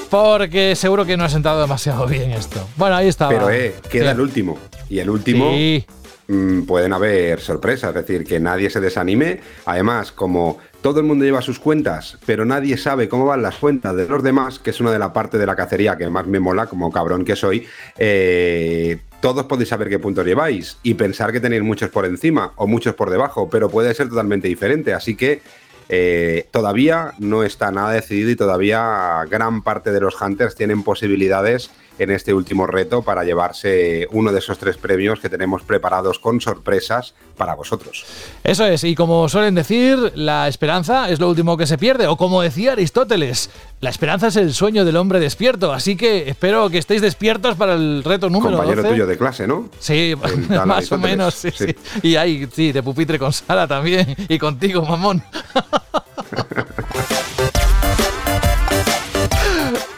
Porque seguro que no ha sentado demasiado bien esto. Bueno, ahí estaba. Pero eh, queda el último. Y el último Sí. Mm, pueden haber sorpresas, es decir, que nadie se desanime. Además, como todo el mundo lleva sus cuentas, pero nadie sabe cómo van las cuentas de los demás, que es una de las partes de la cacería que más me mola, como cabrón que soy, eh, todos podéis saber qué puntos lleváis y pensar que tenéis muchos por encima o muchos por debajo, pero puede ser totalmente diferente. Así que eh, todavía no está nada decidido y todavía gran parte de los hunters tienen posibilidades en este último reto para llevarse uno de esos tres premios que tenemos preparados con sorpresas para vosotros. Eso es, y como suelen decir, la esperanza es lo último que se pierde, o como decía Aristóteles, la esperanza es el sueño del hombre despierto, así que espero que estéis despiertos para el reto número Compañero 12. tuyo de clase, ¿no? Sí, más o menos, sí, sí. sí. Y ahí, sí, de pupitre con Sara también, y contigo, mamón.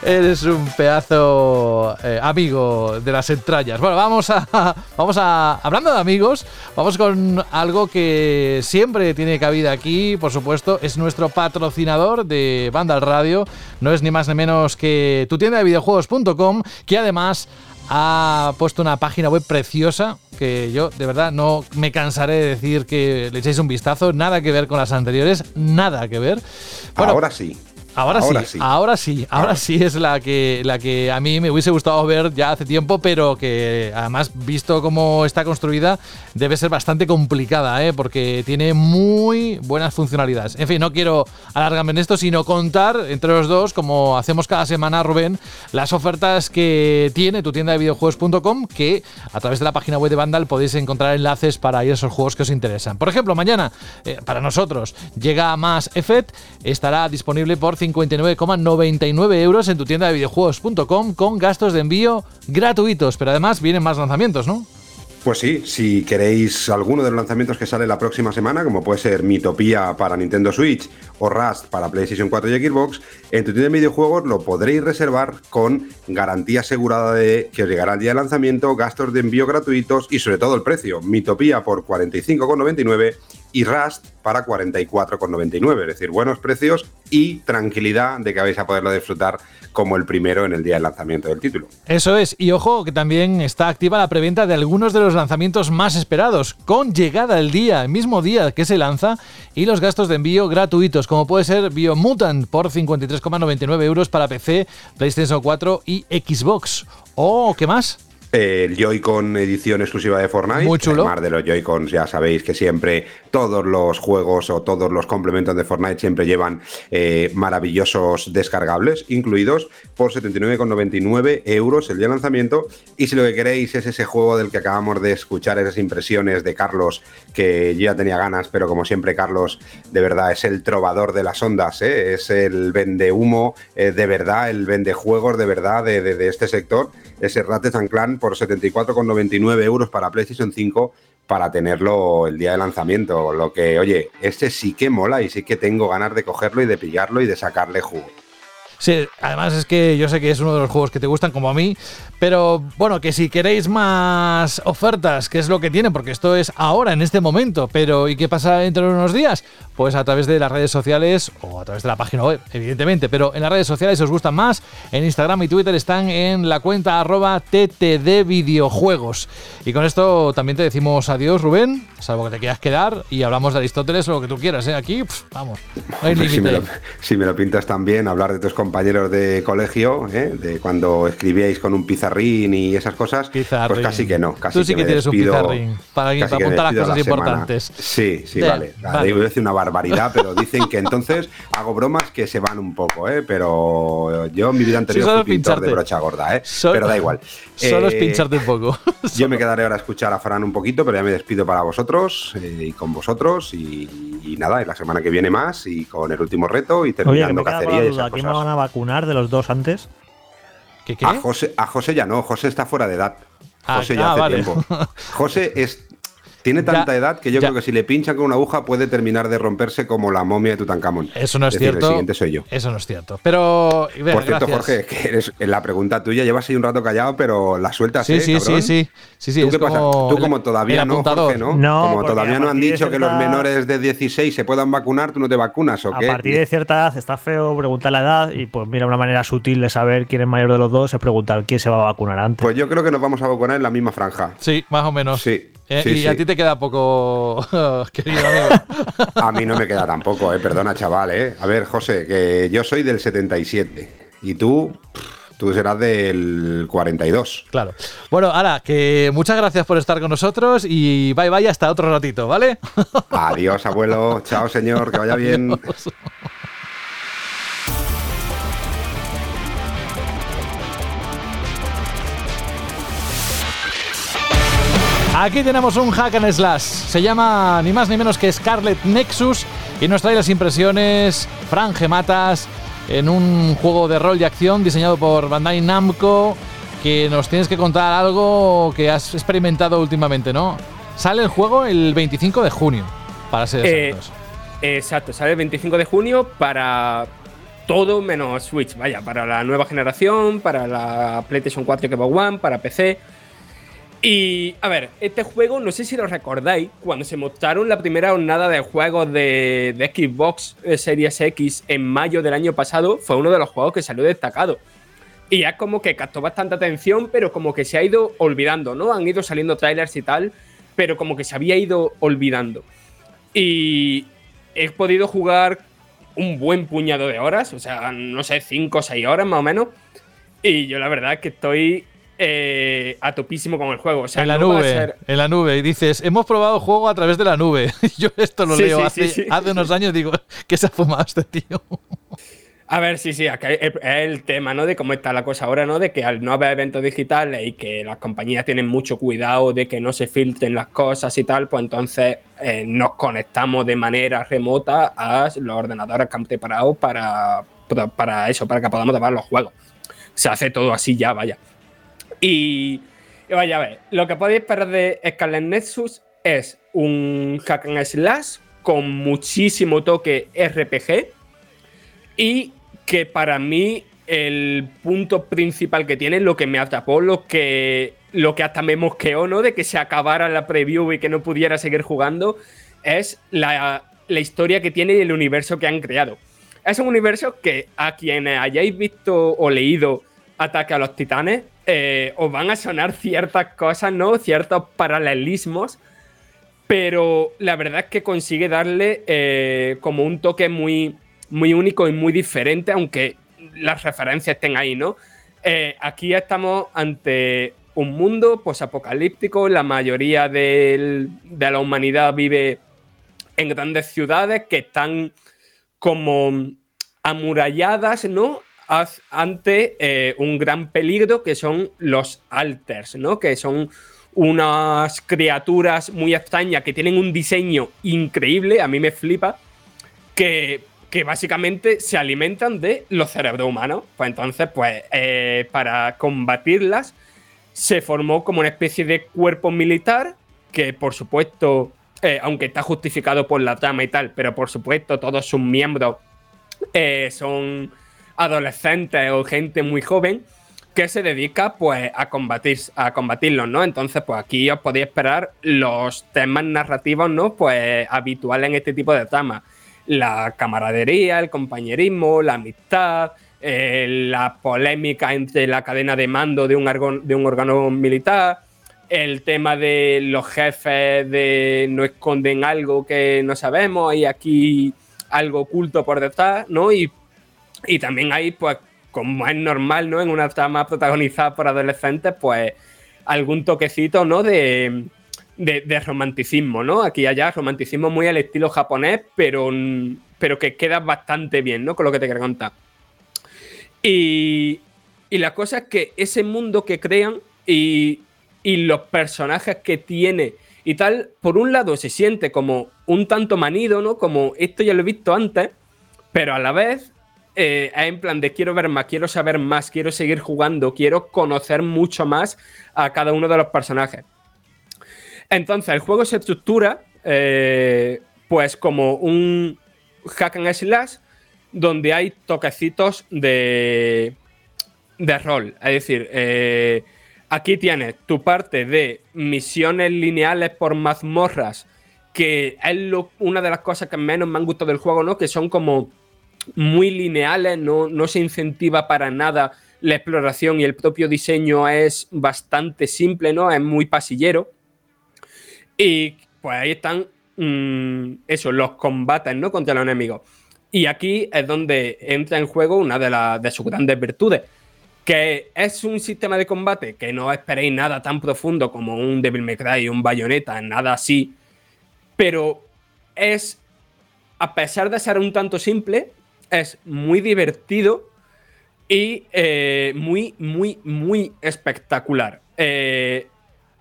Eres un pedazo eh, amigo de las entrañas. Bueno, vamos a, vamos a. Hablando de amigos, vamos con algo que siempre tiene cabida aquí, por supuesto. Es nuestro patrocinador de Banda al Radio. No es ni más ni menos que tu tienda de videojuegos.com, que además ha puesto una página web preciosa que yo de verdad no me cansaré de decir que le echéis un vistazo. Nada que ver con las anteriores, nada que ver. Bueno, Ahora sí. Ahora, Ahora sí, sí. ahora sí, ahora sí es la que, la que a mí me hubiese gustado ver ya hace tiempo, pero que además, visto cómo está construida, debe ser bastante complicada, ¿eh? porque tiene muy buenas funcionalidades. En fin, no quiero alargarme en esto, sino contar entre los dos, como hacemos cada semana, Rubén, las ofertas que tiene tu tienda de videojuegos.com, que a través de la página web de Vandal podéis encontrar enlaces para ir a esos juegos que os interesan. Por ejemplo, mañana, eh, para nosotros, llega más Effect, estará disponible por 59,99 euros en tu tienda de videojuegos.com con gastos de envío gratuitos, pero además vienen más lanzamientos, ¿no? Pues sí, si queréis alguno de los lanzamientos que sale la próxima semana, como puede ser Mitopía para Nintendo Switch o Rust para PlayStation 4 y Xbox, en tu tienda de videojuegos lo podréis reservar con garantía asegurada de que os llegará el día de lanzamiento, gastos de envío gratuitos y sobre todo el precio. Mitopía por 45,99 y Rust para 44,99, es decir, buenos precios y tranquilidad de que vais a poderlo disfrutar como el primero en el día del lanzamiento del título. Eso es, y ojo que también está activa la preventa de algunos de los lanzamientos más esperados, con llegada el día, el mismo día que se lanza, y los gastos de envío gratuitos, como puede ser Biomutant por 53,99 euros para PC, PlayStation 4 y Xbox. ¿O qué más? El Joy-Con edición exclusiva de Fortnite. Muy chulo. Además de los Joy-Cons, ya sabéis que siempre todos los juegos o todos los complementos de Fortnite siempre llevan eh, maravillosos descargables incluidos por 79,99 euros el día de lanzamiento. Y si lo que queréis es ese juego del que acabamos de escuchar, esas impresiones de Carlos, que yo ya tenía ganas, pero como siempre, Carlos de verdad es el trovador de las ondas, ¿eh? es el vende humo eh, de verdad, el vende juegos de verdad de, de- este sector. Ese Ratchet and Clank por 74,99 euros para PlayStation 5 para tenerlo el día de lanzamiento. Lo que, oye, este sí que mola y sí que tengo ganas de cogerlo y de pillarlo y de sacarle jugo. Sí, además es que yo sé que es uno de los juegos que te gustan como a mí, pero bueno, que si queréis más ofertas, que es lo que tiene, porque esto es ahora, en este momento, pero ¿y qué pasa dentro de unos días? Pues a través de las redes sociales o a través de la página web, evidentemente, pero en las redes sociales os gustan más, en Instagram y Twitter están en la cuenta arroba TTD Videojuegos. Y con esto también te decimos adiós, Rubén, salvo que te quieras quedar y hablamos de Aristóteles o lo que tú quieras, ¿eh? Aquí, vamos, no hay Hombre, si, me límite. lo, si me lo pintas también, hablar de tus compañeros de colegio, ¿eh? de cuando escribíais con un pizarrín y esas cosas, Pizarrín. pues casi que no. Casi Tú sí que tienes un pizarrín para- para apuntar las cosas la importantes. Sí, sí, Ya, vale. vale. A decir una barbaridad, pero dicen que entonces hago bromas que se van un poco, ¿eh? pero yo en mi vida anterior solo fui pintor pincharte. de brocha gorda, ¿eh? Solo- pero da igual. Solo es Eh, pincharte un poco. yo me quedaré ahora a escuchar a Fran un poquito, pero ya me despido para vosotros eh, y con vosotros. Y, y nada, y la semana que viene más y con el último reto y Oye, que terminando con cacería y esas ¿Quién me cosas. Vacunar de los dos antes? ¿Qué qué? A José, a José ya no, José está fuera de edad. Ah, José ya ah, hace vale. tiempo. José es. Tiene Ya, tanta edad que yo ya. creo que si le pinchan con una aguja puede terminar de romperse como la momia de Tutankamón. Eso no es, cierto. El siguiente soy yo. Eso no es cierto. Pero, Por cierto, gracias. Jorge, que eres en la pregunta tuya, llevas ahí un rato callado, pero la sueltas, Sí, ¿eh, sí, sí, sí, sí, sí. ¿Tú es qué pasa? como Tú el- como todavía no. Jorge, ¿no? No, como todavía a no han dicho que los menores de 16 se puedan vacunar, ¿tú no te vacunas o A qué? partir de cierta edad está feo preguntar la edad y pues mira, una manera sutil de saber quién es mayor de los dos es preguntar quién se va a vacunar antes. Pues yo creo que nos vamos a vacunar en la misma franja. Sí, más o menos. Sí, Eh, sí, y a ti te queda poco, querido amigo. A mí no me queda tampoco, eh, perdona, chaval, eh. A ver, José, que yo soy del 77 y tú, tú serás del 42. Claro. Bueno, ahora, que muchas gracias por estar con nosotros y bye bye hasta otro ratito, ¿vale? Adiós, abuelo. Chao, señor, que vaya bien. Aquí tenemos un hack and slash. Se llama ni más ni menos que Scarlet Nexus y nos trae las impresiones Fran Gematas en un juego de rol y acción diseñado por Bandai Namco que nos tienes que contar algo que has experimentado últimamente, ¿no? Sale el juego el 25 de junio, para ser Eh, exactos. Exacto, sale el 25 de junio para todo menos Switch, vaya, para la nueva generación, para la PlayStation 4 y Xbox One, para PC. Y a ver, este juego, no sé si lo recordáis, cuando se mostraron la primera jornada de juegos de, Xbox eh, Series X en mayo del año pasado, fue uno de los juegos que salió destacado. Y es como que captó bastante atención, pero como que se ha ido olvidando, ¿no? Han ido saliendo trailers y tal, pero como que se había ido olvidando. Y he podido jugar un buen puñado de horas, o sea, no sé, 5 o 6 horas más o menos. Y yo la verdad que estoy eh, a topísimo con el juego. O sea, en la no nube, ser- en la nube. Y dices, hemos probado el juego a través de la nube. Yo esto lo Sí, leo sí, hace, sí, hace unos años, digo, ¿qué se ha fumado este tío? A ver, sí, sí, es el tema, ¿no? De cómo está la cosa ahora, ¿no? De que al no haber eventos digitales y que las compañías tienen mucho cuidado de que no se filtren las cosas y tal, pues entonces eh, nos conectamos de manera remota a los ordenadores que han preparado para, para- para eso, para que podamos tomar los juegos. Se hace todo así ya, vaya. Y, vaya a ver, lo que podéis esperar de Scarlet Nexus es un hack and slash con muchísimo toque RPG y que para mí el punto principal que tiene, lo que me atrapó, lo que, lo que hasta me mosqueó, ¿no? De que se acabara la preview y que no pudiera seguir jugando, es la, la historia que tiene y el universo que han creado. Es un universo que a quienes hayáis visto o leído Ataque a los Titanes, eh, os van a sonar ciertas cosas, ¿no? Ciertos paralelismos, pero la verdad es que consigue darle eh, como un toque muy, muy único y muy diferente, aunque las referencias estén ahí, ¿no? Eh, aquí estamos ante un mundo posapocalíptico, la mayoría de la humanidad vive en grandes ciudades que están como amuralladas, ¿no? Ante eh, un gran peligro que son los alters, ¿no? Que son unas criaturas muy extrañas que tienen un diseño increíble, a mí me flipa, que, que básicamente se alimentan de los cerebros humanos. Pues entonces, pues eh, para combatirlas se formó como una especie de cuerpo militar que por supuesto, eh, aunque está justificado por la trama y tal, pero por supuesto todos sus miembros eh, son adolescentes o gente muy joven que se dedica pues a combatir a combatirlos, ¿no? Entonces, pues aquí os podéis esperar los temas narrativos, ¿no? Pues habituales en este tipo de tramas. La camaradería, el compañerismo, la amistad, eh, la polémica entre la cadena de mando de un, argon- de un órgano militar, el tema de los jefes de no esconden algo que no sabemos y aquí algo oculto por detrás, ¿no? Y también hay, pues, como es normal, ¿no? En una trama protagonizada por adolescentes, pues algún toquecito, ¿no? De, de, romanticismo, ¿no? Aquí y allá, romanticismo muy al estilo japonés, pero, pero que queda bastante bien, ¿no? Con lo que te quiero contar. Y, y la cosa es que ese mundo que crean y, y los personajes que tiene y tal, por un lado se siente como un tanto manido, ¿no? Como esto ya lo he visto antes, pero a la vez eh, en plan de quiero ver más, quiero saber más, quiero seguir jugando, quiero conocer mucho más a cada uno de los personajes. Entonces, el juego se estructura eh, pues como un hack and slash donde hay toquecitos de, de rol. Es decir, eh, aquí tienes tu parte de misiones lineales por mazmorras, que es una de las cosas que menos me han gustado del juego, ¿no? Que son como muy lineales, no, no se incentiva para nada la exploración y el propio diseño es bastante simple, ¿no? Es muy pasillero. Y pues ahí están mm, eso, los combates, ¿no? Contra los enemigos. Y aquí es donde entra en juego una de, las- de sus grandes virtudes, que es un sistema de combate que no esperéis nada tan profundo como un Devil May Cry, un Bayonetta, nada así, pero es, a pesar de ser un tanto simple, es muy divertido y eh, muy, muy, muy espectacular. Eh,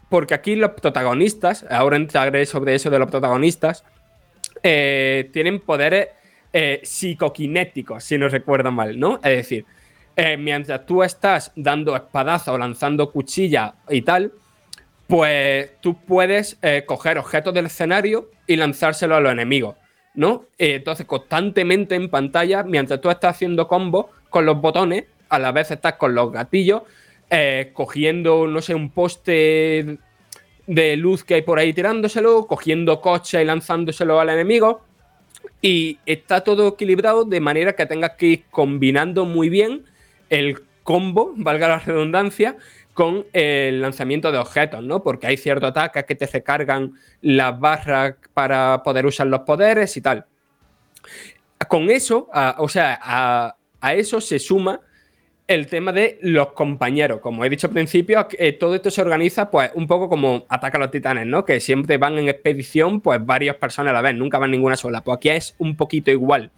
porque aquí los protagonistas, ahora entraré sobre eso de los protagonistas, eh, tienen poderes psicoquinéticos, si no recuerdo mal, ¿no? Es decir, mientras tú estás dando espadazos o lanzando cuchilla y tal, pues tú puedes coger objetos del escenario y lanzárselo a los enemigos, ¿no? Eh, entonces, constantemente en pantalla, mientras tú estás haciendo combos con los botones, a la vez estás con los gatillos, eh, cogiendo, no sé, un poste de luz que hay por ahí tirándoselo, cogiendo coche y lanzándoselo al enemigo. Y está todo equilibrado de manera que tengas que ir combinando muy bien el combo, valga la redundancia, con el lanzamiento de objetos, ¿no? Porque hay ciertos ataques que te recargan las barras para poder usar los poderes y tal. Con eso, o sea, a, eso se suma el tema de los compañeros. Como he dicho al principio, eh, todo esto se organiza pues un poco como Ataca a los Titanes, ¿no? Que siempre van en expedición pues varias personas a la vez, nunca van ninguna sola. Pues aquí es un poquito igual.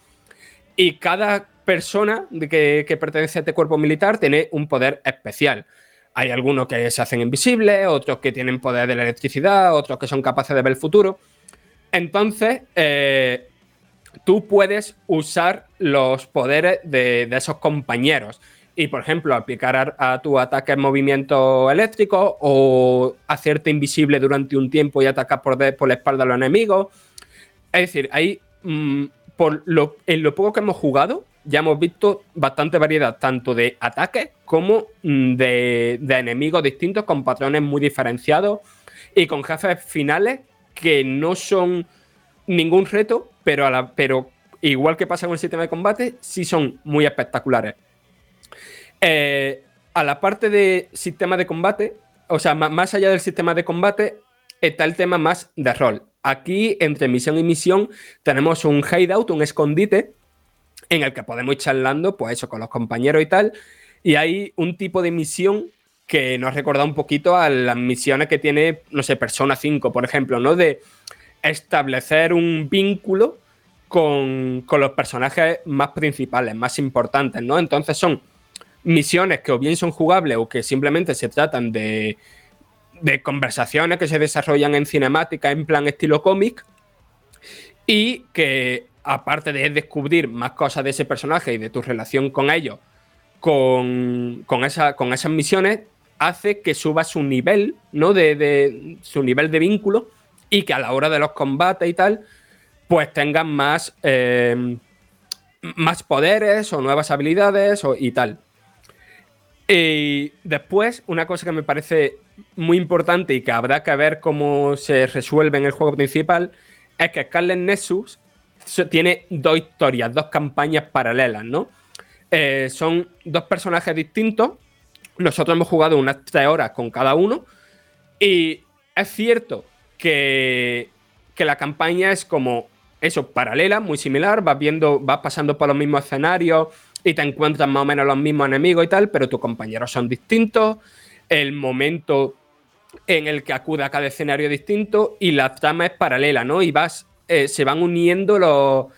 Y cada persona que, que pertenece a este cuerpo militar tiene un poder especial. Hay algunos que se hacen invisibles, otros que tienen poder de la electricidad, otros que son capaces de ver el futuro. Entonces, eh, tú puedes usar los poderes de, esos compañeros y, por ejemplo, aplicar a, tu ataque en movimiento eléctrico o hacerte invisible durante un tiempo y atacar por, la espalda a los enemigos. Es decir, ahí, mm, por lo, en lo poco que hemos jugado, ya hemos visto bastante variedad, tanto de ataques como mm, de, enemigos distintos, con patrones muy diferenciados y con jefes finales que no son ningún reto, pero, a pero igual que pasa con el sistema de combate, sí son muy espectaculares. Eh, a la parte de sistema de combate, o sea, más allá del sistema de combate, está el tema más de rol. Aquí, entre misión y misión, tenemos un hideout, un escondite, en el que podemos ir charlando, pues eso, con los compañeros y tal. Y hay un tipo de misión que nos recuerda un poquito a las misiones que tiene, no sé, Persona 5, por ejemplo, ¿no? De establecer un vínculo con, los personajes más principales, más importantes, ¿no? Entonces son misiones que o bien son jugables o que simplemente se tratan de, de conversaciones que se desarrollan en cinemática en plan estilo cómic y que aparte de descubrir más cosas de ese personaje y de tu relación con ellos, con, con, esa, con esas misiones, hace que suba su nivel, ¿no? De, de, su nivel de vínculo y que a la hora de los combates y tal, pues tengan más, eh, más poderes o nuevas habilidades o, y tal. Y después, una cosa que me parece muy importante y que habrá que ver cómo se resuelve en el juego principal, es que Scarlet Nexus tiene dos historias, dos campañas paralelas, ¿no? Eh, son dos personajes distintos. Nosotros hemos jugado unas tres horas con cada uno. Y es cierto que, la campaña es como eso, paralela, muy similar, vas viendo, vas pasando por los mismos escenarios y te encuentras más o menos los mismos enemigos y tal, pero tus compañeros son distintos, el momento en el que acude a cada escenario es distinto y la trama es paralela, ¿no? Y vas, eh, se van uniendo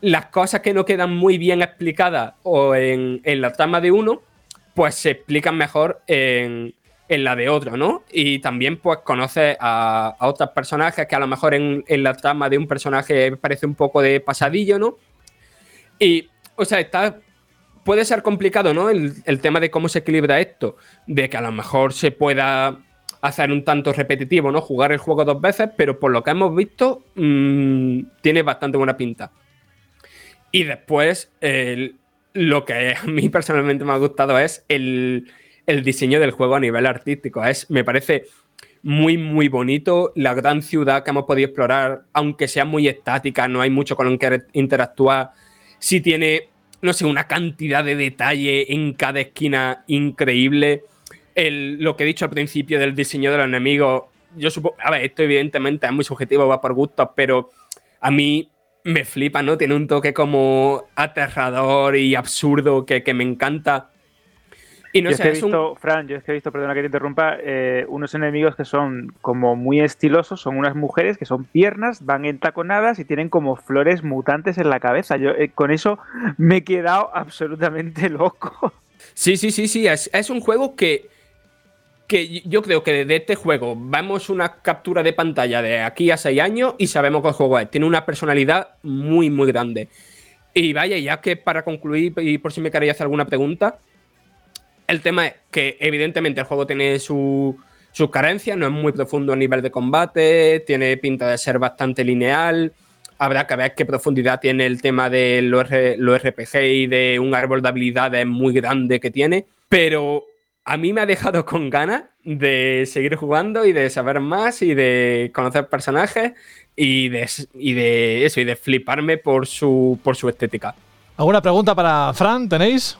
las cosas que no quedan muy bien explicadas o en, en la trama de uno, pues se explican mejor en, en la de otro, ¿no? Y también pues conoces a, otros personajes que a lo mejor en, la trama de un personaje parece un poco de pasadillo, ¿no? Y, o sea, está, puede ser complicado, ¿no? El, tema de cómo se equilibra esto, de que a lo mejor se pueda hacer un tanto repetitivo, ¿no? Jugar el juego dos veces, pero por lo que hemos visto, mm, tiene bastante buena pinta. Y después, lo que a mí personalmente me ha gustado es el el diseño del juego a nivel artístico. Es, me parece muy, muy bonito. La gran ciudad que hemos podido explorar, aunque sea muy estática, no hay mucho con lo que interactuar. Sí tiene, no sé, una cantidad de detalle en cada esquina increíble. lo que he dicho al principio del diseño de los enemigos, yo supongo, a ver, esto evidentemente es muy subjetivo, va por gustos, pero a mí me flipa, ¿no? Tiene un toque como aterrador y absurdo que, que me encanta. Y no yo sé, he visto, Fran, yo es que he visto, perdona que te interrumpa, eh, unos enemigos que son como muy estilosos, son unas mujeres que son piernas, van entaconadas y tienen como flores mutantes en la cabeza. Yo eh, con eso me he quedado absolutamente loco. Sí, sí, sí, sí, es, un juego que, que yo creo que de este juego vamos una captura de pantalla de aquí a seis años y sabemos que el juego es. Tiene una personalidad muy, muy grande. Y vaya, ya que para concluir, y por si me queréis hacer alguna pregunta, el tema es que evidentemente el juego tiene sus carencias, no es muy profundo a nivel de combate, tiene pinta de ser bastante lineal. Habrá que ver qué profundidad tiene el tema de los, RPG y de un árbol de habilidades muy grande que tiene. Pero a mí me ha dejado con ganas de seguir jugando y de saber más y de conocer personajes y de, y de eso, y de fliparme por su, por su estética. ¿Alguna pregunta para Fran? ¿Tenéis?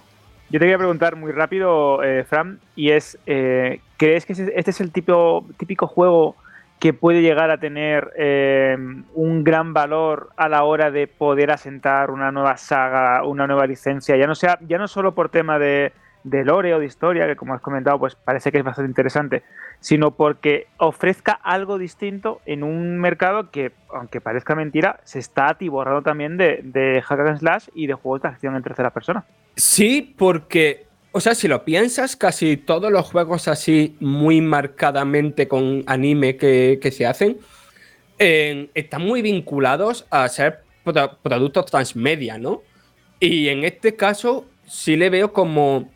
Yo te quería preguntar muy rápido, eh, Fran, y es, eh, ¿crees que este es el tipo, típico juego que puede llegar a tener eh, un gran valor a la hora de poder asentar una nueva saga, una nueva licencia, ya no sea, ya no solo por tema de, de lore o de historia, que como has comentado, pues parece que es bastante interesante, sino porque ofrezca algo distinto en un mercado que, aunque parezca mentira, se está atiborrando también de, de hack and slash y de juegos de acción en tercera persona. Sí, porque, o sea, si lo piensas, casi todos los juegos así muy marcadamente con anime que, se hacen, están muy vinculados a ser productos transmedia, ¿no? Y en este caso sí le veo como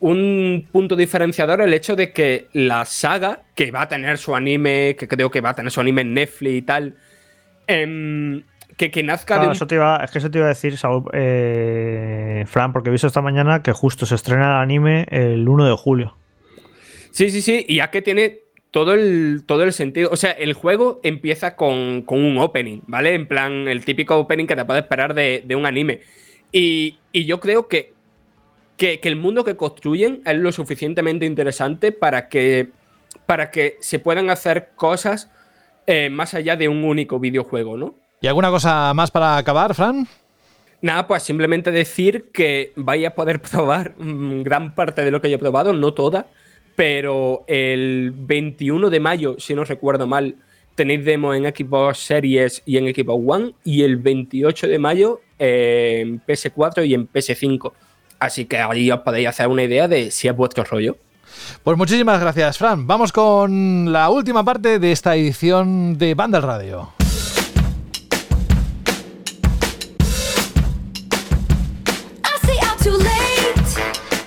un punto diferenciador el hecho de que la saga, que va a tener su anime, que creo que va a tener su anime en Netflix y tal, em, que, que, nazca de. Eso te iba, es que eso te iba a decir, Saúl, eh, Fran, porque he visto esta mañana que justo se estrena el anime el 1 de julio. Sí, sí, sí, y ya que tiene todo el, todo el sentido. O sea, el juego empieza con, un opening, ¿vale? En plan, el típico opening que te puede esperar de, un anime. Y, y yo creo que que, el mundo que construyen es lo suficientemente interesante para que, para que se puedan hacer cosas eh, más allá de un único videojuego, ¿no? ¿Y alguna cosa más para acabar, Fran? Nada, pues simplemente decir que vaya a poder probar gran parte de lo que yo he probado, no toda, pero el 21 de mayo, si no recuerdo mal, tenéis demo en Xbox Series y en Xbox One, y el 28 de mayo en PS4 y en PS5. Así que ahí os podéis hacer una idea de si es vuestro rollo. Pues muchísimas gracias, Fran. Vamos con la última parte de esta edición de Banda Radio.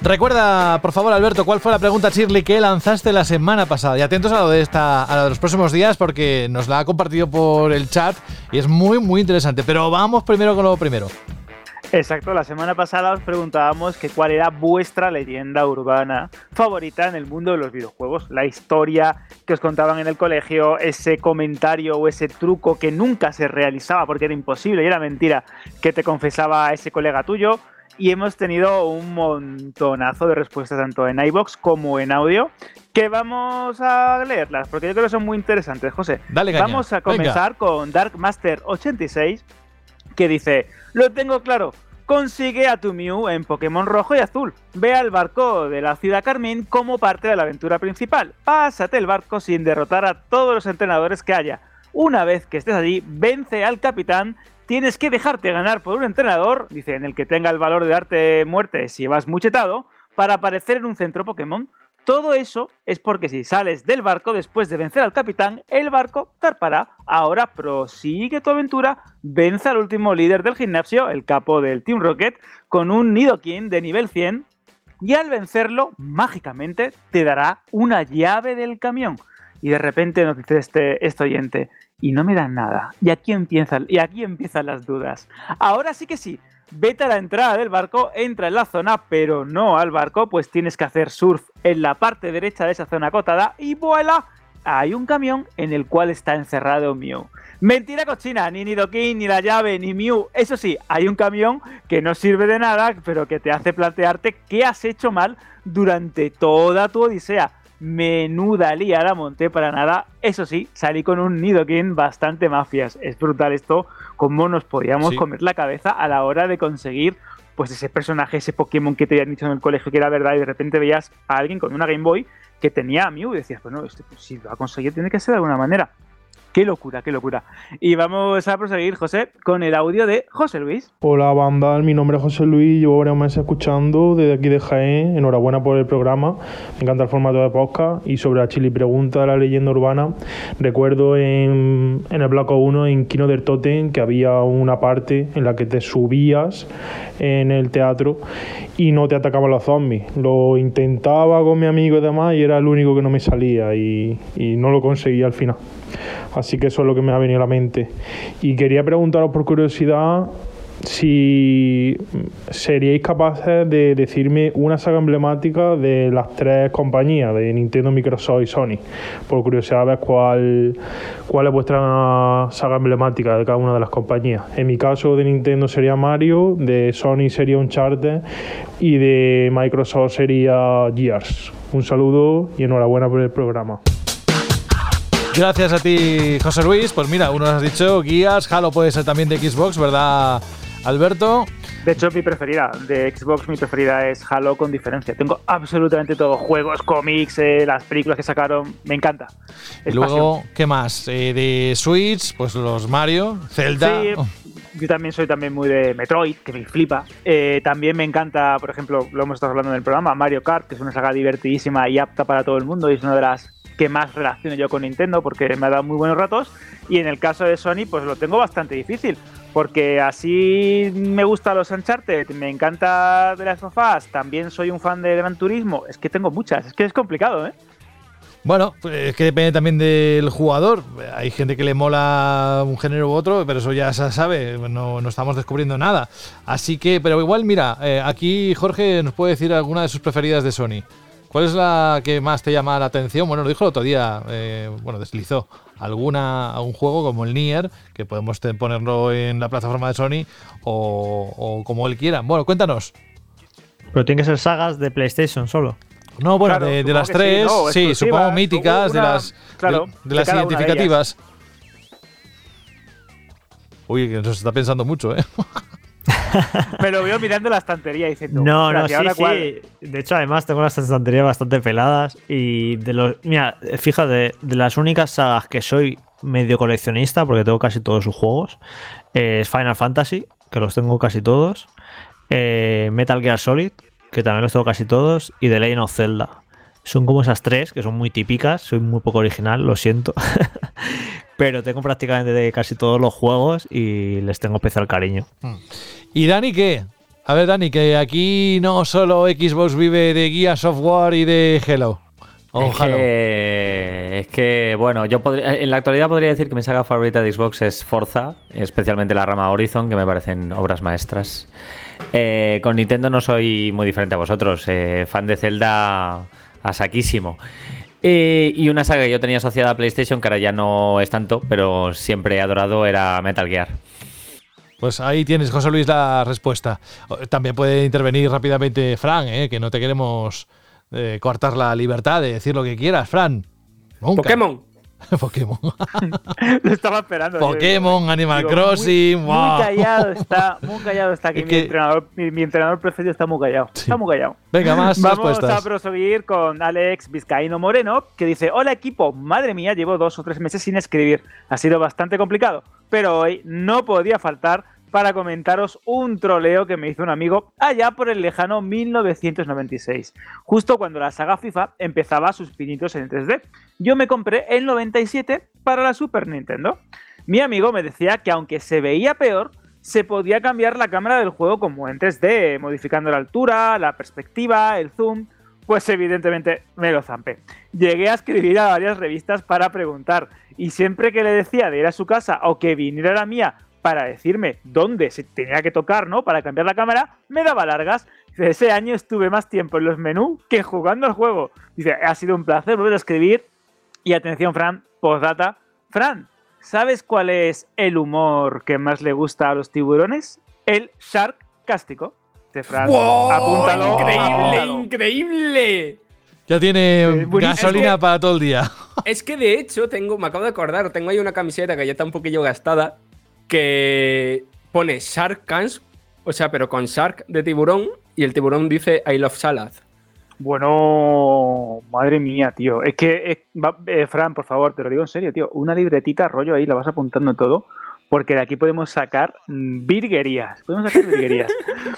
Recuerda, por favor, Alberto, cuál fue la pregunta Shirley que lanzaste la semana pasada. Y atentos a lo de esta, a lo de los próximos días, porque nos la ha compartido por el chat y es muy, muy interesante. Pero vamos primero con lo primero. Exacto, la semana pasada os preguntábamos que cuál era vuestra leyenda urbana favorita en el mundo de los videojuegos. La historia que os contaban en el colegio, ese comentario o ese truco que nunca se realizaba porque era imposible y era mentira que te confesaba ese colega tuyo. Y hemos tenido un montonazo de respuestas tanto en iBox como en audio que vamos a leerlas porque yo creo que son muy interesantes, José. Dale, Vamos a comenzar con Dark Master 86 que dice, lo tengo claro, consigue a tu Mew en Pokémon rojo y azul. Ve al barco de la ciudad Carmín como parte de la aventura principal. Pásate el barco sin derrotar a todos los entrenadores que haya. Una vez que estés allí, vence al capitán. Tienes que dejarte ganar por un entrenador, dice, en el que tenga el valor de darte muerte si vas muchetado, para aparecer en un centro Pokémon. Todo eso es porque si sales del barco después de vencer al capitán, el barco zarpará. Ahora prosigue tu aventura, vence al último líder del gimnasio, el capo del Team Rocket, con un Nidoking de nivel 100 y al vencerlo, mágicamente te dará una llave del camión. Y de repente nos dice este, este oyente, y no me dan nada. Y aquí, empiezan, y aquí empiezan las dudas. Ahora sí que sí, vete a la entrada del barco, entra en la zona, pero no al barco, pues tienes que hacer surf en la parte derecha de esa zona acotada y vuela. Hay un camión en el cual está encerrado Mew. Mentira cochina, ni Nidoking, ni la llave, ni Mew. Eso sí, hay un camión que no sirve de nada, pero que te hace plantearte qué has hecho mal durante toda tu odisea menuda liada monté para nada. Eso sí, salí con un Nidoking bastante mafias. Es brutal esto, cómo nos podíamos comer la cabeza a la hora de conseguir pues ese personaje, ese Pokémon que te habían dicho en el colegio que era verdad y de repente veías a alguien con una Game Boy que tenía a Mew y decías, bueno, este, pues, si lo ha conseguido tiene que ser de alguna manera. Qué locura, qué locura. Y vamos a proseguir, José, con el audio de José Luis. Hola, banda. Mi nombre es José Luis. Llevo varios meses escuchando desde aquí de Jaén. Enhorabuena por el programa. Me encanta el formato de podcast. Y sobre la chili pregunta la leyenda urbana, recuerdo en, el bloco 1, en Kino del Totem, que había una parte en la que te subías en el teatro y no te atacaban los zombies. Lo intentaba con mi amigo y demás y era el único que no me salía y, y no lo conseguía al final. Así que eso es lo que me ha venido a la mente. Y quería preguntaros por curiosidad si seríais capaces de decirme una saga emblemática de las tres compañías, de Nintendo, Microsoft y Sony. Por curiosidad, ver cuál, cuál es vuestra saga emblemática de cada una de las compañías. En mi caso, de Nintendo sería Mario, de Sony sería Uncharted y de Microsoft sería Gears. Un saludo y enhorabuena por el programa. Gracias a ti, José Luis. Pues mira, uno has dicho guías, Halo puede ser también de Xbox, ¿verdad, Alberto? De hecho, mi preferida de Xbox, mi preferida es Halo con diferencia. Tengo absolutamente todo: juegos, cómics, eh, las películas que sacaron. Me encanta. y luego, ¿qué más? Eh, de Switch, pues los Mario, Zelda. Sí, yo también soy también muy de Metroid, que me flipa. Eh, también me encanta, por ejemplo, lo hemos estado hablando en el programa, Mario Kart, que es una saga divertidísima y apta para todo el mundo y es una de las que más relaciono yo con Nintendo porque me ha dado muy buenos ratos. Y en el caso de Sony, pues lo tengo bastante difícil. Porque así me gustan los Uncharted, me encanta de las sofás, también soy un fan de Gran Turismo. Es que tengo muchas, es que es complicado, ¿eh? Bueno, pues es que depende también del jugador. Hay gente que le mola un género u otro, pero eso ya se sabe, no, no estamos descubriendo nada. Así que, pero igual, mira, eh, aquí Jorge nos puede decir alguna de sus preferidas de Sony. ¿Cuál es la que más te llama la atención? Bueno, lo dijo el otro día, eh, bueno, deslizó alguna algún juego como el Nier, que podemos ponerlo en la plataforma de Sony o, o como él quiera. Bueno, cuéntanos. Pero tiene que ser sagas de PlayStation solo. No, bueno, Claro, de, las tres, sí, no, sí, supongo exclusivas, míticas, de las, claro, de, de de las de identificativas. Uy, que nos está pensando mucho, ¿eh? Me lo veo mirando la estantería diciendo. No, "Ostras, no, ¿y sí, ahora sí. cuál?". De hecho, además tengo las estanterías bastante peladas y de los... Mira, fíjate, de las únicas sagas que soy medio coleccionista, porque tengo casi todos sus juegos, es Final Fantasy, que los tengo casi todos, eh, Metal Gear Solid, que también los tengo casi todos, y The Legend of Zelda. Son como esas tres, que son muy típicas, soy muy poco original, lo siento. Pero tengo prácticamente de casi todos los juegos y les tengo especial cariño. ¿Y Dani qué? A ver, Dani, que aquí no solo Xbox vive de guía software y de Hello. O es, Halo. que, es que, bueno, yo podría- en la actualidad podría decir que mi saga favorita de Xbox es Forza, especialmente la rama Horizon, que me parecen obras maestras. Eh, con Nintendo no soy muy diferente a vosotros, eh, fan de Zelda a saquísimo. Eh, y una saga que yo tenía asociada a PlayStation, que ahora ya no es tanto, pero siempre he adorado, era Metal Gear. Pues ahí tienes, José Luis, la respuesta. O- También puede intervenir rápidamente Fran, ¿eh? que no te queremos eh, cortar la libertad de decir lo que quieras, Fran. Nunca. Pokémon. Pokémon. Lo estaba esperando. Pokémon, Animal Digo, Crossing. Muy, wow. muy callado está, muy callado está aquí. Es mi, que- entrenador, mi, mi entrenador preferido está muy callado. Está muy callado. Venga, más Vamos respuestas. a proseguir con Alex Vizcaíno Moreno, que dice: Hola equipo, madre mía, llevo dos o tres meses sin escribir. Ha sido bastante complicado, pero hoy no podía faltar para comentaros un troleo que me hizo un amigo allá por el lejano 1996, justo cuando la saga FIFA empezaba sus pinitos en 3D. Yo me compré el 97 para la Super Nintendo. Mi amigo me decía que aunque se veía peor, se podía cambiar la cámara del juego como en 3D, modificando la altura, la perspectiva, el zoom. Pues evidentemente me lo zampé. Llegué a escribir a varias revistas para preguntar y siempre que le decía de ir a su casa o que viniera a la mía para decirme dónde se tenía que tocar, ¿no? Para cambiar la cámara, me daba largas. Dice, ese año estuve más tiempo en los menús que jugando al juego. Dice, ha sido un placer volver a escribir. Y atención, Fran, postdata. Fran, ¿sabes cuál es el humor que más le gusta a los tiburones? El shark cástico. Dice Fran, apúntalo. ¡Increíble, apúntalo. increíble! Ya tiene buenísimo. gasolina Es que- para todo el día. Es que de hecho, tengo, me acabo de acordar, tengo ahí una camiseta que ya está un poquillo gastada, que pone Shark Cans, o sea, pero con Shark de tiburón, y el tiburón dice I love salad. Bueno, madre mía, tío. Es que, es- eh, Fran, por favor, te lo digo en serio, tío. Una libretita, rollo ahí, la vas apuntando todo, porque de aquí podemos sacar virguerías. Podemos sacar virguerías.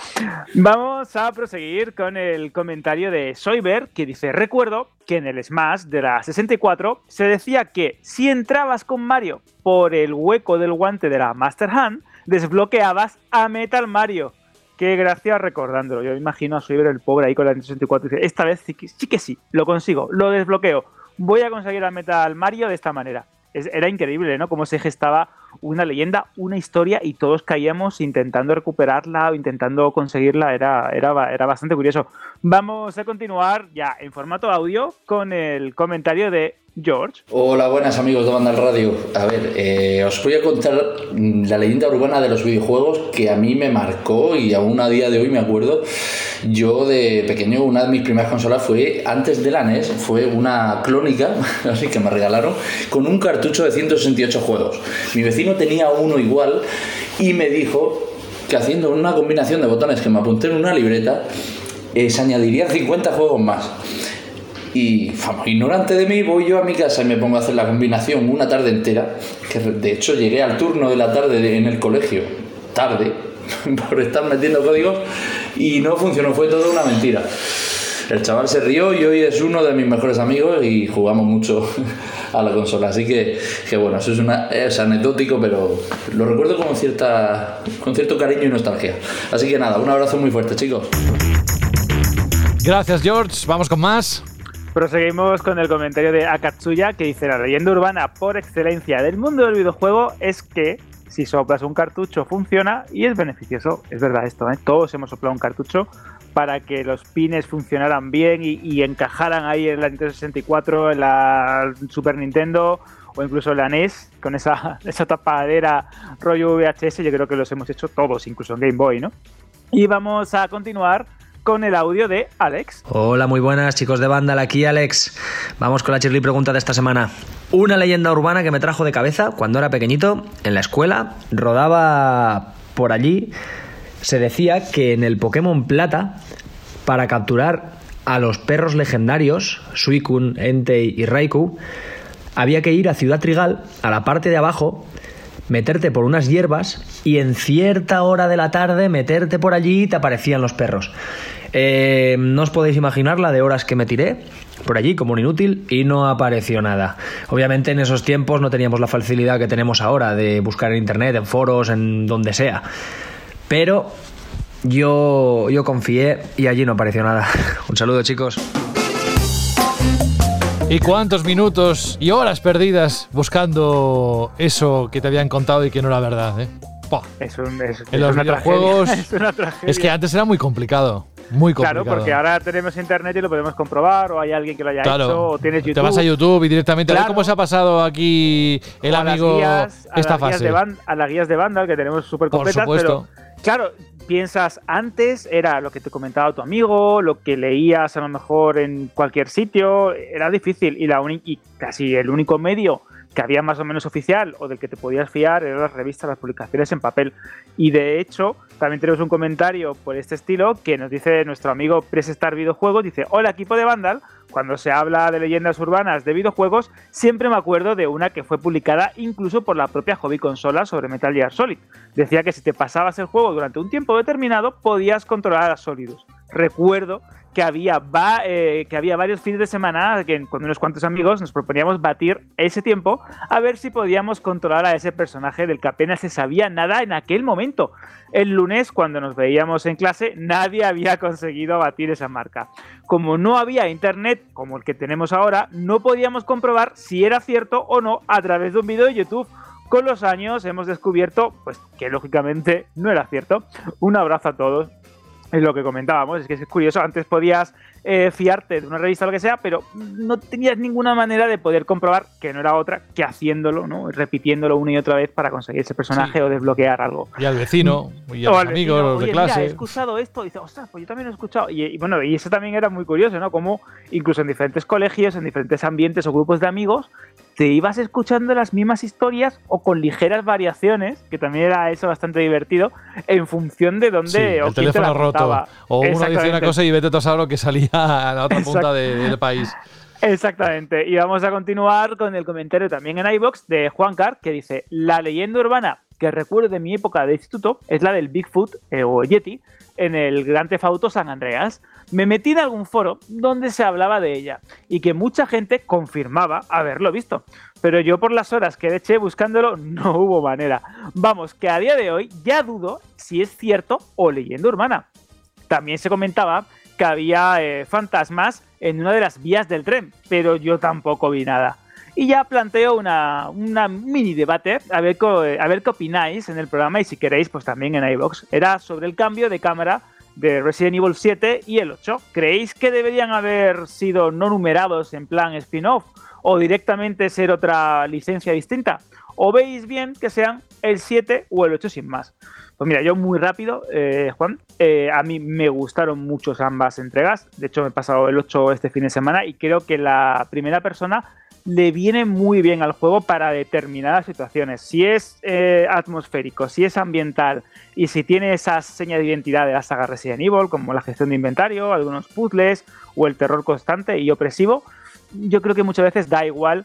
Vamos a proseguir con el comentario de Soyber, que dice: Recuerdo que en el Smash de la 64 se decía que si entrabas con Mario por el hueco del guante de la Master Hand, desbloqueabas a Metal Mario. Qué gracia recordándolo. Yo me imagino a Soyber el pobre ahí con la 64 y dice, esta vez sí que, sí que sí, lo consigo, lo desbloqueo. Voy a conseguir a Metal Mario de esta manera. Es- era increíble, ¿no? Cómo se gestaba una leyenda, una historia y todos caíamos intentando recuperarla o intentando conseguirla. Era, era, era bastante curioso. Vamos a continuar ya en formato audio con el comentario de George. Hola, buenas amigos de Banda al Radio. A ver, eh, os voy a contar la leyenda urbana de los videojuegos que a mí me marcó y aún a día de hoy me acuerdo. Yo de pequeño, una de mis primeras consolas fue, antes de la NES, fue una clónica, así que me regalaron, con un cartucho de 168 juegos. Mi vecino tenía uno igual y me dijo que haciendo una combinación de botones que me apunté en una libreta, eh, se añadirían 50 juegos más. Y, ignorante de mí, voy yo a mi casa y me pongo a hacer la combinación una tarde entera, que de hecho llegué al turno de la tarde en el colegio, tarde, por estar metiendo códigos, y no funcionó, fue todo una mentira. El chaval se rió y hoy es uno de mis mejores amigos y jugamos mucho a la consola. Así que, que bueno, eso es, una, es anecdótico, pero lo recuerdo con, cierta, con cierto cariño y nostalgia. Así que nada, un abrazo muy fuerte, chicos. Gracias, George. Vamos con más. Proseguimos con el comentario de Akatsuya que dice la leyenda urbana por excelencia del mundo del videojuego es que si soplas un cartucho funciona y es beneficioso. Es verdad esto, ¿eh? todos hemos soplado un cartucho para que los pines funcionaran bien y, encajaran ahí en la Nintendo 64, en la Super Nintendo o incluso en la NES con esa, esa tapadera rollo VHS. Yo creo que los hemos hecho todos, incluso en Game Boy, ¿no? Y vamos a continuar con el audio de Alex. Hola, muy buenas chicos de Vandal, aquí Alex. Vamos con la Chirly pregunta de esta semana. Una leyenda urbana que me trajo de cabeza cuando era pequeñito, en la escuela, rodaba por allí. Se decía que en el Pokémon Plata, para capturar a los perros legendarios, Suicune, Entei y Raikou, había que ir a Ciudad Trigal, a la parte de abajo, meterte por unas hierbas y en cierta hora de la tarde meterte por allí y te aparecían los perros. Eh, no os podéis imaginar la de horas que me tiré por allí como un inútil y no apareció nada. Obviamente en esos tiempos no teníamos la facilidad que tenemos ahora de buscar en internet, en foros, en donde sea. Pero yo, yo confié y allí no apareció nada. Un saludo chicos. ¿Y cuántos minutos y horas perdidas buscando eso que te habían contado y que no era verdad? ¿eh? Es un, es, en los videojuegos es, es, que antes era muy complicado. Muy complicado. Claro, porque ahora tenemos internet y lo podemos comprobar, o hay alguien que lo haya hecho, o tienes YouTube. Te vas a YouTube y directamente a ver cómo se ha pasado aquí el amigo esta fase. a las guías de banda que tenemos súper completas, pero claro, piensas antes era lo que te comentaba tu amigo, lo que leías a lo mejor en cualquier sitio, era difícil y la y casi el único medio que había más o menos oficial o del que te podías fiar eran las revistas, las publicaciones en papel. Y de hecho, también tenemos un comentario por este estilo que nos dice nuestro amigo Presestar Videojuegos, dice, hola equipo de Vandal, cuando se habla de leyendas urbanas de videojuegos, siempre me acuerdo de una que fue publicada incluso por la propia Hobby Consola sobre Metal Gear Solid. Decía que si te pasabas el juego durante un tiempo determinado, podías controlar a Solidus. Recuerdo que había, eh, que había varios fines de semana que con unos cuantos amigos nos proponíamos batir ese tiempo a ver si podíamos controlar a ese personaje del que apenas se sabía nada en aquel momento. El lunes, cuando nos veíamos en clase, nadie había conseguido batir esa marca. Como no había internet como el que tenemos ahora, no podíamos comprobar si era cierto o no a través de un vídeo de YouTube. Con los años hemos descubierto pues, que lógicamente no era cierto. Un abrazo a todos es lo que comentábamos, es que es curioso, antes podías eh, fiarte de una revista o lo que sea, pero no tenías ninguna manera de poder comprobar que no era otra que haciéndolo, ¿no? repitiéndolo una y otra vez para conseguir ese personaje o desbloquear algo. Y al vecino, y al amigo de clase. he escuchado esto, y dice, ostras, pues yo también lo he escuchado. Y, bueno, y eso también era muy curioso, ¿no? Como incluso en diferentes colegios, en diferentes ambientes o grupos de amigos, te ibas escuchando las mismas historias o con ligeras variaciones, que también era eso bastante divertido, en función de dónde o el teléfono roto. O uno dice una cosa y vete a saber lo que salía a la otra punta del país. Exactamente. Y vamos a continuar con el comentario también en iBox de Juan Carr, que dice: La leyenda urbana que recuerdo de mi época de instituto es la del Bigfoot eh, o Yeti en el Gran Theft Auto San Andreas. Me metí en algún foro donde se hablaba de ella y que mucha gente confirmaba haberlo visto. Pero yo por las horas que eché buscándolo no hubo manera. Vamos, que a día de hoy ya dudo si es cierto o leyenda urbana. También se comentaba que había eh, fantasmas en una de las vías del tren, pero yo tampoco vi nada. Y ya planteo una, una mini debate, a ver, co- a ver qué opináis en el programa y si queréis, pues también en iVox. Era sobre el cambio de cámara de Resident Evil 7 y el 8. ¿Creéis que deberían haber sido no numerados en plan spin-off o directamente ser otra licencia distinta? ¿O veis bien que sean el 7 o el 8 sin más? Pues mira, yo muy rápido, eh, Juan, eh, a mí me gustaron mucho ambas entregas. De hecho, me he pasado el 8 este fin de semana y creo que la primera persona le viene muy bien al juego para determinadas situaciones. Si es eh, atmosférico, si es ambiental y si tiene esas señas de identidad de la saga Resident Evil, como la gestión de inventario, algunos puzzles o el terror constante y opresivo, yo creo que muchas veces da igual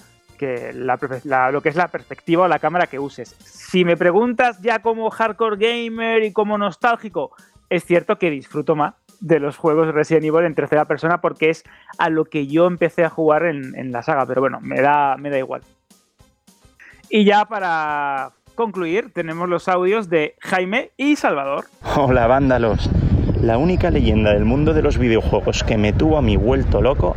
la lo que es la perspectiva o la cámara que uses. Si me preguntas ya como hardcore gamer y como nostálgico, es cierto que disfruto más de los juegos de Resident Evil en tercera persona porque es a lo que yo empecé a jugar en, en la saga, pero bueno, me da, me da igual. Y ya para concluir, tenemos los audios de Jaime y Salvador. Hola vándalos. La única leyenda del mundo de los videojuegos que me tuvo a mí vuelto loco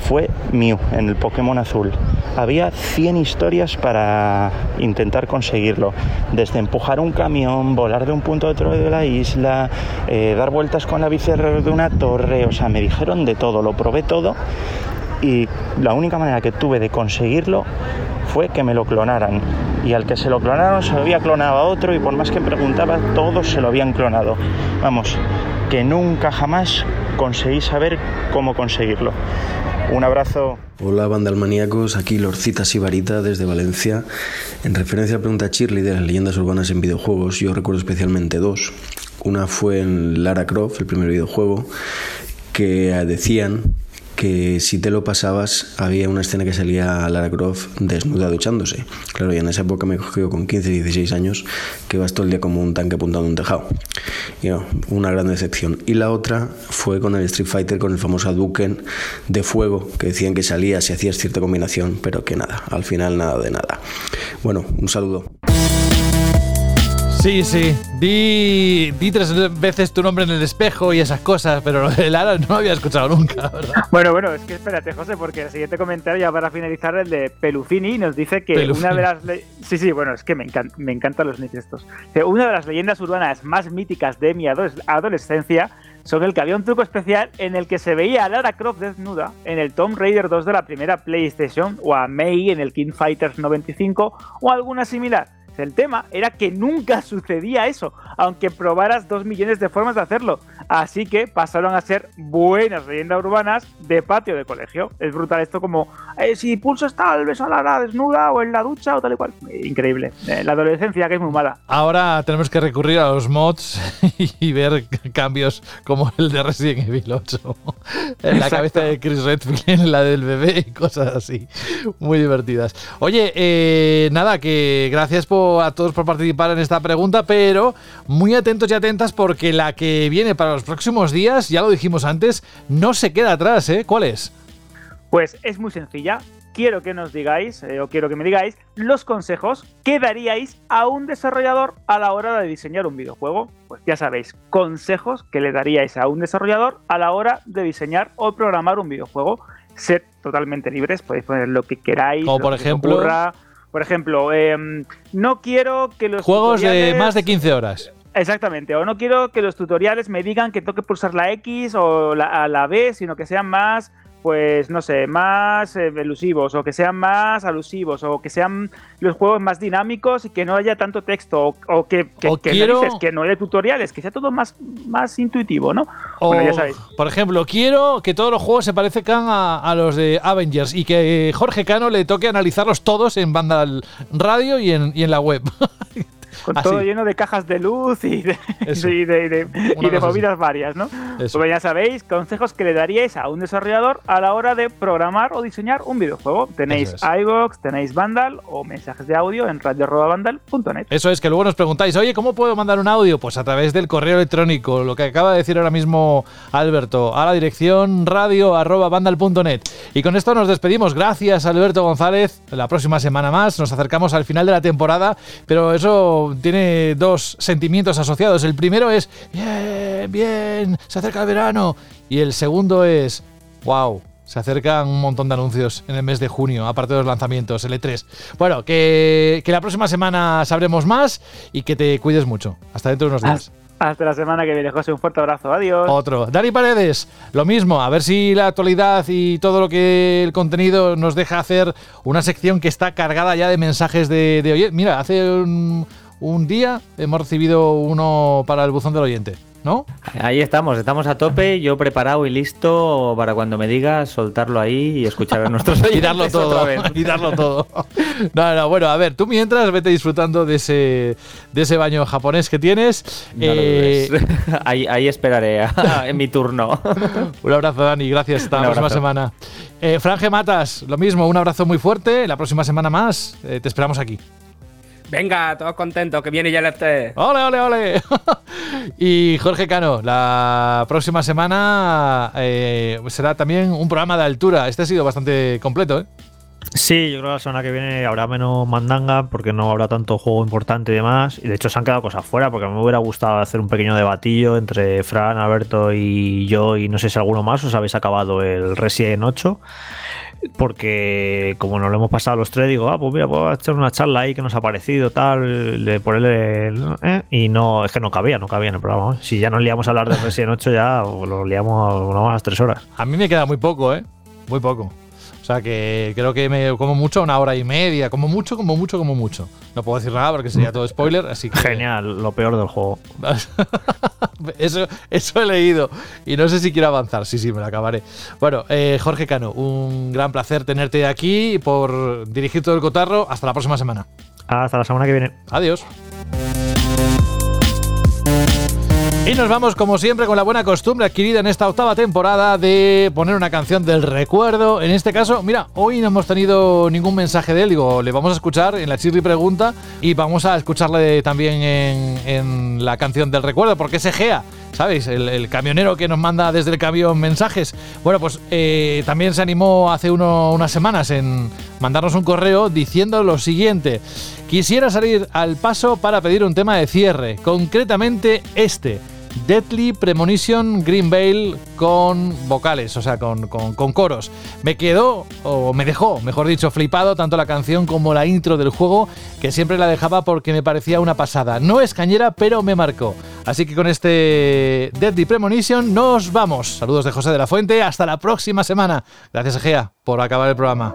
fue Mew en el Pokémon Azul. Había 100 historias para intentar conseguirlo. Desde empujar un camión, volar de un punto a otro de la isla, eh, dar vueltas con la bici de una torre. O sea, me dijeron de todo, lo probé todo. Y la única manera que tuve de conseguirlo fue que me lo clonaran. Y al que se lo clonaron se lo había clonado a otro y por más que preguntaba, todos se lo habían clonado. Vamos, que nunca jamás conseguí saber cómo conseguirlo. Un abrazo. Hola bandalmaníacos, aquí Lorcita Sibarita desde Valencia. En referencia a la pregunta Shirley de las leyendas urbanas en videojuegos, yo recuerdo especialmente dos. Una fue en Lara Croft, el primer videojuego, que decían que si te lo pasabas había una escena que salía Lara Croft desnuda duchándose. Claro, y en esa época me cogió con 15, 16 años que vas todo el día como un tanque apuntando a un tejado. Y una gran decepción. Y la otra fue con el Street Fighter, con el famoso Hadouken de fuego, que decían que salía si hacías cierta combinación, pero que nada, al final nada de nada. Bueno, un saludo. Sí, sí. Di, di tres veces tu nombre en el espejo y esas cosas, pero lo de Lara no lo había escuchado nunca, ¿verdad? Bueno, bueno, es que espérate, José, porque el siguiente comentario, ya para finalizar, el de Pelufini, nos dice que Pelufini. una de las. Sí, sí, bueno, es que me, me encantan los nichos estos. Una de las leyendas urbanas más míticas de mi adolescencia son el que había un truco especial en el que se veía a Lara Croft desnuda en el Tomb Raider 2 de la primera PlayStation o a Mei en el King Fighters 95 o alguna similar. El tema era que nunca sucedía eso, aunque probaras dos millones de formas de hacerlo. Así que pasaron a ser buenas leyendas urbanas de patio de colegio. Es brutal esto como, eh, si pulsas tal, ves a Lara desnuda o en la ducha o tal y cual. Increíble. Eh, la adolescencia que es muy mala. Ahora tenemos que recurrir a los mods y ver cambios como el de Resident Evil 8 en la Exacto. cabeza de Chris Redfield, en la del bebé y cosas así. Muy divertidas. Oye, eh, nada, que gracias por, a todos por participar en esta pregunta, pero muy atentos y atentas porque la que viene para los próximos días, ya lo dijimos antes, no se queda atrás, ¿eh? ¿Cuál es? Pues es muy sencilla. Quiero que nos digáis, eh, o quiero que me digáis, los consejos que daríais a un desarrollador a la hora de diseñar un videojuego. Pues ya sabéis, consejos que le daríais a un desarrollador a la hora de diseñar o programar un videojuego. Sed totalmente libres, podéis poner lo que queráis. Como lo por ejemplo- ocurra. Por ejemplo, em, no quiero que los Juegos de más de 15 horas. Exactamente, o no quiero que los tutoriales me digan que tengo que pulsar la X o la, a la B, sino que sean más, pues no sé, más eh, elusivos, o que sean más alusivos, o que sean los juegos más dinámicos y que no haya tanto texto, o, o que, que, O que quiero- narices, que no haya tutoriales, que sea todo más, más intuitivo, ¿no? O, Bueno, ya sabéis. por ejemplo, quiero que todos los juegos se parezcan a, a los de Avengers y que Jorge Cano le toque analizarlos todos en banda radio y en, y en la web. Con Así. todo lleno de cajas de luz y de, y de, de- y de cosa así. movidas varias, ¿no? Eso. Pues ya sabéis, consejos que le daríais a un desarrollador a la hora de programar o diseñar un videojuego. Tenéis Eso iVoox, tenéis Vandal o mensajes de audio en radio.vandal.net. Eso es, que luego nos preguntáis, oye, ¿cómo puedo mandar un audio? Pues a través del correo electrónico, lo que acaba de decir ahora mismo Alberto, a la dirección radio.bandal.net. Y con esto nos despedimos. Gracias, Alberto González. La próxima semana más nos acercamos al final de la temporada, pero eso tiene dos sentimientos asociados. El primero es, bien, bien, se acerca el verano. Y el segundo es, wow, Se acercan un montón de anuncios en el mes de junio, aparte de los lanzamientos, el E3. Bueno, que, que la próxima semana sabremos más y que te cuides mucho. Hasta dentro de unos días. Hasta la semana que viene, José. Un fuerte abrazo. Adiós. Otro. Dani Paredes, lo mismo. A ver si la actualidad y todo lo que el contenido nos deja hacer una sección que está cargada ya de mensajes de, de oye, Mira, hace un, un día hemos recibido uno para el buzón del oyente. ¿No? Ahí estamos, estamos a tope, yo preparado y listo para cuando me digas soltarlo ahí y escuchar a nuestros y darlo todo, y darlo todo. No, no, bueno, a ver, tú mientras vete disfrutando de ese, de ese baño japonés que tienes. No Eh, ahí, ahí esperaré en mi turno. un abrazo, Dani, gracias. Hasta la próxima semana. Eh, Franje Matas, lo mismo, un abrazo muy fuerte. La próxima semana más, eh, te esperamos aquí. Venga, todos contentos, que viene ya el este. ¡Ole, ole, ole! y Jorge Cano, la próxima semana eh, será también un programa de altura. Este ha sido bastante completo, ¿eh? Sí, yo creo que la semana que viene habrá menos mandanga porque no habrá tanto juego importante y demás. Y de hecho se han quedado cosas fuera porque me hubiera gustado hacer un pequeño debatillo entre Fran, Alberto y yo y no sé si alguno más os habéis acabado el Resident 8. Porque como nos lo hemos pasado los tres, digo, ah, pues mira, puedo echar una charla ahí que nos ha parecido, tal, de ponerle. ¿eh? Y no, es que no cabía, no cabía en el programa. ¿eh? Si ya nos liamos a hablar de Resident 8, ya lo liamos a las tres horas. A mí me queda muy poco, ¿eh? Muy poco. O sea que creo que me como mucho una hora y media, como mucho, como mucho, como mucho. No puedo decir nada porque sería todo spoiler, así que... Genial, lo peor del juego. eso, eso he leído y no sé si quiero avanzar. Sí, sí, me lo acabaré. Bueno, eh, Jorge Cano, un gran placer tenerte aquí por dirigir todo el cotarro. Hasta la próxima semana. Hasta la semana que viene. Adiós. Y nos vamos, como siempre, con la buena costumbre adquirida en esta octava temporada de poner una canción del recuerdo. En este caso, mira, hoy no hemos tenido ningún mensaje de él. Digo, le vamos a escuchar en la Chirri Pregunta y vamos a escucharle también en, la canción del recuerdo, porque es Egea. ¿Sabéis? El, camionero que nos manda desde el camión mensajes. Bueno, pues eh, también se animó hace unas semanas en mandarnos un correo diciendo lo siguiente. Quisiera salir al paso para pedir un tema de cierre, concretamente este. Deadly Premonition Green Veil con vocales, o sea, con, con- con coros. Me quedó, o me dejó, mejor dicho, flipado tanto la canción como la intro del juego, que siempre la dejaba porque me parecía una pasada. No es cañera, pero me marcó. Así que con este Deadly Premonition nos vamos. Saludos de José de la Fuente, hasta la próxima semana. Gracias, Egea, por acabar el programa.